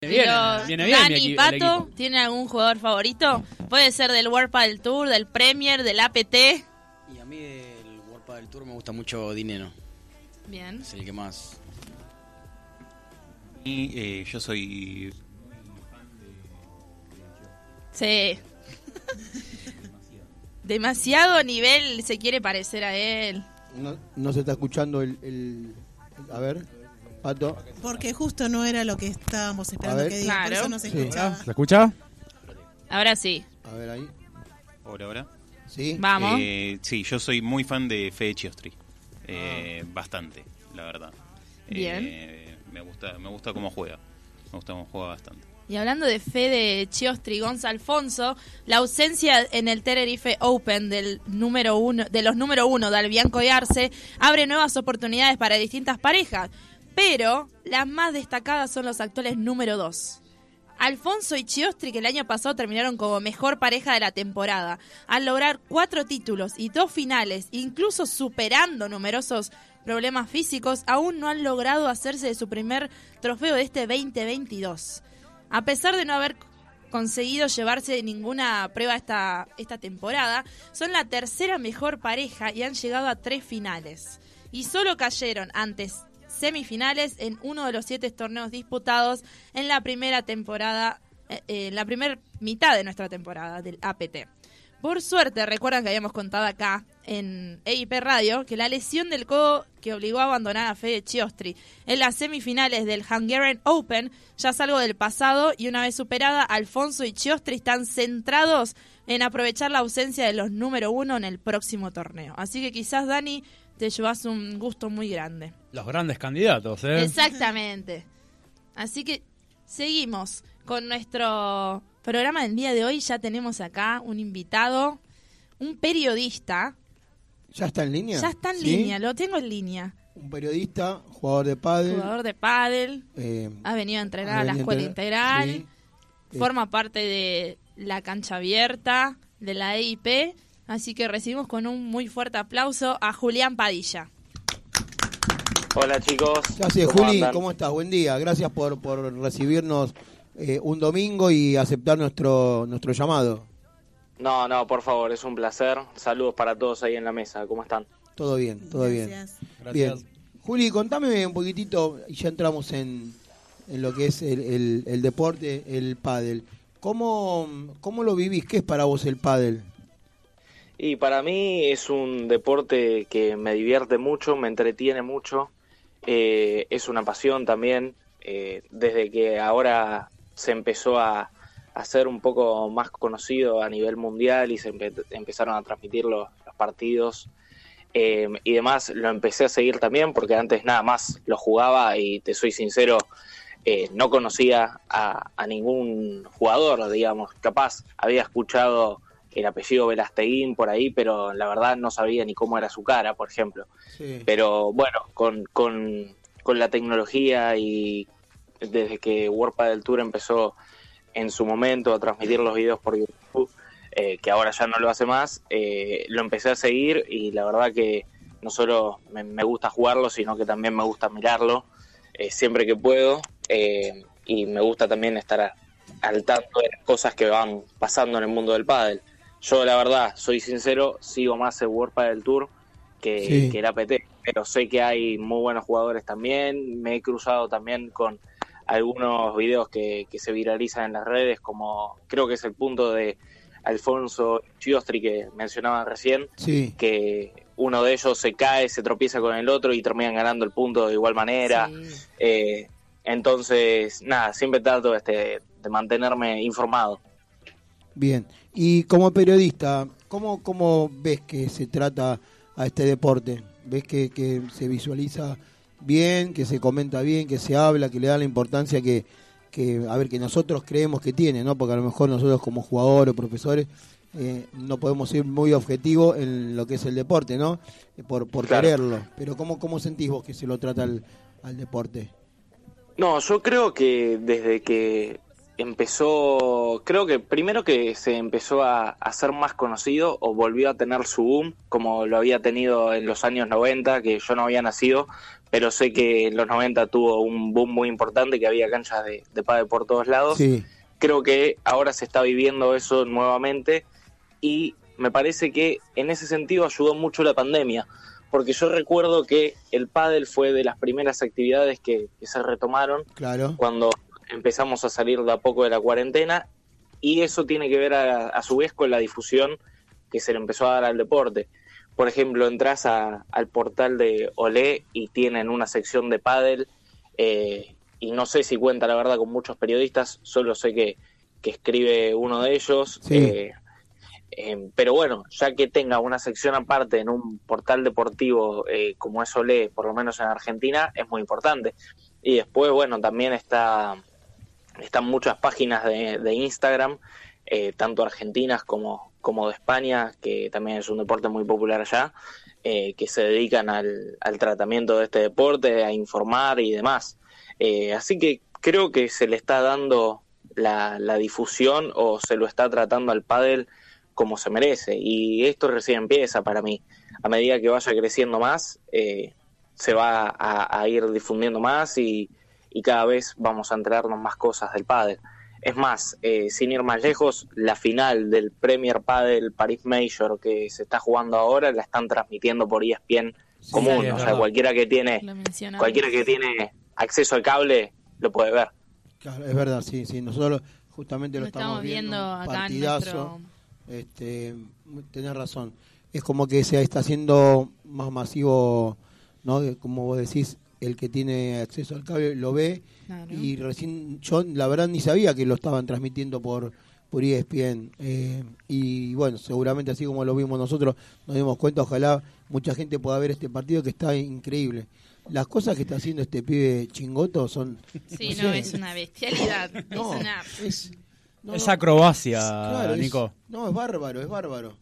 bien, Pero viene bien Dani, equi- el Pato. ¿tienen algún jugador favorito? Puede ser del World Padel Tour, del Premier, del APT. Y a mí del World Padel Tour me gusta mucho Dineno. Bien. Es el que más. Y eh, yo soy Sí. Demasiado nivel se quiere parecer a él. No, no se está escuchando el, el- A ver, Pato. Porque justo no era lo que estábamos esperando que diga, por Claro. eso no se Sí. escuchaba. ¿Se escucha? Ahora sí. A ver ahí. Ahora, ahora. Sí. Vamos. Eh, sí, yo soy muy fan de Fede Chiostri. Eh, Bastante, la verdad. Bien. Eh, me gusta me gusta cómo juega. Me gusta cómo juega bastante. Y hablando de Fede Chiostri Gonza Alfonso, la ausencia en el Tenerife Open del número uno, de los número uno de Albianco y Arce abre nuevas oportunidades para distintas parejas, pero las más destacadas son los actuales número dos. Alfonso y Chiostri, que el año pasado terminaron como mejor pareja de la temporada, al lograr cuatro títulos y dos finales, incluso superando numerosos problemas físicos, aún no han logrado hacerse de su primer trofeo de este 2022. A pesar de no haber conseguido llevarse ninguna prueba esta, esta temporada, son la tercera mejor pareja y han llegado a tres finales. Y solo cayeron antes semifinales en uno de los siete torneos disputados en la primera temporada, eh, eh, en la primera mitad de nuestra temporada del APT. Por suerte, recuerdan que habíamos contado acá en EIP Radio que la lesión del codo que obligó a abandonar a Fede Chiostri en las semifinales del Hungarian Open ya es algo del pasado y una vez superada, Alfonso y Chiostri están centrados en aprovechar la ausencia de los número uno en el próximo torneo. Así que quizás, Dani, te llevas un gusto muy grande. Los grandes candidatos, ¿eh? Exactamente. Así que seguimos con nuestro programa del día de hoy. Ya tenemos acá un invitado, un periodista. ¿Ya está en línea? Ya está en ¿Sí? línea, lo tengo en línea. Un periodista, jugador de pádel. Jugador de pádel, eh, ha venido a entrenar a la escuela entrenar, integral, sí. forma parte de la cancha abierta de la EIP. Así que recibimos con un muy fuerte aplauso a Julián Padilla. Hola chicos. ¿Qué haces, ¿Cómo Juli? andan? ¿Cómo estás? Buen día. Gracias por, por recibirnos eh, un domingo y aceptar nuestro, nuestro llamado. No, no, por favor, es un placer. Saludos para todos ahí en la mesa. ¿Cómo están? Todo bien, todo bien. Gracias. Bien. Juli, contame un poquitito, y ya entramos en, en lo que es el, el- el deporte, el pádel. ¿Cómo, ¿Cómo lo vivís? ¿Qué es para vos el pádel? Y para mí es un deporte que me divierte mucho, me entretiene mucho. eh, es una pasión también. eh, desde que ahora se empezó a a ser un poco más conocido a nivel mundial y se empe- empezaron a transmitir los, partidos eh, y demás, lo empecé a seguir también porque antes nada más lo jugaba y te soy sincero, eh, no conocía a, a ningún jugador, digamos, capaz había escuchado el apellido Velasteguín por ahí, pero la verdad no sabía ni cómo era su cara, por ejemplo. Sí. Pero bueno, con, con, con la tecnología y desde que World Padel Tour empezó en su momento a transmitir los videos por YouTube, eh, que ahora ya no lo hace más, eh, lo empecé a seguir y la verdad que no solo me, me gusta jugarlo, sino que también me gusta mirarlo eh, siempre que puedo y me gusta también estar a- al tanto de las cosas que van pasando en el mundo del pádel. Yo la verdad, soy sincero, sigo más el World Padel Tour que, Sí. que el APT, pero sé que hay muy buenos jugadores también, me he cruzado también con algunos videos que, que se viralizan en las redes, como creo que es el punto de Alfonso Chiostri que mencionaban recién, Sí. que uno de ellos se cae, se tropieza con el otro y terminan ganando el punto de igual manera. Eh, entonces, nada, siempre trato este, de mantenerme informado. Bien. Y como periodista, ¿cómo, cómo ves que se trata a este deporte? ¿Ves que, que se visualiza bien, que se comenta bien, que se habla, que le da la importancia que, que, a ver, que nosotros creemos que tiene, ¿no? Porque a lo mejor nosotros como jugadores o profesores eh, no podemos ser muy objetivos en lo que es el deporte, ¿no? Eh, Por, por Claro. quererlo. Pero ¿cómo, ¿cómo sentís vos que se lo trata al, al deporte? No, yo creo que desde que empezó, creo que primero que se empezó a, a ser más conocido o volvió a tener su boom, como lo había tenido en los años 90, que yo no había nacido, pero sé que en los 90 tuvo un boom muy importante, que había canchas de, de pádel por todos lados. Sí. Creo que ahora se está viviendo eso nuevamente y me parece que en ese sentido ayudó mucho la pandemia, porque yo recuerdo que el pádel fue de las primeras actividades que, que se retomaron Claro. cuando empezamos a salir de a poco de la cuarentena y eso tiene que ver a, a su vez con la difusión que se le empezó a dar al deporte. Por ejemplo, entras a- al portal de Olé y tienen una sección de pádel eh, y no sé si cuenta la verdad con muchos periodistas, solo sé que, que escribe uno de ellos. Sí. eh, eh, pero bueno, ya que tenga una sección aparte en un portal deportivo eh, como es Olé, por lo menos en Argentina, es muy importante. Y después, bueno, también está están muchas páginas de, Instagram, eh, tanto argentinas como, como de España, que también es un deporte muy popular allá, eh, que se dedican al, al tratamiento de este deporte, a informar y demás. Eh, así que creo que se le está dando la, la difusión o se lo está tratando al pádel como se merece. Y esto recién empieza para mí. A medida que vaya creciendo más, eh, se va a ir difundiendo más y, y cada vez vamos a enterarnos más cosas del pádel. Es más, eh, sin ir más lejos, la final del Premier Padel Paris Major que se está jugando ahora la están transmitiendo por ESPN común, es o sea, cualquiera que tiene cualquiera que tiene acceso al cable lo puede ver. Claro, es verdad, sí, sí. Nosotros justamente lo, Lo estamos viendo un acá en partidazo. nuestro- Este, tenés razón. Es como que se está haciendo más masivo, ¿no? De- Como vos decís, el que tiene acceso al cable lo ve Claro. y recién yo la verdad ni sabía que lo estaban transmitiendo por por ESPN eh, y bueno seguramente así como lo vimos nosotros nos dimos cuenta ojalá mucha gente pueda ver este partido que está increíble las cosas que está haciendo este pibe chingoto son Sí, no no, sé, es una bestialidad. No, es una... es, no, es no. acrobacia, Claro, es- Nico. no, es bárbaro, es bárbaro.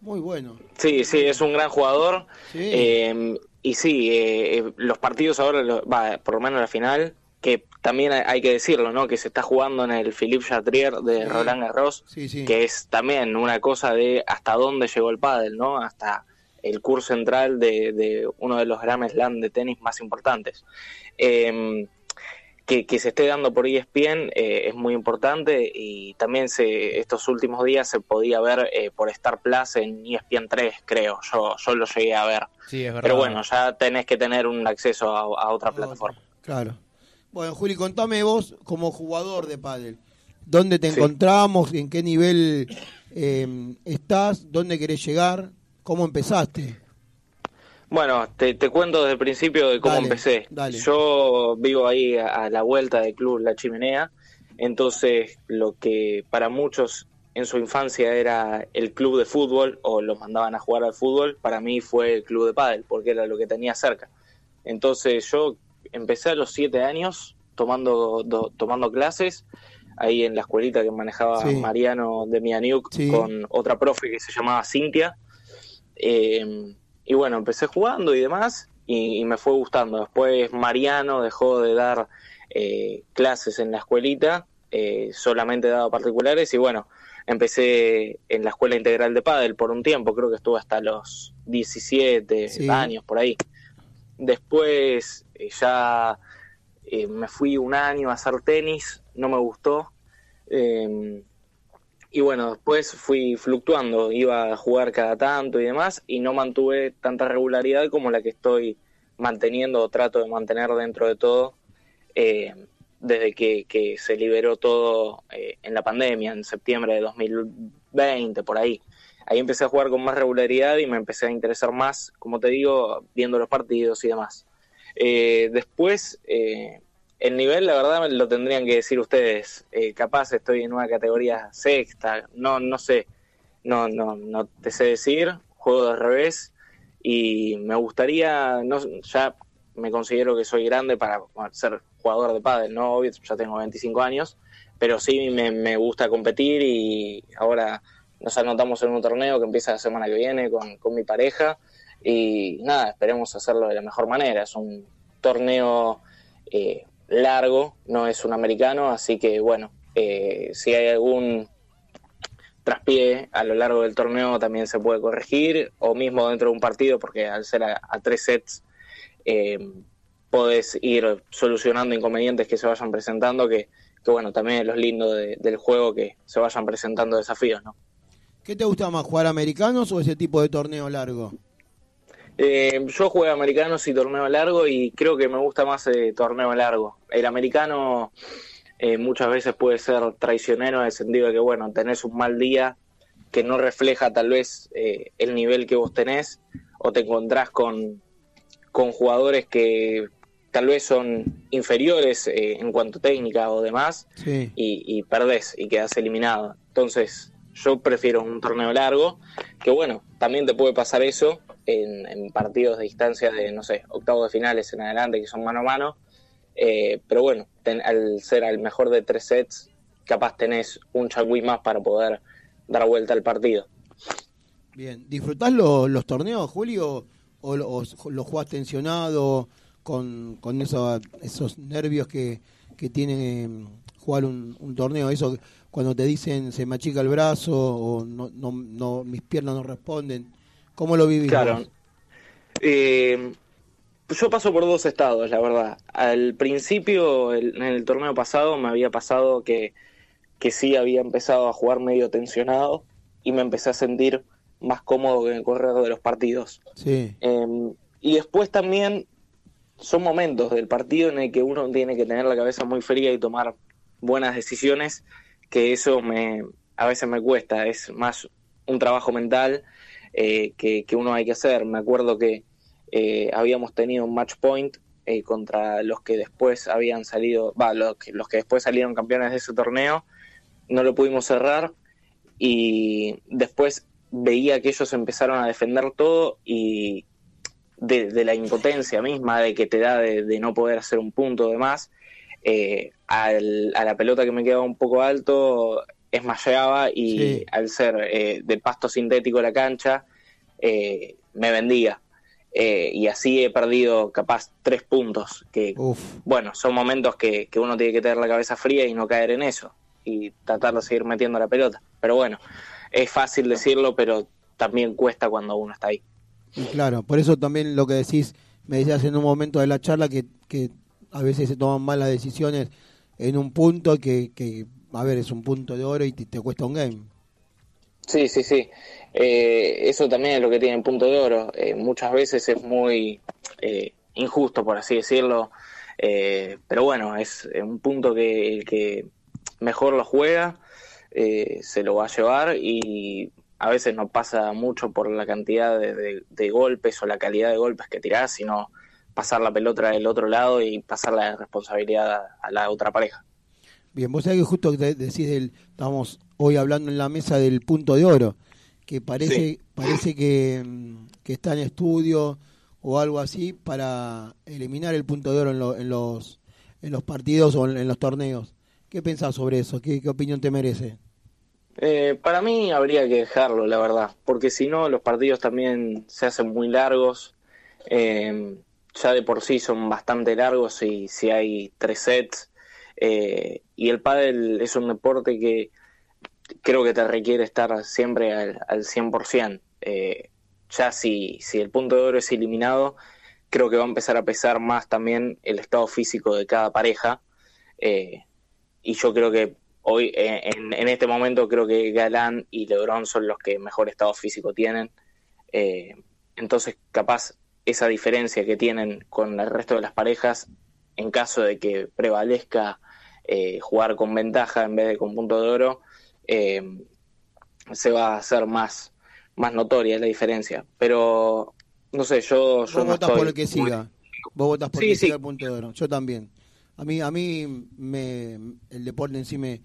Muy bueno. Sí, sí, es un gran jugador. Sí. Eh, y sí, eh, eh, los partidos ahora, va, por lo menos la final, que también hay- que decirlo, ¿no? Que se está jugando en el Philippe Chatrier de. Roland Garros, Sí, sí. que es también una cosa de hasta dónde llegó el pádel, ¿no? Hasta el curso central de, de uno de los Grand Slam de tenis más importantes. Eh, que, que se esté dando por ESPN eh, es muy importante y también se, estos últimos días se podía ver eh, por Star Plus en E ESPN 3, creo. Yo, yo lo llegué a ver. Sí, es verdad. Pero bueno, ya tenés que tener un acceso a, a otra plataforma. Claro. Bueno, Juli, contame vos como jugador de pádel. ¿Dónde te Sí. encontramos? ¿En qué nivel eh, estás? ¿Dónde querés llegar? ¿Cómo empezaste? Bueno, te, te cuento desde el principio de cómo Dale, empecé. dale. Yo vivo ahí a, a la vuelta del club La Chimenea, entonces lo que para muchos en su infancia era el club de fútbol o los mandaban a jugar al fútbol, para mí fue el club de pádel, porque era lo que tenía cerca. Entonces yo empecé a los siete años tomando, do- tomando clases ahí en la escuelita que manejaba Sí. Mariano de Mianiuk Sí. con otra profe que se llamaba Cintia. Eh, y bueno, empecé jugando y demás y, y me fue gustando. Después Mariano dejó de dar eh, clases en la escuelita, eh, solamente daba particulares y bueno, empecé en la escuela integral de pádel por un tiempo, creo que estuve hasta los 17 Sí. años por ahí. Después eh, ya eh, me fui un año a hacer tenis, no me gustó. Y bueno, después fui fluctuando, iba a jugar cada tanto y demás, y no mantuve tanta regularidad como la que estoy manteniendo o trato de mantener dentro de todo eh, desde que, se liberó todo eh, en la pandemia, en septiembre de 2020, por ahí. Ahí empecé a jugar con más regularidad y me empecé a interesar más, como te digo, viendo los partidos y demás. Eh, después, el nivel, la verdad, lo tendrían que decir ustedes. Eh, capaz estoy en una categoría sexta, no, no sé, no, no, no te sé decir. Juego de revés y me gustaría, no, ya me considero que soy grande para ser jugador de pádel, no, obvio, ya tengo 25 años, pero sí me, me gusta competir y ahora nos anotamos en un torneo que empieza la semana que viene con, con mi pareja y nada, esperemos hacerlo de la mejor manera. Es un torneo eh, largo, no es un americano, así que bueno, eh, si hay algún traspié a lo largo del torneo también se puede corregir, o mismo dentro de un partido, porque al ser a, tres sets eh, podés ir solucionando inconvenientes que se vayan presentando, que, bueno, también es lo lindo de- del juego que se vayan presentando desafíos, ¿no? ¿Qué te gusta más, jugar americanos o ese tipo de torneo largo? Eh, yo jugué americanos y torneo largo y creo que me gusta más eh, torneo largo. El americano eh, muchas veces puede ser traicionero en el sentido de que, bueno, tenés un mal día que no refleja tal vez eh, el nivel que vos tenés o te encontrás con, con jugadores que tal vez son inferiores eh, en cuanto a técnica o demás Sí. y, y perdés y quedás eliminado. Entonces, yo prefiero un torneo largo, que bueno, también te puede pasar eso en, partidos de distancia de, no sé, octavos de finales en adelante, que son mano a mano. Eh, pero bueno, al ser al mejor de tres sets, capaz tenés un chagüí más para poder dar vuelta al partido. Bien, ¿disfrutás lo- los torneos, Julio? ¿O, lo- o lo jugás tensionado con, con eso- esos nervios que, que tiene jugar un, un torneo? Eso cuando te dicen se me achica el brazo o no, no, no, mis piernas no responden. ¿Cómo lo vivís? Claro. Eh, yo paso por dos estados, la verdad. Al principio, el- en el torneo pasado, me había pasado que, que sí había empezado a jugar medio tensionado y me empecé a sentir más cómodo en el correr de los partidos. Sí. Eh, y después también son momentos del partido en el que uno tiene que tener la cabeza muy fría y tomar buenas decisiones, que eso me a veces me cuesta, es más un trabajo mental eh, que, que uno hay que hacer. Me acuerdo que eh, habíamos tenido un match point eh, contra los que después habían salido, va, los que, los que después salieron campeones de ese torneo, no lo pudimos cerrar y después veía que ellos empezaron a defender todo y de, de la impotencia misma de que te da de, de no poder hacer un punto de más, eh, al- a la pelota que me quedaba un poco alto, esmayaba y Sí. al ser eh, de pasto sintético la cancha, eh, me vendía. Eh, y así he perdido capaz tres puntos, que Uf. bueno, son momentos que, que uno tiene que tener la cabeza fría y no caer en eso y tratar de seguir metiendo la pelota. Pero bueno, es fácil decirlo, pero también cuesta cuando uno está ahí. Y claro, por eso también lo que decís, me decías en un momento de la charla que, que a veces se toman malas decisiones en un punto que, que a ver, es un punto de oro y te, cuesta un game. Sí, sí, sí. Eh, eso también es lo que tiene el punto de oro. Eh, muchas veces es muy eh, injusto, por así decirlo. Eh, pero bueno, es un punto que el que mejor lo juega eh, se lo va a llevar y a veces no pasa mucho por la cantidad de, de- de golpes o la calidad de golpes que tirás, sino pasar la pelota del otro lado y pasar la responsabilidad a, a la otra pareja. Bien, vos sabés que justo decís del, estamos hoy hablando en la mesa del punto de oro, que parece, Sí. parece que, mm, que está en estudio o algo así para eliminar el punto de oro en, lo- en los en los partidos o en, en los torneos. ¿Qué pensás sobre eso? ¿Qué, qué opinión te merece? Eh, para mí habría que dejarlo, la verdad, porque si no los partidos también se hacen muy largos. Eh, ya de por sí son bastante largos y si hay tres sets. Eh, y el pádel es un deporte que creo que te requiere estar siempre al, al 100%. Eh, ya si, si el punto de oro es eliminado, creo que va a empezar a pesar más también el estado físico de cada pareja. Eh, y yo creo que hoy, eh, en, en este momento, creo que Galán y Lebron son los que mejor estado físico tienen. Entonces, capaz esa diferencia que tienen con el resto de las parejas, en caso de que prevalezca eh, jugar con ventaja en vez de con punto de oro, eh, se va a hacer más, más notoria la diferencia. Pero, no sé, yo, yo Vos no estoy por el que siga. Vos votás por Sí, el que sí. siga el punto de oro. Yo también. A mí, a mí me, el deporte en sí me,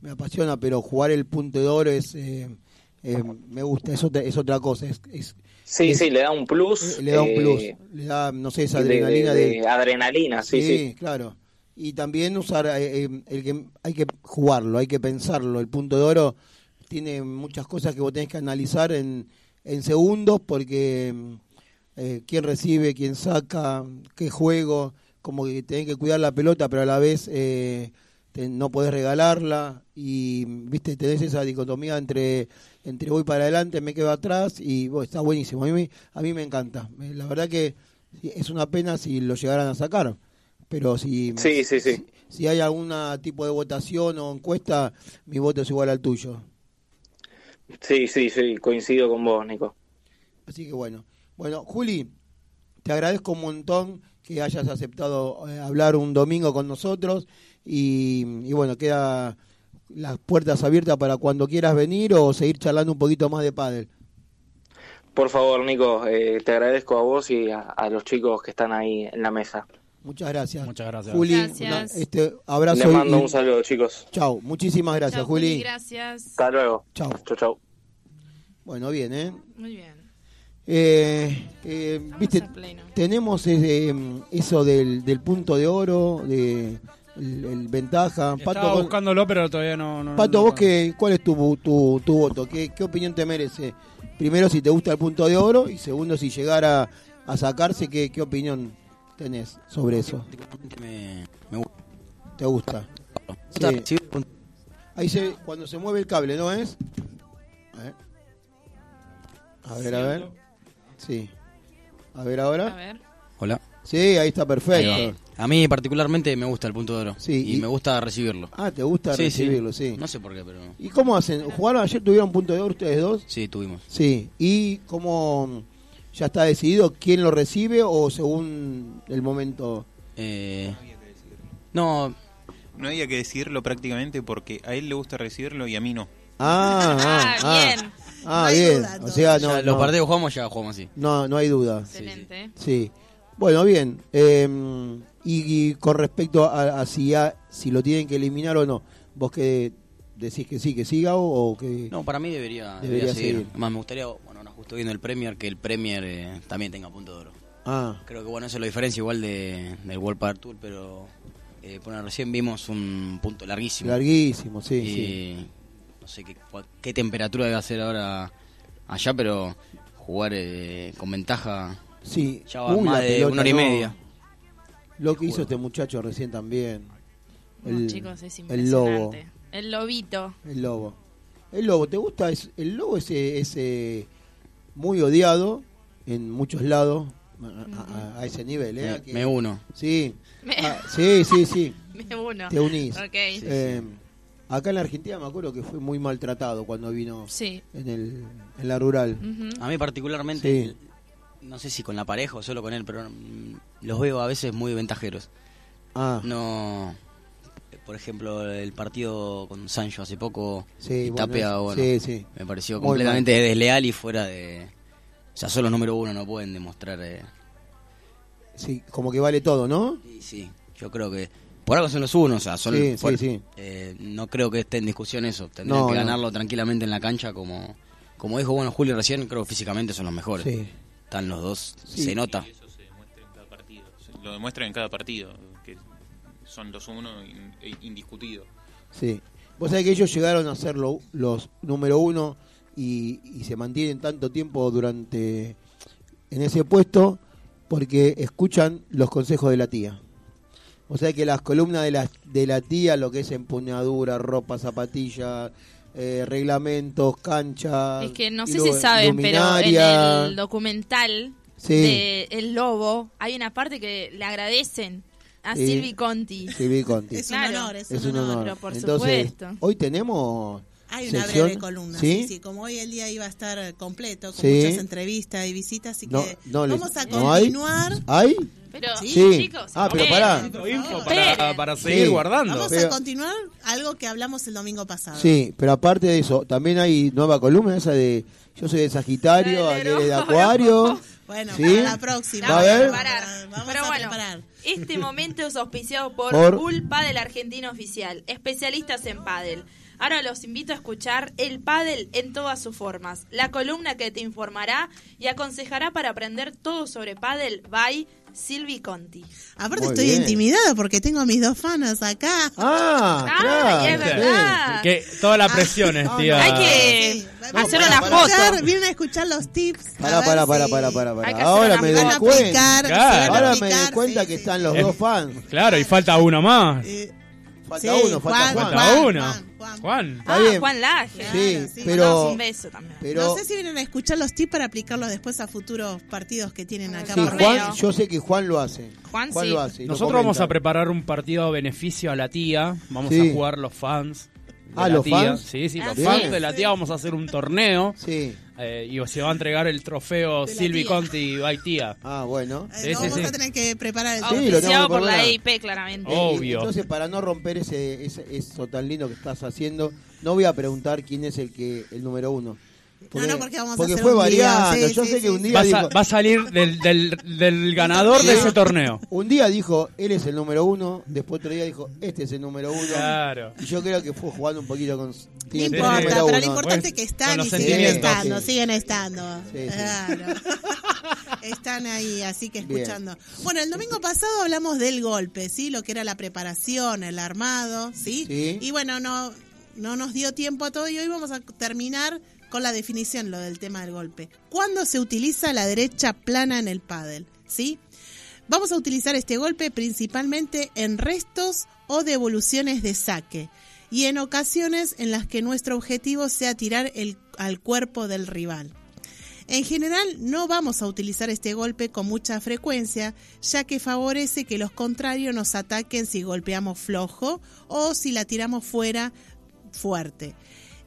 me apasiona, pero jugar el punto de oro es, eh, eh, me gusta, es otra, es otra cosa. Es, es- Sí, es- sí, le da un plus. eh, le da un eh, plus, le da, no sé, esa de- de- adrenalina de, de, adrenalina, sí, sí. claro. Y también usar eh, eh, el que hay que jugarlo, hay que pensarlo. El punto de oro tiene muchas cosas que vos tenés que analizar en, en segundos porque eh, quién recibe, quién saca, qué juego, como que tenés que cuidar la pelota, pero a la vez eh, te- no podés regalarla y viste tenés esa dicotomía entre entre voy para adelante, me quedo atrás y bueno, está buenísimo. A mí, me- a mí me encanta. Me- La verdad que es una pena si lo llegaran a sacar, pero si Sí, sí, sí. si, si hay algún tipo de votación o encuesta, mi voto es igual al tuyo. Sí, sí, sí, coincido con vos, Nico. Así que bueno. Bueno, Juli, te agradezco un montón que hayas aceptado eh, hablar un domingo con nosotros y, y bueno, queda las puertas abiertas para cuando quieras venir o seguir charlando un poquito más de pádel. Por favor, Nico, eh, te agradezco a vos y a, a los chicos que están ahí en la mesa. Muchas gracias. Muchas gracias. Juli, Gracias. una- este abrazo. Les mando y- un saludo, chicos. Chau, muchísimas gracias, Chau, Juli. Gracias. Hasta luego. Chau. Chau, chau. Bueno, bien, ¿eh? Muy bien. Eh, eh, Viste, tenemos ese, mm, eso del, del punto de oro, de el, el ventaja. Estaba Pato, vos- buscándolo, pero todavía no. no- Pato, no- vos qué, ¿cuál es tu, tu, tu voto? ¿Qué, ¿Qué opinión te merece? Primero, si te gusta el punto de oro y segundo, si llegara a sacarse, ¿qué, qué opinión tenés sobre eso? Me, me gusta. ¿Te gusta? Sí. Ahí se, cuando se mueve el cable, ¿no es? A ver. A ver, a ver. Sí. A ver ahora. A ver. Hola. Sí, ahí está perfecto. A mí particularmente me gusta el punto de oro. Sí, y, y- me gusta recibirlo. Ah, ¿te gusta Sí, recibirlo? Sí. No sé por qué, pero ¿Y cómo hacen? ¿Jugaron ayer? ¿Tuvieron punto de oro ustedes dos? sí, tuvimos. Sí. ¿Y cómo ya está decidido quién lo recibe o según el momento? Eh, no, No había que decirlo prácticamente porque a él le gusta recibirlo y a mí no. Ah, ah, Ah, ah. bien. Ah, No hay bien. duda, o sea, no, ya los partidos que jugamos ya jugamos así. no, no hay duda. Excelente. Sí. Bueno, bien. Eh, y, y con respecto a, a si, ya- si lo tienen que eliminar o no, ¿vos que decís que sí, que siga o, o que...? No, para mí debería, Debería debería seguir. seguir. Además, me gustaría, bueno, ahora justo viendo el Premier, que el Premier eh, también tenga punto de oro. Ah, Creo que bueno, eso es la diferencia igual de, del World Power Tour, pero eh, bueno, recién vimos un punto larguísimo. larguísimo, sí, y sí. no sé qué, qué temperatura debe hacer ahora allá, pero jugar eh, con ventaja Sí. ya va Uy, más de pelota, una hora y no. media. Lo que hizo este muchacho recién también. No, El, chicos, es el lobo. El lobito. El lobo. El lobo, ¿te gusta? Es, el lobo es, eh, es, eh, muy odiado en muchos lados a, a- a ese nivel. ¿eh? Me, uno. Sí. Me- Ah, sí, sí, sí. Me uno. Te unís. Ok. Eh, acá en la Argentina me acuerdo que fue muy maltratado cuando vino Sí. en, el, en la rural. A mí particularmente, Sí. No sé si con la pareja o solo con él, pero mm, los veo a veces muy ventajeros. Ah, No, por ejemplo, el partido con Sancho hace poco, sí, Tapia, bueno, sí, sí. me pareció Muy completamente desleal y fuera de... O sea, solo número uno no pueden demostrar... eh, Sí, como que vale todo, ¿no? y sí, yo creo que... Por algo son los unos, o sea, son Sí, fuer- sí, sí. eh, no creo que esté en discusión eso. Tendrían No, que no. ganarlo tranquilamente en la cancha como... Como dijo bueno Julio recién, creo que físicamente son los mejores. Sí. Están los dos, Sí. se nota. Y eso se demuestra en cada partido. Lo demuestra en cada partido, que son los uno e indiscutido. Sí. Vos sabés que ellos llegaron a ser lo- los número uno y, y se mantienen tanto tiempo durante en ese puesto porque escuchan los consejos de la tía. O sea que las columnas de la, de la tía, lo que es empuñadura, ropa, zapatilla, eh, reglamentos, cancha. Es que no sé si saben, pero en el documental Sí. de El Lobo hay una parte que le agradecen a Sí. Silvi Conti. Silvi Conti. Es Claro. un honor, es, Es un, un honor. honor. Pero por Entonces, supuesto. hoy tenemos Hay una sección. breve columna, ¿Sí? sí, sí. Como hoy el día iba a estar eh, completo, con Sí. muchas entrevistas y visitas, así No, que no vamos a ¿no hay? continuar. ¿Hay? Pero, Sí. Sí. chicos, Ah, pero pará. Para, para seguir Sí. guardando. Vamos Pero- a continuar algo que hablamos el domingo pasado. Sí, pero aparte de eso, también hay nueva columna esa de yo soy de Sagitario, es de Acuario. Bueno, ¿Sí? para la próxima. ¿Va a? Preparar. Vamos Pero a bueno, preparar. este momento es auspiciado por, Por- Ulpa del Argentino Oficial, especialistas en pádel. Ahora los invito a escuchar el pádel en todas sus formas, la columna que te informará y aconsejará para aprender todo sobre pádel by Silvi Conti. Aparte Muy estoy bien. intimidada porque tengo a mis dos fanas acá. Ah, Ay, claro. es sí. verdad. Que toda la presión es, tía. Hay que Sí, hacer una foto. Vienen a escuchar los tips. a Pará, ver pará, si- pará, pará, pará, pará. Hay que hacer Ahora me doy cuenta. Claro. Ahora me doy cuenta sí, que sí. están los Eh, dos fans. Claro, y falta uno más. Eh, Falta sí, uno, falta Juan, Juan. Falta Juan, uno. Juan, Juan. Juan. Está ah, bien. Juan Laje. Sí, Claro, sí. pero Mandamos un beso también. pero no sé si vienen a escuchar los tips para aplicarlos después a futuros partidos que tienen acá sí, por. Juan, yo sé que Juan lo hace. Juan sí. lo hace. Nosotros vamos a preparar un partido a beneficio a la tía. Vamos Sí. a jugar los fans Ah, la los tía. fans. Sí, sí, Ah, los ¿sí? fans de la tía vamos a hacer un torneo. Sí. eh, y se va a entregar el trofeo Silvi. Conti by tía. Ah, bueno. Eh, no, vamos a tener que preparar el Sí, lo tengo que por la. EIP, claramente. Obvio. Entonces, para no romper ese, ese- eso tan lindo que estás haciendo, no voy a preguntar quién es el que el número uno. No, no, porque vamos a porque hacer fue un día, variando. sí, Yo sí, sé sí, que un día Va a, dijo, sa- va a salir del, del, del ganador de ese torneo. un día dijo, él es el número uno, después otro día dijo, este es el número uno. Claro. Y yo creo que fue jugando un poquito con... No importa, pero uno. lo importante es que están y siguen estando, sí. siguen estando. Sí, sí. Claro. están ahí, así que Bien. escuchando. Bueno, el domingo pasado hablamos del golpe, ¿sí? Lo que era la preparación, el armado, ¿sí? Sí. Y bueno, no, no nos dio tiempo a todo y hoy vamos a terminar con la definición, lo del tema del golpe. ¿Cuándo se utiliza la derecha plana en el pádel? ¿Sí? Vamos a utilizar este golpe principalmente en restos o devoluciones de saque y en ocasiones en las que nuestro objetivo sea tirar el, al cuerpo del rival. En general no vamos a utilizar este golpe con mucha frecuencia, ya que favorece que los contrarios nos ataquen si golpeamos flojo o si la tiramos fuera fuerte.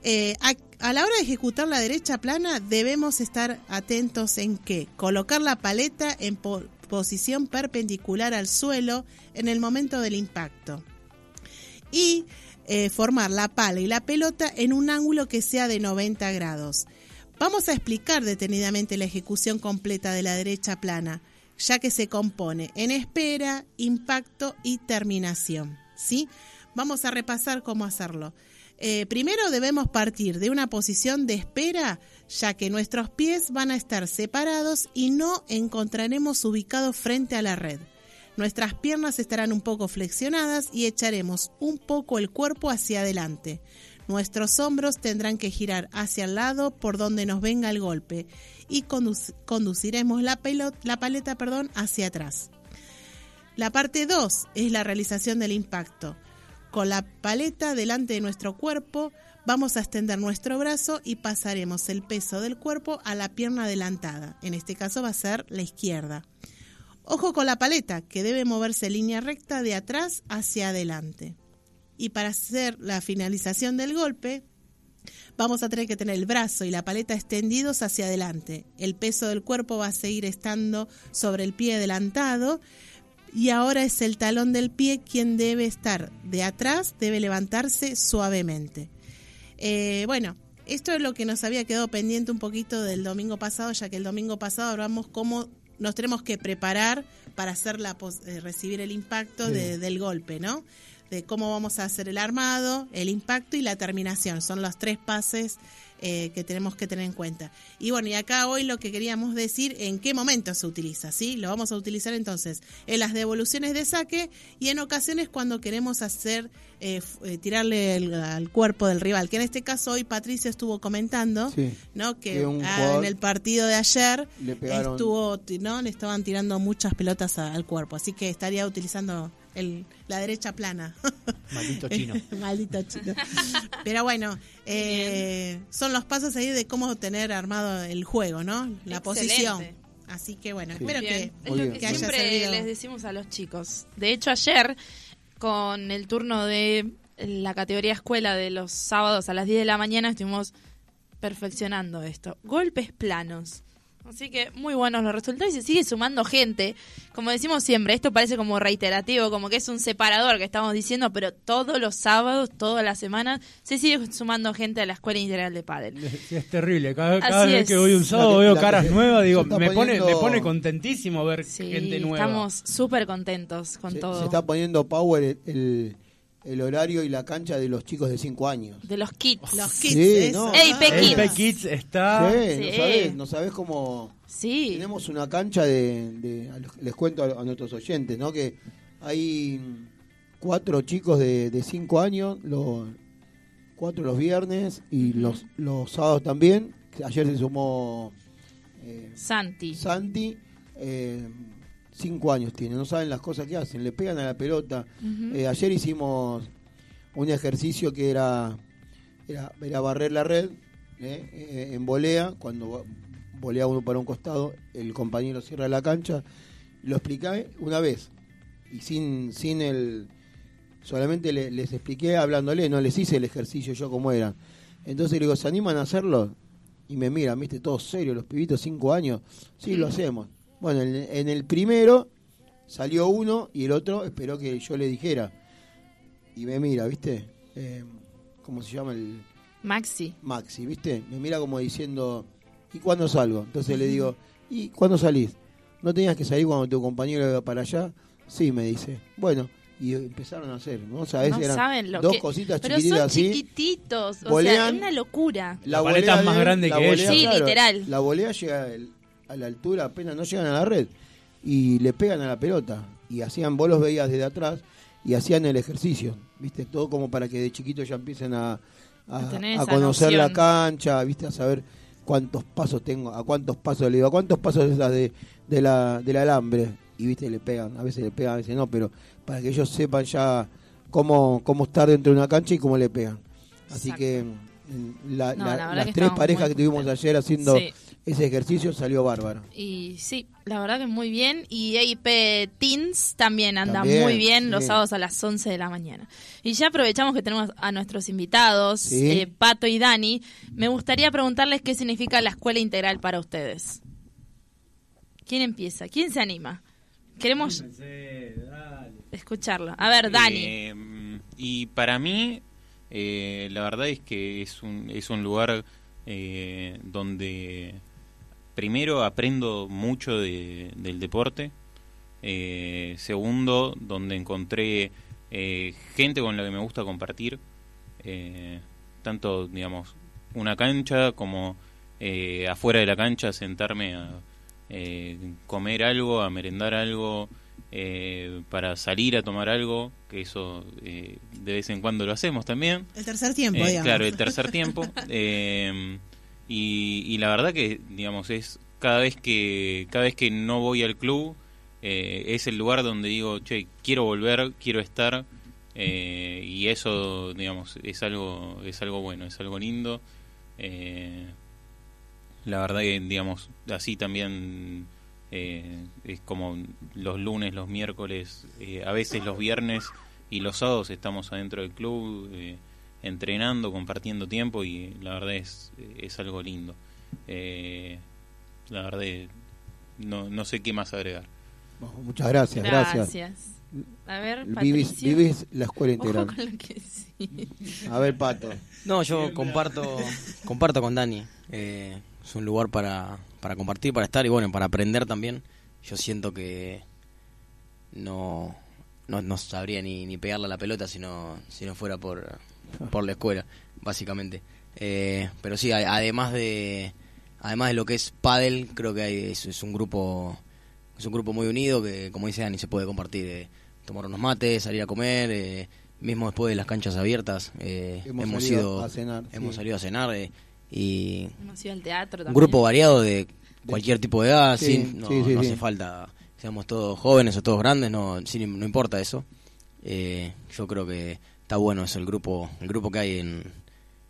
Eh, a, la hora de ejecutar la derecha plana debemos estar atentos en que colocar la paleta en po- posición perpendicular al suelo en el momento del impacto y eh, formar la pala y la pelota en un ángulo que sea de 90 grados. Vamos a explicar detenidamente la ejecución completa de la derecha plana, ya que se compone en espera, impacto y terminación. ¿sí? Vamos a repasar cómo hacerlo. Eh, primero debemos partir de una posición de espera, ya que nuestros pies van a estar separados y no encontraremos ubicados frente a la red. Nuestras piernas estarán un poco flexionadas y echaremos un poco el cuerpo hacia adelante. Nuestros hombros tendrán que girar hacia el lado por donde nos venga el golpe y conduc- conduciremos la paleta perdón, hacia atrás. La parte 2 es la realización del impacto. Con la paleta delante de nuestro cuerpo, vamos a extender nuestro brazo y pasaremos el peso del cuerpo a la pierna adelantada. En este caso va a ser la izquierda. Ojo con la paleta, que debe moverse en línea recta de atrás hacia adelante. Y para hacer la finalización del golpe, vamos a tener que tener el brazo y la paleta extendidos hacia adelante. El peso del cuerpo va a seguir estando sobre el pie adelantado y ahora es el talón del pie quien debe estar de atrás, debe levantarse suavemente. Eh, bueno, esto es lo que nos había quedado pendiente un poquito del domingo pasado, ya que el domingo pasado hablamos cómo nos tenemos que preparar para hacer la pos- eh, recibir el impacto de- del golpe, ¿no? De cómo vamos a hacer el armado, el impacto y la terminación. Son los tres pases eh, que tenemos que tener en cuenta. Y bueno, y acá hoy lo que queríamos decir, en qué momento se utiliza, ¿sí? Lo vamos a utilizar entonces en las devoluciones de saque y en ocasiones cuando queremos hacer, eh, eh, tirarle el- al cuerpo del rival, que en este caso hoy Patricio estuvo comentando, Sí. ¿no? Que ah, en el partido de ayer le pegaron- estuvo, ¿no? Le estaban tirando muchas pelotas a- al cuerpo, así que estaría utilizando el, la derecha plana. Maldito chino. Maldito chino. Pero bueno, eh, son los pasos ahí de cómo tener armado el juego, ¿no? La Excelente. posición. Así que bueno, Sí. espero Bien, que, es lo que que haya siempre servido. les decimos a los chicos. De hecho, ayer, con el turno de la categoría escuela de los sábados a las 10 de la mañana, estuvimos perfeccionando esto. Golpes planos. Así que muy buenos los resultados y se sigue sumando gente. Como decimos siempre, esto parece como reiterativo, como que es un separador que estamos diciendo, pero todos los sábados, todas las semanas, se sigue sumando gente a la Escuela Integral de Padel. Sí, es terrible. Cada, vez es. que voy un sábado veo que caras nuevas, digo, me pone, me pone contentísimo ver Sí, gente nueva. estamos súper contentos con Se, todo. se está poniendo power el, el, el horario y la cancha de los chicos de 5 años. De los kits. Los kits. Sí, no. Ey, Pequín. El Kids está... Sí, sí. no sabés, no sabés cómo... Sí. Tenemos una cancha de, les cuento a, a nuestros oyentes, ¿no? Que hay cuatro chicos de, de cinco años, los cuatro los viernes y los, los sábados también. Ayer se sumó eh, Santi. Santi, eh, cinco años tiene, no saben las cosas que hacen, le pegan a la pelota. Eh, ayer hicimos un ejercicio que era, era, era barrer la red eh, eh, en volea, cuando vo- volea uno para un costado, el compañero cierra la cancha. Lo expliqué una vez y sin, sin el, solamente le- les expliqué hablándole, no les hice el ejercicio yo como eran. Entonces le digo, ¿se animan a hacerlo? Y me miran, viste, todos serios, los pibitos, cinco años. Sí, lo hacemos. Bueno, en, en el primero salió uno y el otro esperó que yo le dijera. Y me mira, viste, Eh, ¿cómo se llama el Maxi. Maxi, viste? Me mira como diciendo, ¿y cuándo salgo? Entonces le digo, ¿y cuándo salís? ¿No tenías que salir cuando tu compañero iba para allá? Sí, me dice. Bueno, y empezaron a hacer, ¿no? O sea, a veces no eran saben lo dos que... cositas Pero chiquititas son así. chiquititos. O sea, Volean. es una locura. La es más grande la que ellos. Sí, claro, literal. La volea llega al- a la altura, apenas no llegan a la red. Y le pegan a la pelota. Y hacían, vos los veías desde atrás y hacían el ejercicio. ¿Viste? Todo como para que de chiquitos ya empiecen a, a, conocer la cancha, ¿viste? A saber cuántos pasos tengo, a cuántos pasos le digo, a cuántos pasos es la de, de la, del alambre. Y, ¿viste? Le pegan, a veces le pegan, a veces no, pero para que ellos sepan ya cómo, cómo estar dentro de una cancha y cómo le pegan. Así Exacto. que la- No, la- la verdad las tres parejas que tuvimos ayer haciendo Sí. Ese ejercicio salió bárbaro. Y sí, la verdad que muy bien. Y EIP Teens también anda También, muy bien sí. los sábados a las 11 de la mañana. Y ya aprovechamos que tenemos a nuestros invitados, Sí. eh, Pato y Dani. Me gustaría preguntarles qué significa la escuela integral para ustedes. ¿Quién empieza? ¿Quién se anima? Queremos escucharlo. A ver, Dani. Eh, y para mí, eh, la verdad es que es un, es un lugar eh, donde primero aprendo mucho de- del deporte. eh, segundo, donde encontré eh, gente con la que me gusta compartir. eh, tanto, digamos, una cancha como eh, afuera de la cancha sentarme a eh, comer algo, a merendar algo, eh, para salir a tomar algo, que eso eh, de vez en cuando lo hacemos también. El tercer tiempo, digamos. Claro, el tercer tiempo. Y, y la verdad que, digamos, es cada vez que cada vez que no voy al club, eh, es el lugar donde digo, che, quiero volver, quiero estar. eh, y eso, digamos, es algo, es algo bueno, es algo lindo. Eh, la verdad que, digamos, así también eh, es como los lunes, los miércoles, eh, a veces los viernes y los sábados estamos adentro del club entrenando, compartiendo tiempo y la verdad es, es algo lindo. Eh, la verdad no, no sé qué más agregar. Bueno, muchas gracias, gracias. A ver, Vivís, vivís la escuela Ojo integral. con lo que sí. A ver, Pato. No, yo comparto comparto con Dani. Eh, es un lugar para, para compartir, para estar y bueno, para aprender también. Yo siento que no, no, no sabría ni, ni pegarle a la pelota si no, si no fuera por, por la escuela, básicamente. Eh, pero sí, además de además de lo que es pádel, creo que hay, es, es un grupo es un grupo muy unido que, como dice Dani, se puede compartir, eh, tomar unos mates, salir a comer, eh, mismo después de las canchas abiertas, eh, Hemos hemos, salido ido a cenar, hemos sí. salido a cenar eh, y Hemos ido al teatro un grupo variado de cualquier tipo de edad, Sí, sin- no, sí, sí, no sí. hace falta seamos todos jóvenes o todos grandes, no, sin- no importa eso. Eh, yo creo que está bueno eso, el grupo, el grupo que hay en,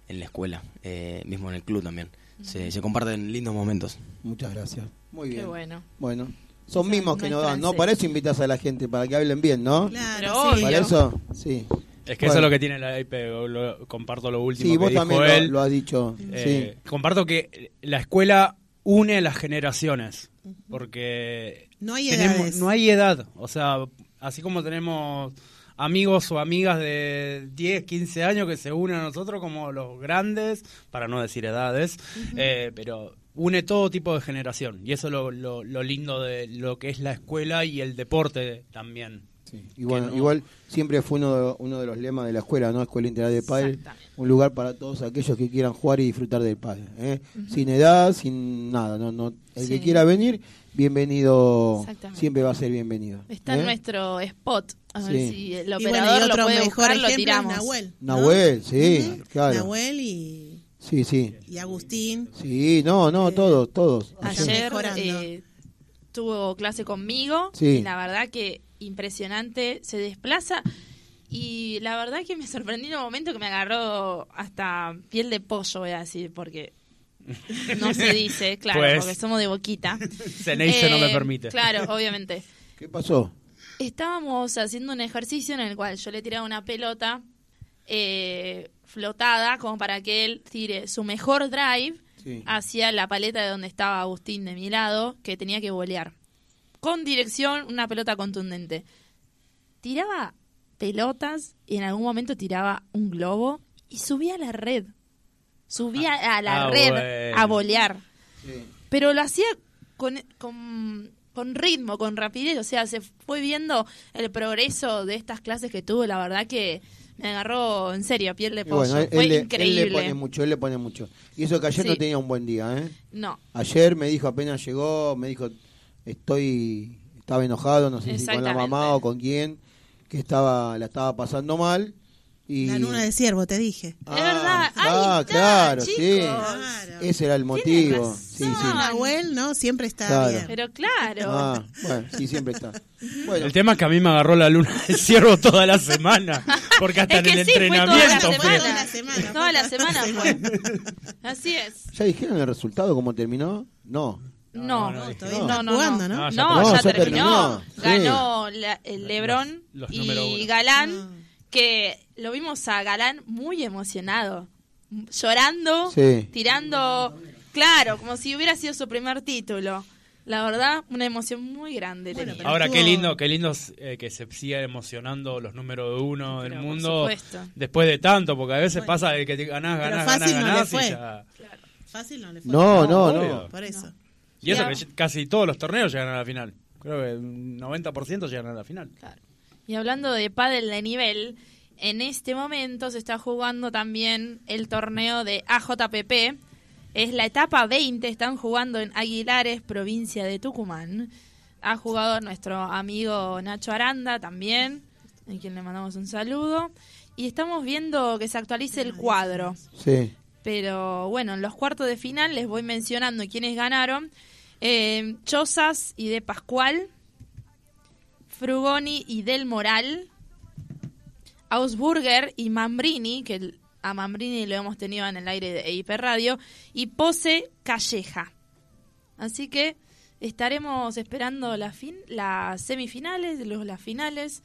en la escuela, eh, mismo en el club también. Se, se comparten lindos momentos. Muchas gracias. Muy Qué bien. bueno. Bueno, son Esa mismos que nos dan, ¿no? Para eso invitas a la gente, para que hablen bien, ¿no? Claro, sí. Para eso, sí. Es que Bueno. eso es lo que tiene la IP. lo- comparto lo último Sí, que vos dijo también lo, él. lo has dicho. Eh, sí. Comparto que la escuela une las generaciones. Porque No hay tenemos- edades. no hay edad. O sea, así como tenemos amigos o amigas de 10, 15 años que se unen a nosotros como los grandes, para no decir edades, eh, pero une todo tipo de generación. Y eso es lo, lo, lo lindo de lo que es la escuela y el deporte también. Y bueno, no- igual siempre fue uno de, uno de los lemas de la escuela, ¿no? Escuela Integral de Padre, un lugar para todos aquellos que quieran jugar y disfrutar del padre, ¿eh? Sin edad, sin nada, no, no. El Sí. que quiera venir, bienvenido, siempre va a ser bienvenido. Está en ¿eh? nuestro spot. A ver Sí. si el Y bueno, operador y otro lo puede mejor buscar, lo tiramos. Nahuel. ¿no? Nahuel, sí, claro. Nahuel y, Sí, sí. y Agustín. Sí, no, no, todos, todos. Ayer- eh, tuvo clase conmigo Sí. y la verdad que impresionante, se desplaza y la verdad que me sorprendí en un momento que me agarró hasta piel de pollo, voy a decir, porque no se dice, claro, Pues. porque somos de boquita. Ceneice no me Eh, permite. Claro, obviamente. ¿Qué pasó? estábamos haciendo un ejercicio en el cual yo le tiraba una pelota eh, flotada como para que él tire su mejor drive Sí. hacia la paleta de donde estaba Agustín de mi lado, que tenía que volear. Con dirección, una pelota contundente. Tiraba pelotas y en algún momento tiraba un globo y subía a la red. Subía a la Ah, red bueno. a volear. Pero lo hacía con, con, con ritmo, con rapidez. O sea, se fue viendo el progreso de estas clases que tuvo. La verdad que me agarró en serio, piel de pollo. bueno, fue él le- él increíble. le pone mucho, él le pone mucho. Y eso que ayer Sí. no tenía un buen día, ¿eh? No. Ayer me dijo, apenas llegó, me dijo, estoy, estaba enojado, no sé si con la mamá o con quién, que estaba, la estaba pasando mal. Y... La luna de ciervo, te dije. Es verdad. Ah, Ahí está, claro, chicos. sí. Claro. Ese era el motivo. Sí, sí. Nahuel, ¿no? Siempre está Claro. bien. Pero claro. Ah, bueno, sí, siempre está. Bueno, El tema es que a mí me agarró la luna del ciervo toda la semana. Porque hasta Es en que el sí, fue toda la entrenamiento fue. semana. Toda la semana, Toda la semana fue. Así es. ¿ya dijeron el resultado, cómo terminó? No. No, no, no, no, jugando, ¿no? No, ya No, terminó. ya. Ganó la- el Lebron Los- y. Galán, que lo vimos a Galán muy emocionado, llorando, Sí. tirando, claro, como si hubiera sido su primer título. La verdad, una emoción muy grande tenía. pero Ahora, qué lindo, qué lindo eh, que se siga emocionando los números uno del Pero, mundo supuesto. después de tanto, porque a veces pasa de que te ganás, Pero ganás, fácil ganás, no le ganás y fue. ya- Fácil no le fue. No, no, obvio. no. Por eso. Y eso que casi todos los torneos llegan a la final. Creo que un 90% llegan a la final. Y hablando de pádel de nivel, en este momento se está jugando también el torneo de AJPP. Es la etapa 20, están jugando en Aguilares, provincia de Tucumán. Ha jugado nuestro amigo Nacho Aranda también, a quien le mandamos un saludo. Y estamos viendo que se actualice el cuadro. Sí. Pero bueno, en los cuartos de final les voy mencionando quiénes ganaron. Eh, Chozas y De Pascual, Frugoni y Del Moral, Ausburger y Mambrini, que a Mambrini lo hemos tenido en el aire de EIP Radio, y Pose Calleja. Así que estaremos esperando las semifinales, los, las finales.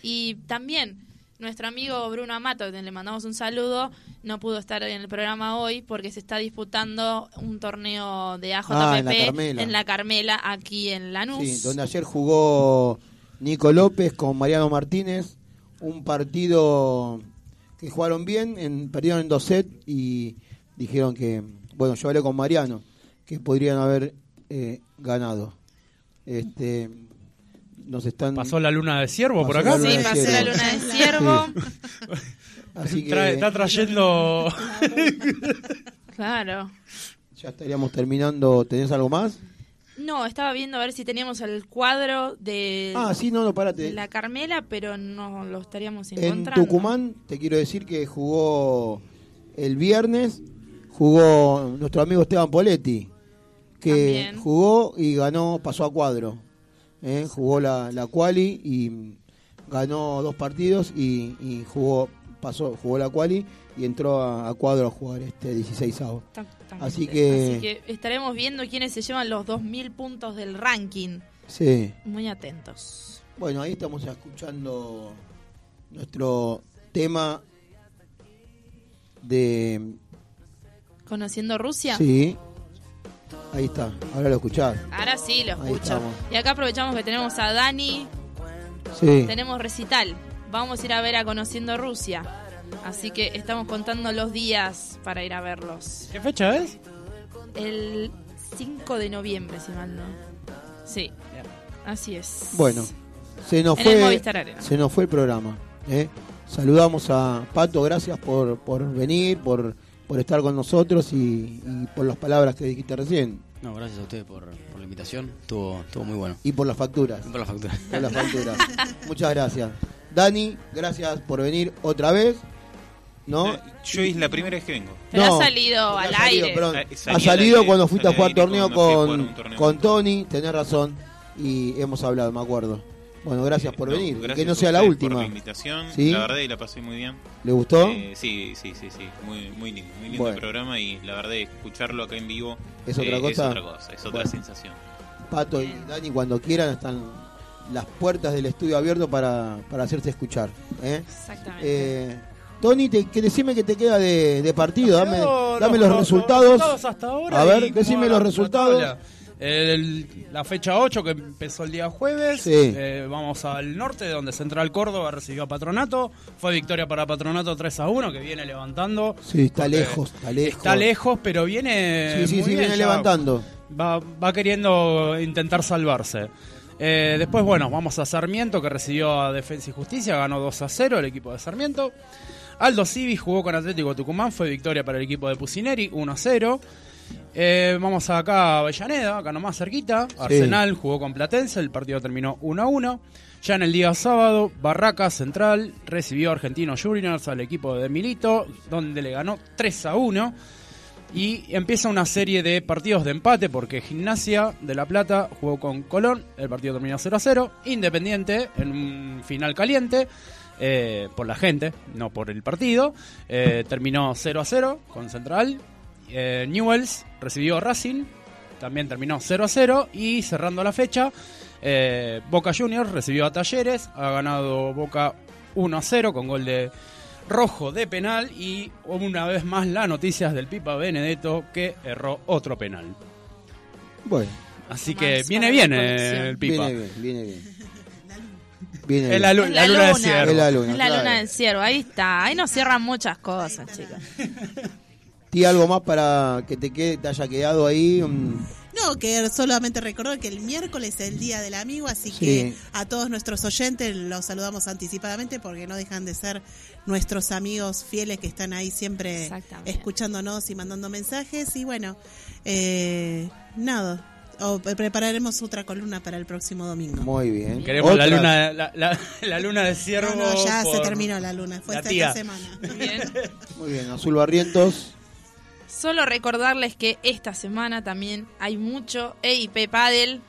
Y también nuestro amigo Bruno Amato, a quien le mandamos un saludo, no pudo estar en el programa hoy porque se está disputando un torneo de AJPP Ah, en la Carmela. en la Carmela, aquí en Lanús. Sí, donde ayer jugó Nico López con Mariano Martínez, un partido que jugaron bien, en, perdieron en dos sets y dijeron que, bueno, yo hablé con Mariano, que podrían haber eh, ganado. Este, nos están... ¿Pasó la luna de ciervo por acá? Sí, de pasó la luna de ciervo. Así que Trae- está trayendo... Claro. ya estaríamos terminando. ¿Tenés algo más? No, estaba viendo a ver si teníamos el cuadro de, Ah, sí, no, no, de la Carmela, pero no lo estaríamos En encontrando. Tucumán, te quiero decir que jugó el viernes, jugó nuestro amigo Esteban Poletti, que También. jugó y ganó, pasó a cuadro. ¿Eh? Jugó la, la quali y ganó dos partidos y, y jugó pasó jugó la quali y entró a, a cuadro a jugar este 16 avos. Así que- Así que estaremos viendo quiénes se llevan los 2.000 puntos del ranking. Sí. Muy atentos. Bueno, ahí estamos escuchando nuestro tema de ¿Conociendo Rusia? Sí. Ahí está, ahora lo escuchás. Ahora sí lo escucho. Y acá aprovechamos que tenemos a Dani, Sí. tenemos recital. Vamos a ir a ver a Conociendo Rusia. Así que estamos contando los días para ir a verlos. ¿Qué fecha es? El 5 de noviembre, si mal no. Sí, así es. Bueno, se nos En el fue Movistar Arena. se nos fue el programa. ¿eh? Saludamos a Pato, gracias por, por venir, por, por estar con nosotros y, y por las palabras que dijiste recién. No, gracias a ustedes por, por la invitación. Estuvo, estuvo muy bueno. Y por las facturas. Y por la factura. Por las facturas. Muchas gracias. Dani, gracias por venir otra vez. ¿No? Eh, Yo es la primera vez que vengo. Pero No, ha salido al ha salido, aire. perdón. Ha salido cuando fuiste a jugar torneo con, torneo. con Tony, tenés razón, y hemos hablado, me acuerdo. Bueno, gracias por No, venir, gracias que no a sea la última. Por la invitación, ¿Sí? la verdad y la pasé muy bien. ¿Le gustó? Eh, sí, sí, sí, sí, muy, muy lindo, muy lindo Bueno. el programa y la verdad escucharlo acá en vivo ¿Es otra eh, cosa? es otra cosa, es otra Bueno. sensación. Pato y Dani, cuando quieran, están las puertas del estudio abierto para, para hacerse escuchar. ¿eh? Exactamente. Eh, Tony, te, que decime que te queda de, de partido, dame, dame los, resultados. resultados hasta ahora A ver, decime los resultados. El- la fecha 8 que empezó el día jueves. Sí. Eh, vamos al norte, donde Central Córdoba recibió a Patronato. Fue victoria para Patronato 3 a 1, que viene levantando. Sí, está lejos, está lejos. Está lejos, pero viene. Sí, sí, muy sí, bien viene levantando. Va, va queriendo intentar salvarse. Eh, después, bueno, vamos a Sarmiento, que recibió a Defensa y Justicia, ganó 2 a 0 el equipo de Sarmiento. Aldo Civi jugó con Atlético Tucumán, fue victoria para el equipo de Pusineri, 1 a 0. Eh, vamos acá a Avellaneda, acá nomás cerquita. Arsenal jugó con Platense, el partido terminó 1 a 1. Ya en el día sábado, Barracas Central recibió a Argentinos Juniors al equipo de Milito, donde le ganó 3 a 1. Y empieza una serie de partidos de empate porque Gimnasia de La Plata jugó con Colón, el partido terminó 0 a 0. Independiente en un final caliente, eh, por la gente, no por el partido, eh, terminó 0 a 0 con Central. Eh, Newells recibió a Racing, también terminó 0 a 0. Y cerrando la fecha, eh, Boca Juniors recibió a Talleres, ha ganado Boca 1 a 0 con gol de rojo de penal y una vez más las noticias del Pipa Benedetto que erró otro penal. Bueno, Así que Más viene bien eh, el Pipa. viene bien, viene bien. Viene la, bien. lu- la luna, de ciervo. Es la luna, Es la claro. luna del ciervo, ahí está. Ahí nos cierran muchas cosas, chicos. ¿Tiene algo más para que te, quede, te haya quedado ahí? Mm, No, que solamente recordar que el miércoles es el Día del Amigo, así Sí. que a todos nuestros oyentes los saludamos anticipadamente porque no dejan de ser nuestros amigos fieles que están ahí siempre escuchándonos y mandando mensajes. Y bueno, eh, nada, o pre- prepararemos otra columna para el próximo domingo. Muy bien. Queremos la luna, la, la- la luna de ciervo. No, no, ya se terminó la luna, fue la esta, tía. esta semana. Muy bien, Azul Barrientos. Solo recordarles que esta semana también hay mucho EIP Padel.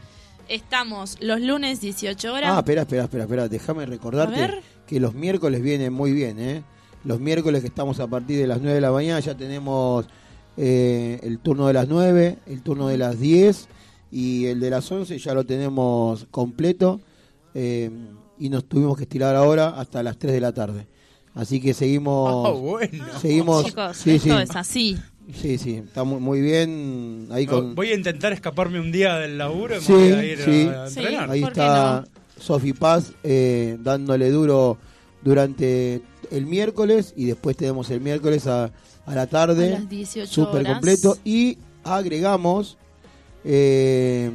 Estamos los lunes 18 horas. Ah, espera, espera, espera, espera. Déjame recordarte que los miércoles vienen muy bien, ¿eh? Los miércoles que estamos a partir de las 9 de la mañana ya tenemos eh, el turno de las 9, el turno de las 10 y el de las 11 ya lo tenemos completo eh, y nos tuvimos que estirar ahora hasta las 3 de la tarde. Así que seguimos... Ah, bueno. Seguimos... Chicos, sí, esto sí. es así. Sí, sí, está muy, muy bien ahí con... Voy a intentar escaparme un día del laburo y me Sí, voy a ir sí. a entrenar. Ahí ¿por qué está Sofi Paz eh, dándole duro durante el miércoles y después tenemos el miércoles a, a la tarde. A las 18 Súper horas. completo. Y agregamos, eh,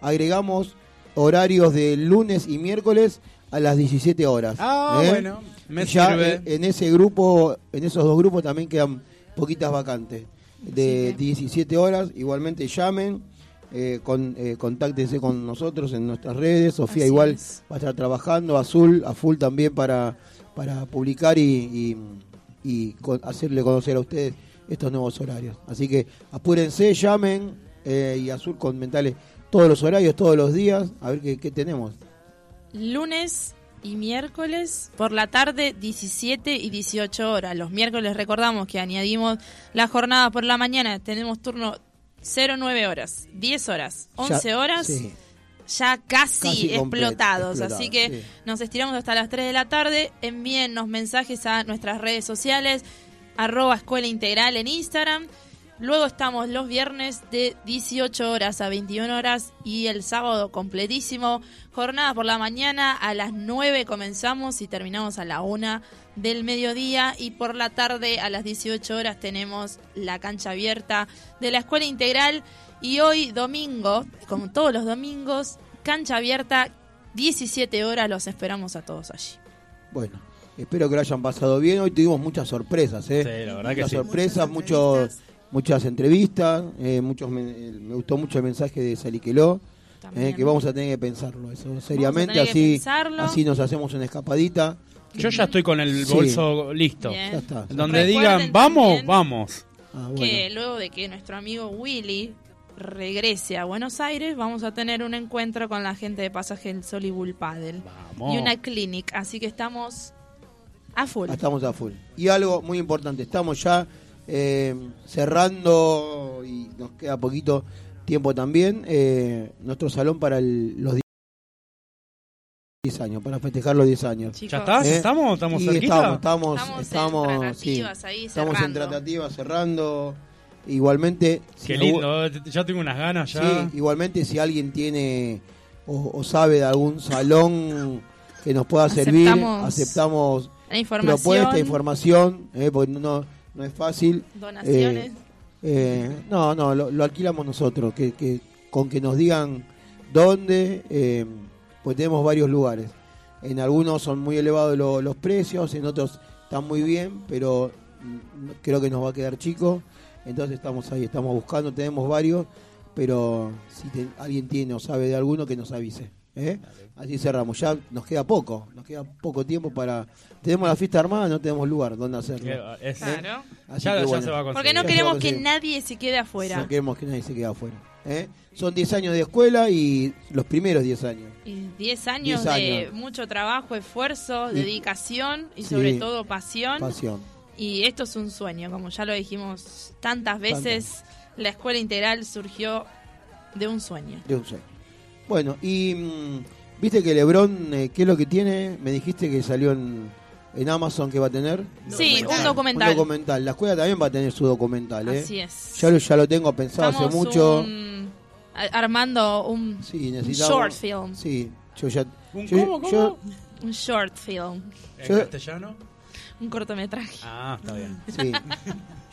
agregamos horarios de lunes y miércoles a las 17 horas. Ah, ¿eh? bueno, me ya sirve. en- en ese grupo, en esos dos grupos también quedan poquitas vacantes. De 17 horas, igualmente llamen, eh, con, eh, contáctense con nosotros en nuestras redes. Sofía Así igual es. va a estar trabajando, Azul, a full también para, para publicar y, y- y con- hacerle conocer a ustedes estos nuevos horarios. Así que apúrense, llamen eh, y Azul comentarle todos los horarios, todos los días, a ver qué, qué tenemos. Lunes y miércoles por la tarde 17 y 18 horas. Los miércoles recordamos que añadimos la jornada por la mañana. Tenemos turno 09 horas, 10 horas, 11 Ya- horas. sí. Ya casi, explotados, explotado, así que sí. nos estiramos hasta las 3 de la tarde. Envíennos mensajes a nuestras redes sociales, arroba escuela integral en Instagram. Luego estamos los viernes de 18 horas a 21 horas y el sábado completísimo. Jornada por la mañana a las 9 comenzamos y terminamos a la 1 del mediodía y por la tarde a las 18 horas tenemos la cancha abierta de la escuela integral y hoy domingo, como todos los domingos, cancha abierta 17 horas, los esperamos a todos allí. Bueno, espero que lo hayan pasado bien. Hoy tuvimos muchas sorpresas, ¿eh? Sí, la verdad que muchas sí. sorpresas, muchos, muchas entrevistas. eh, muchos me, eh, me gustó mucho el mensaje de Saliqueló. También. eh, que vamos a tener que pensarlo eso seriamente así pensarlo. así nos hacemos una escapadita Yo ya estoy con el Sí. bolso listo. Bien. ya está Donde Recuerden digan, vamos, vamos. Ah, bueno. que luego de que nuestro amigo Willy regrese a Buenos Aires, vamos a tener un encuentro con la gente de Pasaje del Sol y Bull Paddle. Vamos. Y una clinic, así que estamos a full. estamos a full y algo muy importante estamos ya eh, cerrando y nos queda poquito tiempo también eh, nuestro salón para el- los 10 años, para festejar los 10 años. Chicos. ¿Ya estás? ¿Eh? ¿Estamos? ¿Estamos Y estamos, estamos, Estamos en estamos, sí, tratativas ahí, estamos en cerrando. tratativas cerrando. Igualmente, si Qué lindo, ya tengo unas ganas ya. Sí, igualmente si alguien tiene o, o sabe de algún salón que nos pueda servir, Aceptamos aceptamos La información. propuesta, información, eh, porque no, no es fácil. Donaciones. Eh, eh, no, no, lo, lo alquilamos nosotros, que, que con que nos digan dónde, eh, pues tenemos varios lugares. En algunos son muy elevados lo- los precios, en otros están muy bien, pero creo que nos va a quedar chico. Entonces estamos ahí, estamos buscando, tenemos varios, pero si te- alguien tiene o sabe de alguno, que nos avise. ¿Eh? Así cerramos. Ya nos queda poco, nos queda poco tiempo para... Tenemos la fiesta armada, no tenemos lugar donde hacerlo. Claro. Así Ya- que ya bueno. se va a. Porque no queremos que nadie se quede afuera. No queremos que nadie se quede afuera. ¿eh? Son 10 años de escuela y los primeros 10 años. Y 10 años, 10 de mucho trabajo, esfuerzo, Y- dedicación y Sí. sobre todo pasión. Pasión. Y esto es un sueño, como ya lo dijimos tantas veces, la escuela integral surgió de un sueño. De un sueño. Bueno, y mm, viste que Lebron, eh, ¿qué es lo que tiene? Me dijiste que salió en, en Amazon que va a tener. Sí, un documental. Un documental. La escuela también va a tener su documental. ¿eh? Así es. Ya lo, ya lo tengo pensado Estamos hace mucho. un- armando un, Sí, un necesitamos. short film. Sí, yo ya. ¿Un yo- cómo, cómo? yo- Un short film. ¿En Yo- castellano? Un cortometraje. Ah, está bien. sí.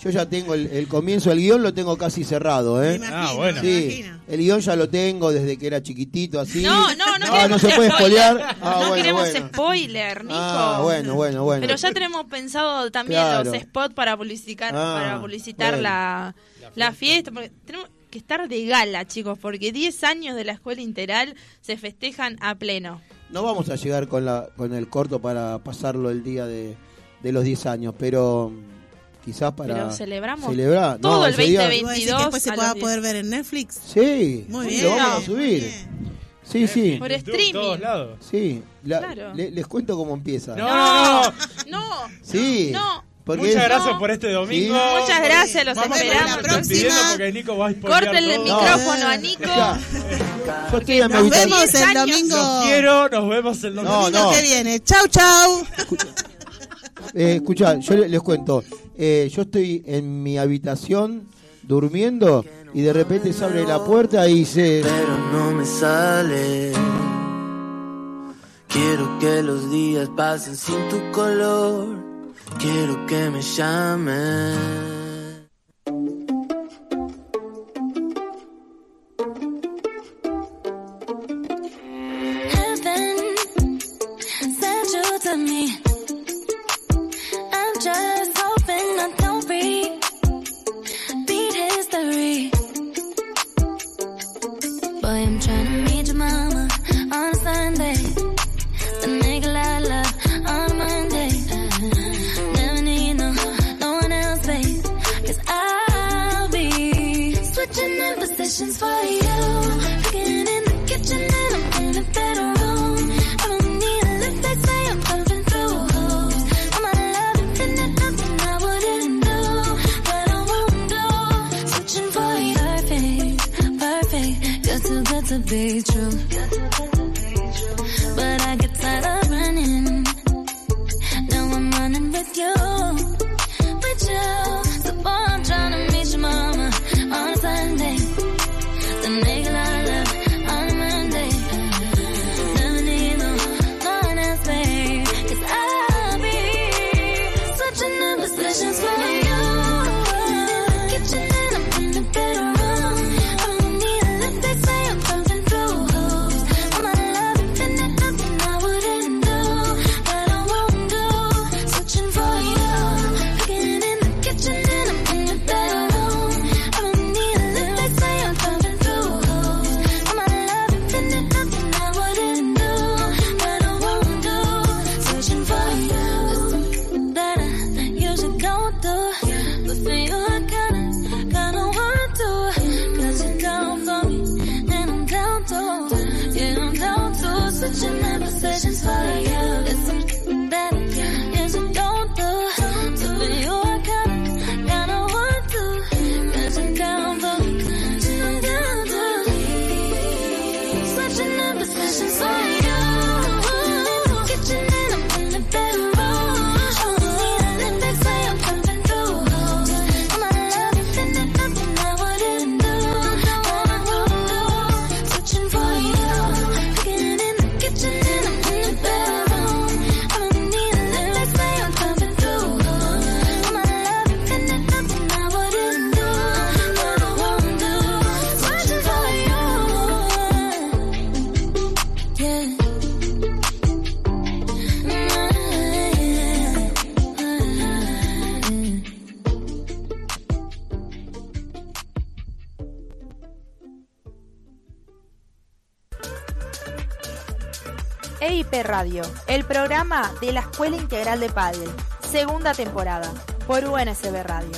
Yo ya tengo el, el comienzo, el guion lo tengo casi cerrado, ¿eh? Imagino, Ah, bueno. Sí, el guion ya lo tengo desde que era chiquitito, así. No, no, no Ah, no se puede spoiler. spoilear. Ah, no bueno, queremos bueno. spoiler, Nico. Ah, bueno, bueno, bueno. Pero ya tenemos pensado también Claro. los spots para publicitar, Ah, para publicitar bueno. la, la fiesta. porque tenemos que estar de gala, chicos, porque 10 años de la escuela integral se festejan a pleno. No vamos a llegar con la con el corto para pasarlo el día de, de los 10 años, pero mm, quizás para Pero celebramos celebrar. todo No, el ese día- 2020. ¿Y vos decís que 22 después se a pueda poder ver en Netflix? Sí, Muy bien. lo vamos a subir. bien. Sí, sí. Por streaming. todos lados. Sí, la- Claro. le- les cuento cómo empieza. No, no, no. No, Sí. no. Porque Muchas gracias No. por este domingo. Sí. Muchas gracias, los Vamos esperamos. La próxima. porque Nico va a Córtenle el todo. micrófono a Nico. Yo estoy en Nos vemos 10 el domingo. Los quiero, nos vemos el domingo. No, no. que viene. Chau, chau. Eh, escuchá, yo le- les cuento. Eh, yo estoy en mi habitación durmiendo y de repente se abre la puerta y se... pero no me sale. Quiero que los días pasen sin tu color. Quiero que me llamen. El programa de la Escuela Integral de Padel, segunda temporada, por UNSB Radio.